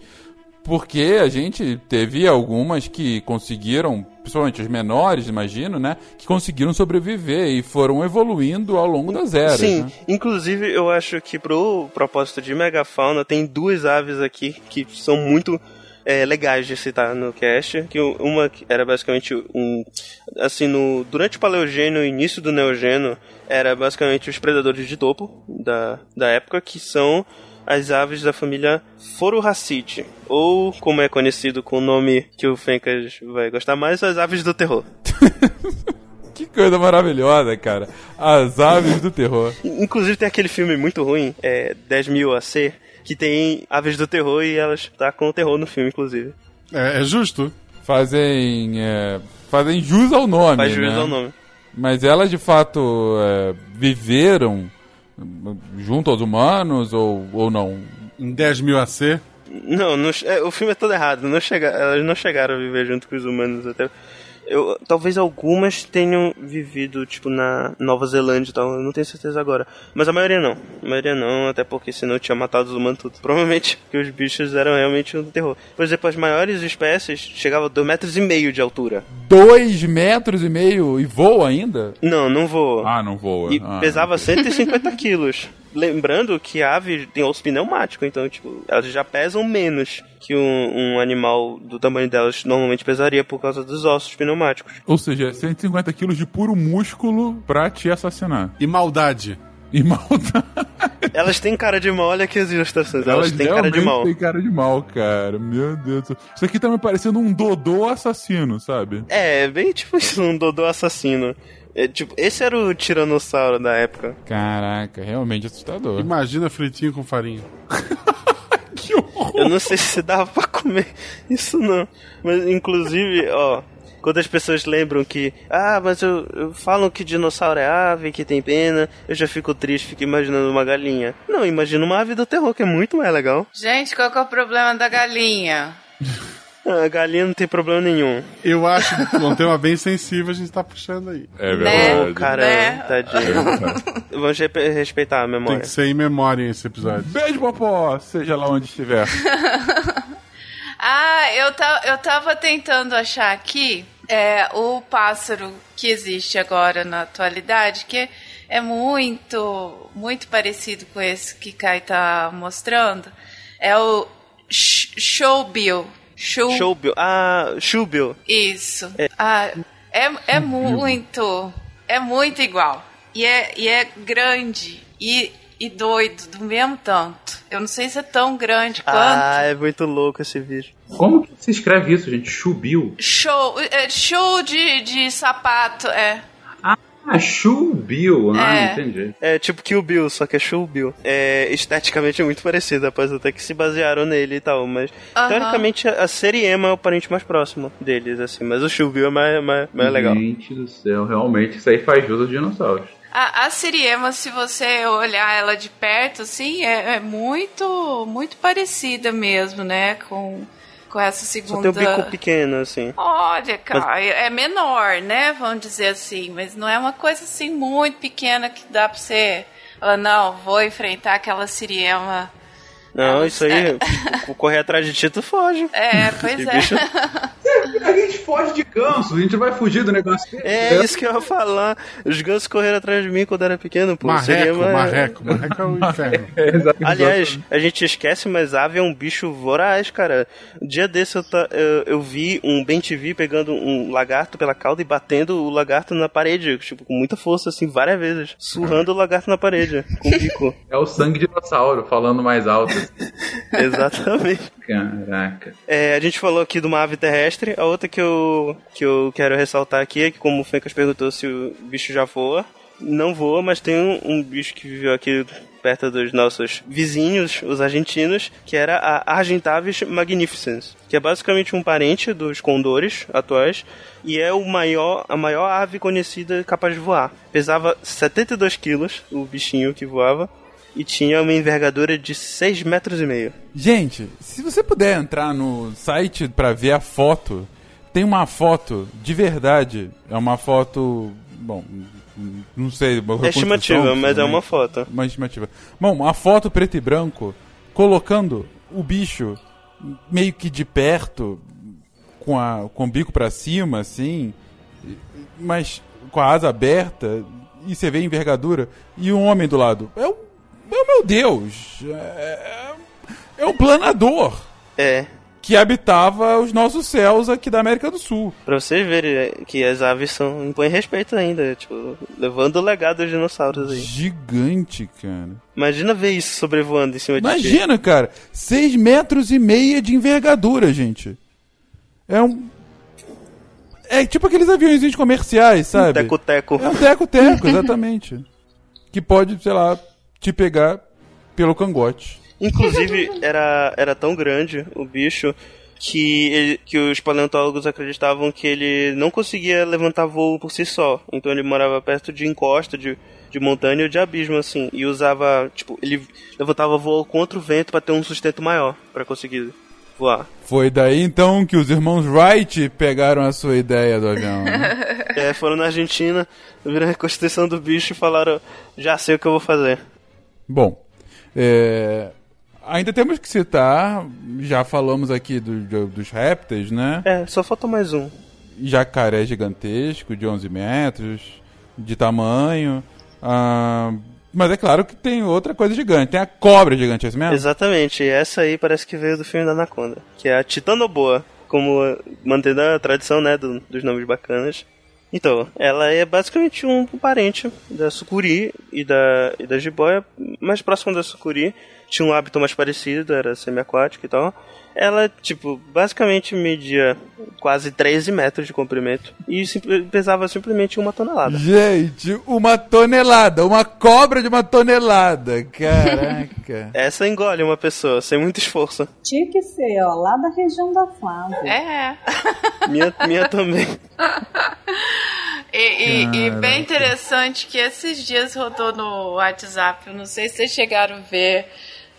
porque a gente teve algumas que conseguiram, principalmente as menores, imagino, né? Que conseguiram sobreviver e foram evoluindo ao longo das eras. Sim, né? inclusive eu acho que pro propósito de megafauna tem duas aves aqui que são muito é, legais de citar no cast, que uma era basicamente um assim no durante o paleogênio e início do neogênio era basicamente os predadores de topo da, da época que são as aves da família Foruracite, ou como é conhecido com o nome que o Fencas vai gostar mais, as aves do terror. [laughs] Que coisa maravilhosa, cara. As aves do terror. Inclusive tem aquele filme muito ruim, é 10 mil AC, que tem aves do terror e elas tá com o terror no filme, inclusive. É, é justo. Fazem. é, fazem jus ao nome. Faz juízo né? ao nome. Mas elas de fato é, viveram junto aos humanos ou, ou não? Em 10 mil AC. Não, não é, o filme é todo errado. Não chega, elas não chegaram a viver junto com os humanos até. Eu, talvez algumas tenham vivido, tipo, na Nova Zelândia e tal, eu não tenho certeza agora. Mas a maioria não. A maioria não, até porque senão tinha matado os humanos tudo. [laughs] Provavelmente que os bichos eram realmente um terror. Por exemplo, as maiores espécies chegavam a 2 metros e meio de altura. Dois metros e meio e voa ainda? Não, não voa. Ah, não voa. E Ah, pesava 150 [laughs] quilos. Lembrando que a ave tem osso pneumático, então, tipo, elas já pesam menos que um, um animal do tamanho delas normalmente pesaria por causa dos ossos pneumáticos. Ou seja, 150 quilos de puro músculo pra te assassinar. E maldade. E maldade. [laughs] Elas têm cara de mal, olha aqui as ilustrações, elas, têm cara de mal. têm cara de mal, cara. Meu Deus do céu. Isso aqui tá me parecendo um Dodô assassino, sabe? É, bem tipo isso, um Dodô assassino. É, tipo, esse era o tiranossauro da época. Caraca, realmente assustador. Imagina fritinho com farinha. [laughs] Que horror. Eu não sei se dava pra comer isso não. Mas inclusive, ó, quando as pessoas lembram que, ah, mas eu, eu falam que dinossauro é ave, que tem pena, eu já fico triste, fico imaginando uma galinha. Não, imagina uma ave do terror, que é muito mais legal. Gente, qual que é o problema da galinha? [laughs] Ah, A galinha não tem problema nenhum. Eu acho que é um tema bem sensível a gente tá puxando aí. É Né? verdade. Ô, cara, Né? tadinho. Vamos re- respeitar a Tem memória. que ser em memória esse episódio. Beijo, Popó, seja lá onde estiver. [laughs] Ah, eu, ta, eu tava tentando achar aqui é, o pássaro que existe agora na atualidade, que é muito, muito parecido com esse que Kai tá mostrando. É o sh- showbill. Show, Showbill. Ah, Showbill. Isso. Ah, é, é muito é muito igual. E é, e é grande. E, e doido do mesmo tanto. Eu não sei se é tão grande quanto. Ah, é muito louco esse vídeo. Como que se escreve isso, gente? Chubiu? Show, é, show de, de sapato, é. Ah, Chubiu. Ah, É. entendi. É tipo Kill Bill, só que é Show Bill. É esteticamente é muito parecido, após até que se basearam nele e tal, mas Aham. teoricamente a a série Emma é o parente mais próximo deles, assim, mas o Show Bill é mais, mais, mais legal. Gente do céu, realmente, isso aí faz jus aos dinossauros. A, a Siriema, se você olhar ela de perto, assim, é, é muito, muito parecida mesmo, né? Com, essa Só segunda. tem o bico pequeno, assim. Olha, cara, é menor, né? Vamos dizer assim, mas não é uma coisa assim muito pequena que dá pra você. falar, não, vou enfrentar aquela Siriema. Não, isso aí, tipo, correr atrás de ti, tu foge. É, pois é. bicho- A gente foge de ganso, a gente vai fugir do negócio. É isso que eu ia falar. Os gansos correram atrás de mim quando era pequeno, pô. Seria Marreco, uma- marreco, marreco é o inferno. [laughs] Aliás, a gente esquece, mas ave é um bicho voraz, cara. Um dia desse eu, ta- eu, eu vi um Ben TV pegando um lagarto pela cauda e batendo o lagarto na parede, tipo, com muita força, assim, várias vezes. Surrando o lagarto na parede, com o bico. [laughs] É o sangue de dinossauro falando mais alto. [laughs] Exatamente. Caraca. É, a gente falou aqui de uma ave terrestre. A outra que eu, que eu quero ressaltar aqui é que, como o Fencas perguntou se o bicho já voa, não voa, mas tem um, um bicho que viveu aqui perto dos nossos vizinhos, os argentinos, que era a Argentavis magnificens, que é basicamente um parente dos condores atuais e é o maior, a maior ave conhecida capaz de voar. Pesava 72 quilos, o bichinho que voava, e tinha uma envergadura de 6 metros e meio. Gente, se você puder entrar no site pra ver a foto, tem uma foto de verdade. É uma foto. Bom, não sei. É estimativa, mas é uma foto. Uma estimativa. Bom, uma foto preto e branco colocando o bicho meio que de perto, com, a, com o bico pra cima, assim, mas com a asa aberta, e você vê a envergadura, e um homem do lado. É o, é o meu Deus! É, é o planador É, que habitava os nossos céus aqui da América do Sul. pra vocês verem é, que as aves são, impõem respeito ainda, tipo, levando o legado dos dinossauros aí. Gigante, cara. Imagina ver isso sobrevoando em cima de ti. Imagina, cara, 6 metros e meia de envergadura, gente. É um. É tipo aqueles aviões comerciais, sabe? Teco-teco. É um teco-teco, [laughs] exatamente. que pode, sei lá, te pegar pelo cangote. Inclusive, [laughs] era, era tão grande o bicho que, ele- que os paleontólogos acreditavam que ele não conseguia levantar voo por si só. Então ele morava perto de encosta, de, de montanha ou de abismo, assim. E usava, tipo, ele levantava voo contra o vento para ter um sustento maior, para conseguir voar. Foi daí então que os irmãos Wright pegaram a sua ideia do avião. né? [laughs] É, foram na Argentina, viram a reconstrução do bicho e falaram: já sei o que eu vou fazer. Bom, é, ainda temos que citar, já falamos aqui do- do- dos répteis, né? É, só falta mais um. Jacaré gigantesco, de 11 metros, de tamanho. ah, mas é claro que tem outra coisa gigante, tem a cobra gigante, é isso mesmo? Exatamente, e essa aí parece que veio do filme da Anaconda, que é a Titanoboa, como mantendo a tradição, né, do- dos nomes bacanas. Então, ela é basicamente um parente da sucuri e da, e da jiboia, mais próximo da sucuri, tinha um hábito mais parecido, era semiaquático e tal. Ela, tipo, basicamente media quase 13 metros de comprimento e pesava simplesmente uma tonelada. Gente, uma tonelada, uma cobra de uma tonelada, caraca. [laughs] Essa engole uma pessoa, sem muito esforço. Tinha que ser, ó, lá da região da Flávia. É. Minha, minha também. E, e- e bem interessante que esses dias rodou no WhatsApp, eu não sei se vocês chegaram a ver,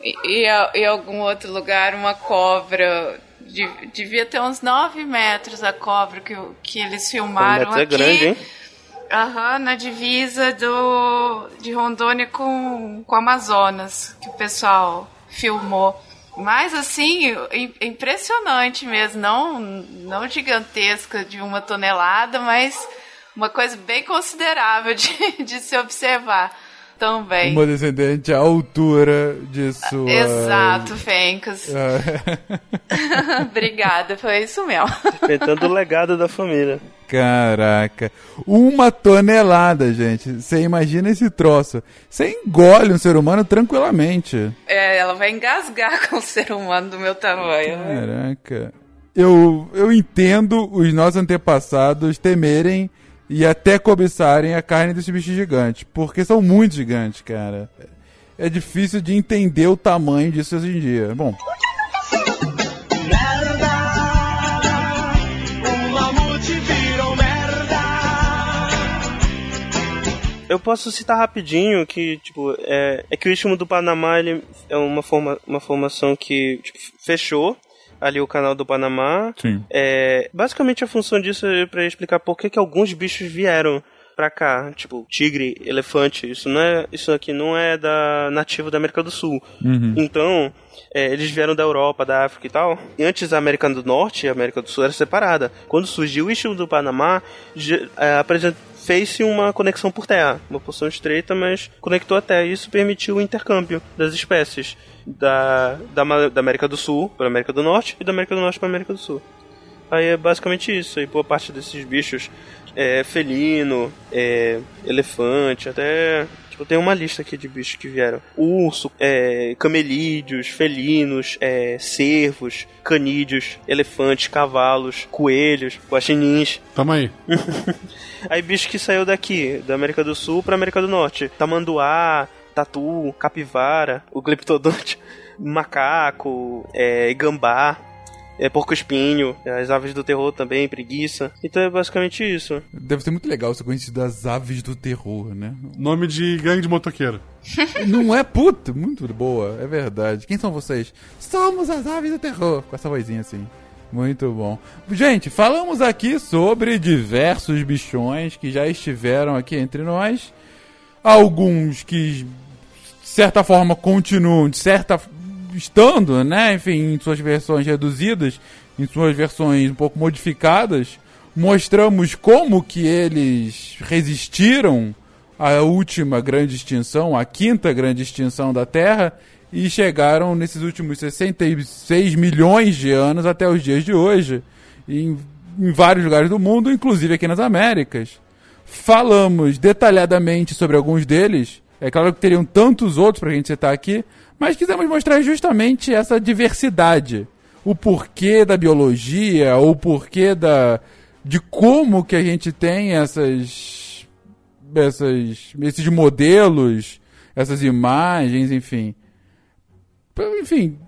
e, e algum outro lugar, uma cobra. de- devia ter uns 9 metros a cobra que, que eles filmaram é aqui. grande, hein? Aham, na divisa do, de Rondônia com, com Amazonas, que o pessoal filmou. Mas assim, im- impressionante mesmo, não, não gigantesca de uma tonelada, mas uma coisa bem considerável de, [laughs] de se observar. Também. Uma descendente à altura de sua. Exato, Fencas. Ah, [laughs] Obrigada, foi isso mesmo. Respeitando o legado da família. Caraca. Uma tonelada, gente. Você imagina esse troço. Você engole um ser humano tranquilamente. É, ela vai engasgar [laughs] com o ser humano do meu tamanho. Caraca. Eu, eu entendo os nossos antepassados temerem e até cobiçarem a carne desses bichos gigantes. Porque são muito gigantes, cara. É difícil de entender o tamanho disso hoje em dia. Bom, Eu posso citar rapidinho que, tipo, é, é que o Istmo do Panamá ele é uma, forma, uma formação que tipo, fechou ali o canal do Panamá. Sim. É, basicamente a função disso é pra explicar por que, que alguns bichos vieram pra cá, tipo tigre, elefante. Isso não é, isso aqui não é da nativo da América do Sul. Então, é, eles vieram da Europa, da África e tal. E antes a América do Norte e a América do Sul era separada. Quando surgiu o Istmo do Panamá, é, fez-se uma conexão por terra, uma porção estreita, mas conectou até. Isso permitiu o intercâmbio das espécies da, da, da América do Sul para América do Norte e da América do Norte para América do Sul. Aí é basicamente isso. Aí boa parte desses bichos é felino, é elefante, até. Tipo, tem uma lista aqui de bichos que vieram: urso, é, camelídeos, felinos, é, cervos, canídeos, elefantes, cavalos, coelhos, guaxinins. Tamo aí. [laughs] Aí bicho que saiu daqui, da América do Sul pra América do Norte. Tamanduá, tatu, capivara, o gliptodonte, [laughs] macaco, é, gambá, é, porco-espinho, as aves do terror também, preguiça. Então é basicamente isso. deve ser muito legal ser conhecido das aves do terror, né? Nome de gangue de motoqueiro. [laughs] Não é puta, muito boa, é verdade. Quem são vocês? Somos as aves do terror, com essa vozinha assim. Muito bom. Gente, falamos aqui sobre diversos bichões que já estiveram aqui entre nós. Alguns que, certa forma, continuam, de certa estando, né? Enfim, em suas versões reduzidas, em suas versões um pouco modificadas. Mostramos como que eles resistiram à última grande extinção, à quinta grande extinção da Terra, e chegaram nesses últimos 66 milhões de anos até os dias de hoje, em, em vários lugares do mundo, inclusive aqui nas Américas. Falamos detalhadamente sobre alguns deles, é claro que teriam tantos outros pra gente citar aqui, mas quisemos mostrar justamente essa diversidade. O porquê da biologia, o porquê da, de como que a gente tem essas, essas, esses modelos, essas imagens, enfim. Enfim,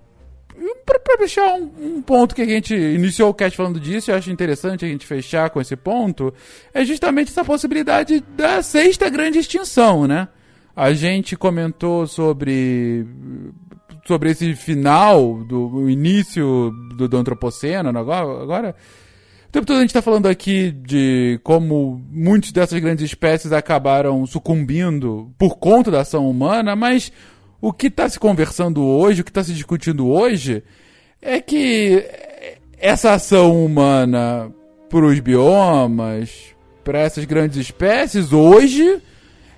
para deixar um, um, ponto que a gente iniciou o cast falando disso, eu acho interessante a gente fechar com esse ponto, é justamente essa possibilidade da sexta grande extinção, né? A gente comentou sobre sobre esse final do início do, do antropoceno agora, agora o tempo todo a gente está falando aqui de como muitas dessas grandes espécies acabaram sucumbindo por conta da ação humana, mas o que está se conversando hoje, o que está se discutindo hoje, é que essa ação humana para os biomas, para essas grandes espécies, hoje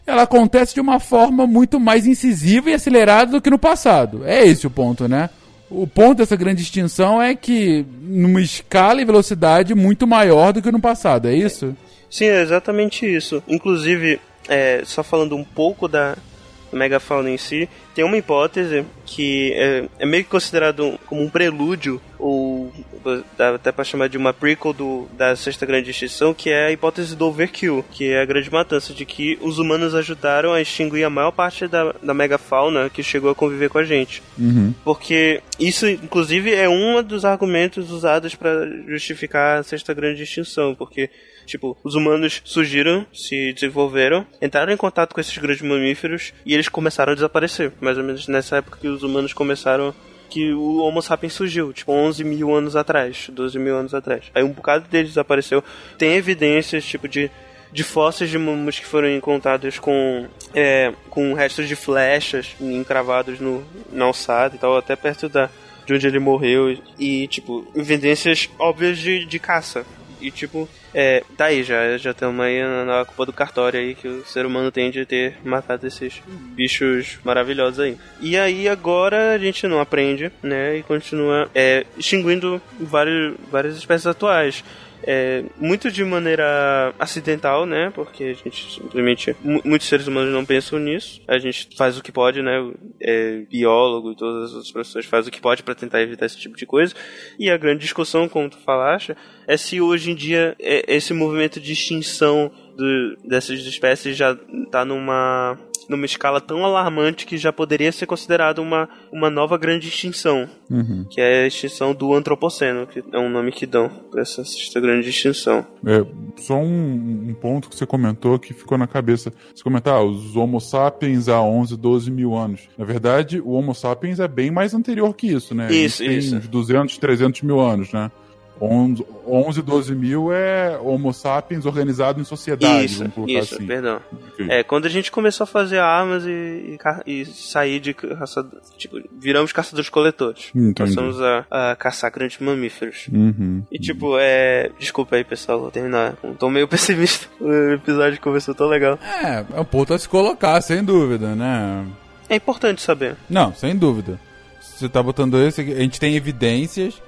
ela acontece de uma forma muito mais incisiva e acelerada do que no passado. É esse o ponto, né? O ponto dessa grande extinção é que numa escala e velocidade muito maior do que no passado, é isso? Sim, é exatamente isso. Inclusive, é, só falando um pouco da megafauna em si, tem uma hipótese que é, é meio que considerado um, como um prelúdio, ou dá até para chamar de uma prequel do, da sexta grande extinção, que é a hipótese do overkill, que é a grande matança, de que os humanos ajudaram a extinguir a maior parte da, da megafauna que chegou a conviver com a gente. Uhum. Porque isso, inclusive, é um dos argumentos usados para justificar a sexta grande extinção, porque Tipo, os humanos surgiram, se desenvolveram, entraram em contato com esses grandes mamíferos e eles começaram a desaparecer. Mais ou menos nessa época que os humanos começaram que o Homo sapiens surgiu, tipo 11 mil anos atrás, 12 mil anos atrás. Aí um bocado deles desapareceu. Tem evidências, tipo, de, de fósseis de mamus que foram encontrados com, é, com restos de flechas encravados no, na alçada e tal, até perto da, de onde ele morreu. E, tipo, evidências óbvias de, de caça E tipo, é, tá aí já, já estamos aí na culpa do cartório aí que o ser humano tem de ter matado esses bichos maravilhosos aí. E aí agora a gente não aprende, né? E continua é, extinguindo vários, várias espécies atuais. É, muito de maneira acidental, né? Porque a gente simplesmente. mu- Muitos seres humanos não pensam nisso. A gente faz o que pode, né? É, biólogo e todas as outras pessoas fazem o que pode para tentar evitar esse tipo de coisa. E a grande discussão, como tu falaste, é se hoje em dia é, esse movimento de extinção dessas espécies já tá numa numa escala tão alarmante que já poderia ser considerado uma, uma nova grande extinção, Uhum. que é a extinção do antropoceno, que é um nome que dão pra essa, essa grande extinção. É, só um, um ponto que você comentou que ficou na cabeça. Você comentar, ah, os Homo sapiens há 11, 12 mil anos. Na verdade, o Homo sapiens é bem mais anterior que isso, né? Isso, isso. uns 200, 300 mil anos, né? 11, 11, 12 mil é Homo sapiens organizado em sociedade, isso, isso, assim. perdão. Ok. É, quando a gente começou a fazer armas e, e, e sair de caça, tipo, viramos caçadores-coletores. Passamos a, a caçar grandes mamíferos. Uhum. E tipo, é. Desculpa aí, pessoal, vou terminar. Tô meio [laughs] pessimista. O episódio começou tão legal. É, é um ponto a se colocar, sem dúvida, né? É importante saber. Não, sem dúvida. Você tá botando esse, a gente tem evidências.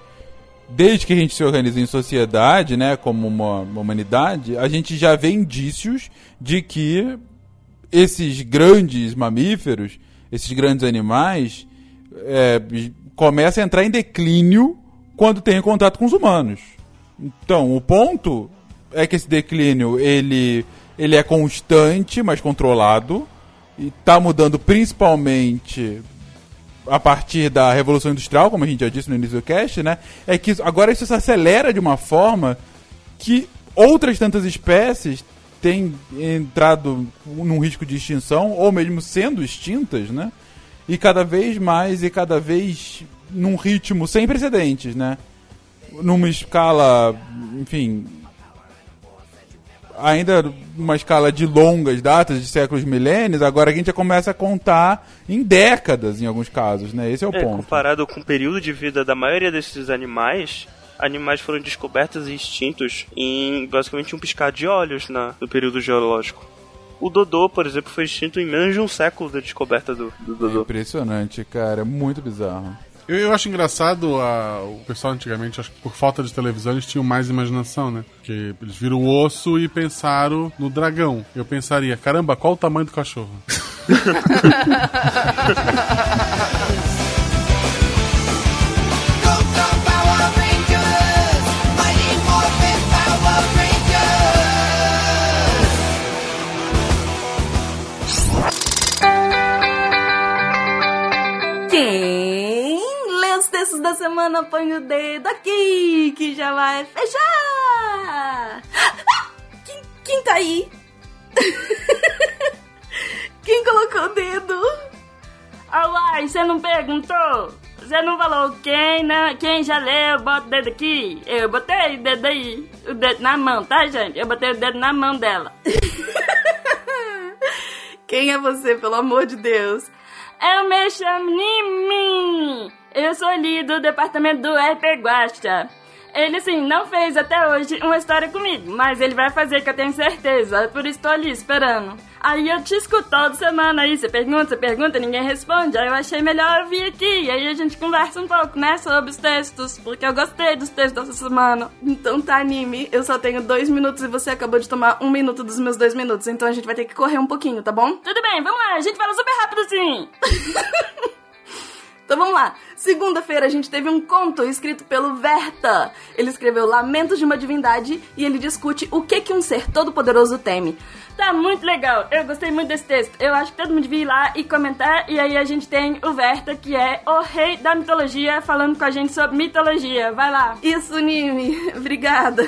Desde que a gente se organiza em sociedade, né, como uma, uma humanidade, a gente já vê indícios de que esses grandes mamíferos, esses grandes animais, é, começam a entrar em declínio quando tem contato com os humanos. Então, o ponto é que esse declínio ele, ele é constante, mas controlado e está mudando principalmente a partir da Revolução Industrial, como a gente já disse no início do cast, né? É que agora isso se acelera de uma forma que outras tantas espécies têm entrado num risco de extinção, ou mesmo sendo extintas, né? E cada vez mais e cada vez num ritmo sem precedentes, né? Numa escala, enfim, ainda uma escala de longas datas, de séculos milênios, agora a gente já começa a contar em décadas, em alguns casos, né? Esse é o É, ponto. comparado com o período de vida da maioria desses animais, animais foram descobertos e extintos em basicamente um piscar de olhos na, no período geológico. O Dodô, por exemplo, foi extinto em menos de um século da descoberta do, do É Dodô. impressionante, cara. É muito bizarro. Eu, eu acho engraçado a- o pessoal antigamente, acho que por falta de televisão, eles tinham mais imaginação, né? Porque eles viram o osso e pensaram no dragão. Eu pensaria, caramba, qual o tamanho do cachorro? Quem lê os textos da semana põe o dedo aqui, que já vai fechar. Ah, Quem, quem tá aí? [laughs] quem colocou o dedo? Uai, você não perguntou? Você não falou quem, né? Quem já leu, bota o dedo aqui. Eu botei o dedo aí. O dedo na mão, tá, gente? Eu botei o dedo na mão dela. [laughs] Quem é você, pelo amor de Deus? Eu me chamo Nimi. Eu sou ali do departamento do RP Guacha. Ele, assim, não fez até hoje uma história comigo, mas ele vai fazer, que eu tenho certeza. Por isso tô ali esperando. Aí eu te escuto toda semana aí, você pergunta, você pergunta, ninguém responde. Aí eu achei melhor eu vir aqui. Aí a gente conversa um pouco, né, sobre os textos, porque eu gostei dos textos dessa semana. Então tá, Anime, eu só tenho dois minutos e você acabou de tomar um minuto dos meus dois minutos, então a gente vai ter que correr um pouquinho, tá bom? Tudo bem, vamos lá, a gente fala super rápido assim. [laughs] Então vamos lá. Segunda-feira a gente teve um conto escrito pelo Verta. Ele escreveu Lamentos de uma Divindade e ele discute o que que um ser todo-poderoso teme. Tá muito legal, eu gostei muito desse texto. Eu acho que todo mundo devia ir lá e comentar. E aí a gente tem o Verta, que é o rei da mitologia, falando com a gente sobre mitologia. Vai lá. Isso, Nimi. [laughs] Obrigada.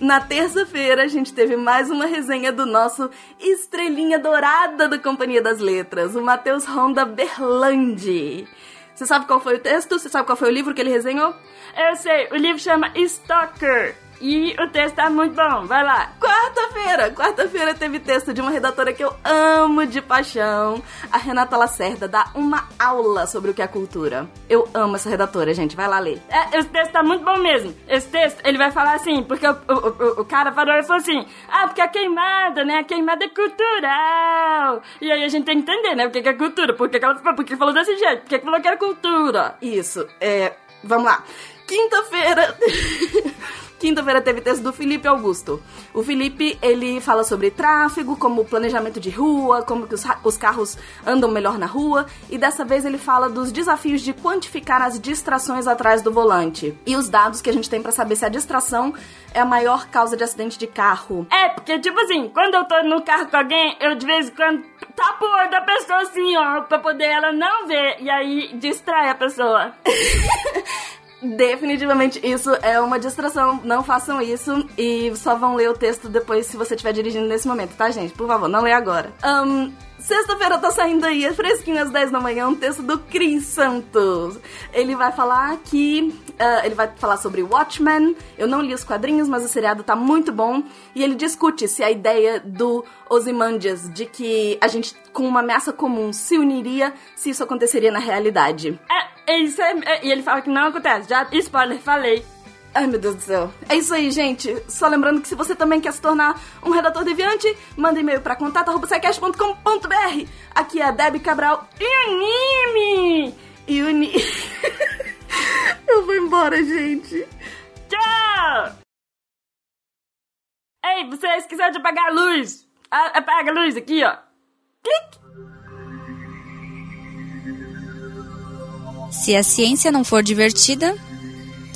Na terça-feira, a gente teve mais uma resenha do nosso estrelinha dourada da Companhia das Letras, o Matheus Honda Berlandi. Você sabe qual foi o texto? Você sabe qual foi o livro que ele resenhou? Eu sei, o livro chama Stalker. E o texto tá muito bom, vai lá. Quarta-feira, quarta-feira teve texto de uma redatora que eu amo de paixão. A Renata Lacerda dá uma aula sobre o que é cultura. Eu amo essa redatora, gente, vai lá ler. É, esse texto tá muito bom mesmo. Esse texto, ele vai falar assim, porque o, o, o, o cara falou, ele falou assim, ah, porque a queimada, né, a queimada é cultural. E aí a gente tem que entender, né, o que é cultura, por que que ela por que falou desse jeito, por que que falou que era cultura. Isso, é. Vamos lá. Quinta-feira. [laughs] Quinta-feira teve texto do Felipe Augusto. O Felipe, ele fala sobre tráfego, como planejamento de rua, como que os, os carros andam melhor na rua, e dessa vez ele fala dos desafios de quantificar as distrações atrás do volante e os dados que a gente tem pra saber se a distração é a maior causa de acidente de carro. É, porque tipo assim, quando eu tô no carro com alguém, eu de vez em quando tapo o olho da pessoa assim, ó, pra poder ela não ver, e aí distrai a pessoa. [laughs] Definitivamente isso é uma distração. Não façam isso e só vão ler o texto depois se você estiver dirigindo nesse momento, tá, gente? Por favor, não lê agora. Ahn, Sexta-feira tá saindo aí, é fresquinho às 10 da manhã, um texto do Cris Santos. Ele vai falar que. ah, ele vai falar sobre Watchmen. Eu não li os quadrinhos, mas o seriado tá muito bom. E ele discute se a ideia do Ozymandias de que a gente, com uma ameaça comum, se uniria se isso aconteceria na realidade. É isso é, é- e ele fala que não acontece. Já, spoiler, falei. Ai, meu Deus do céu. É isso aí, gente. Só lembrando que se você também quer se tornar um redator deviante, manda e-mail pra contato.com.br. Aqui é a Debbie Cabral e Unime! E Uni... Eu vou embora, gente. Tchau! Ei, você esqueceu de apagar a luz. Apaga a luz aqui, ó. Clique. Se a ciência não for divertida,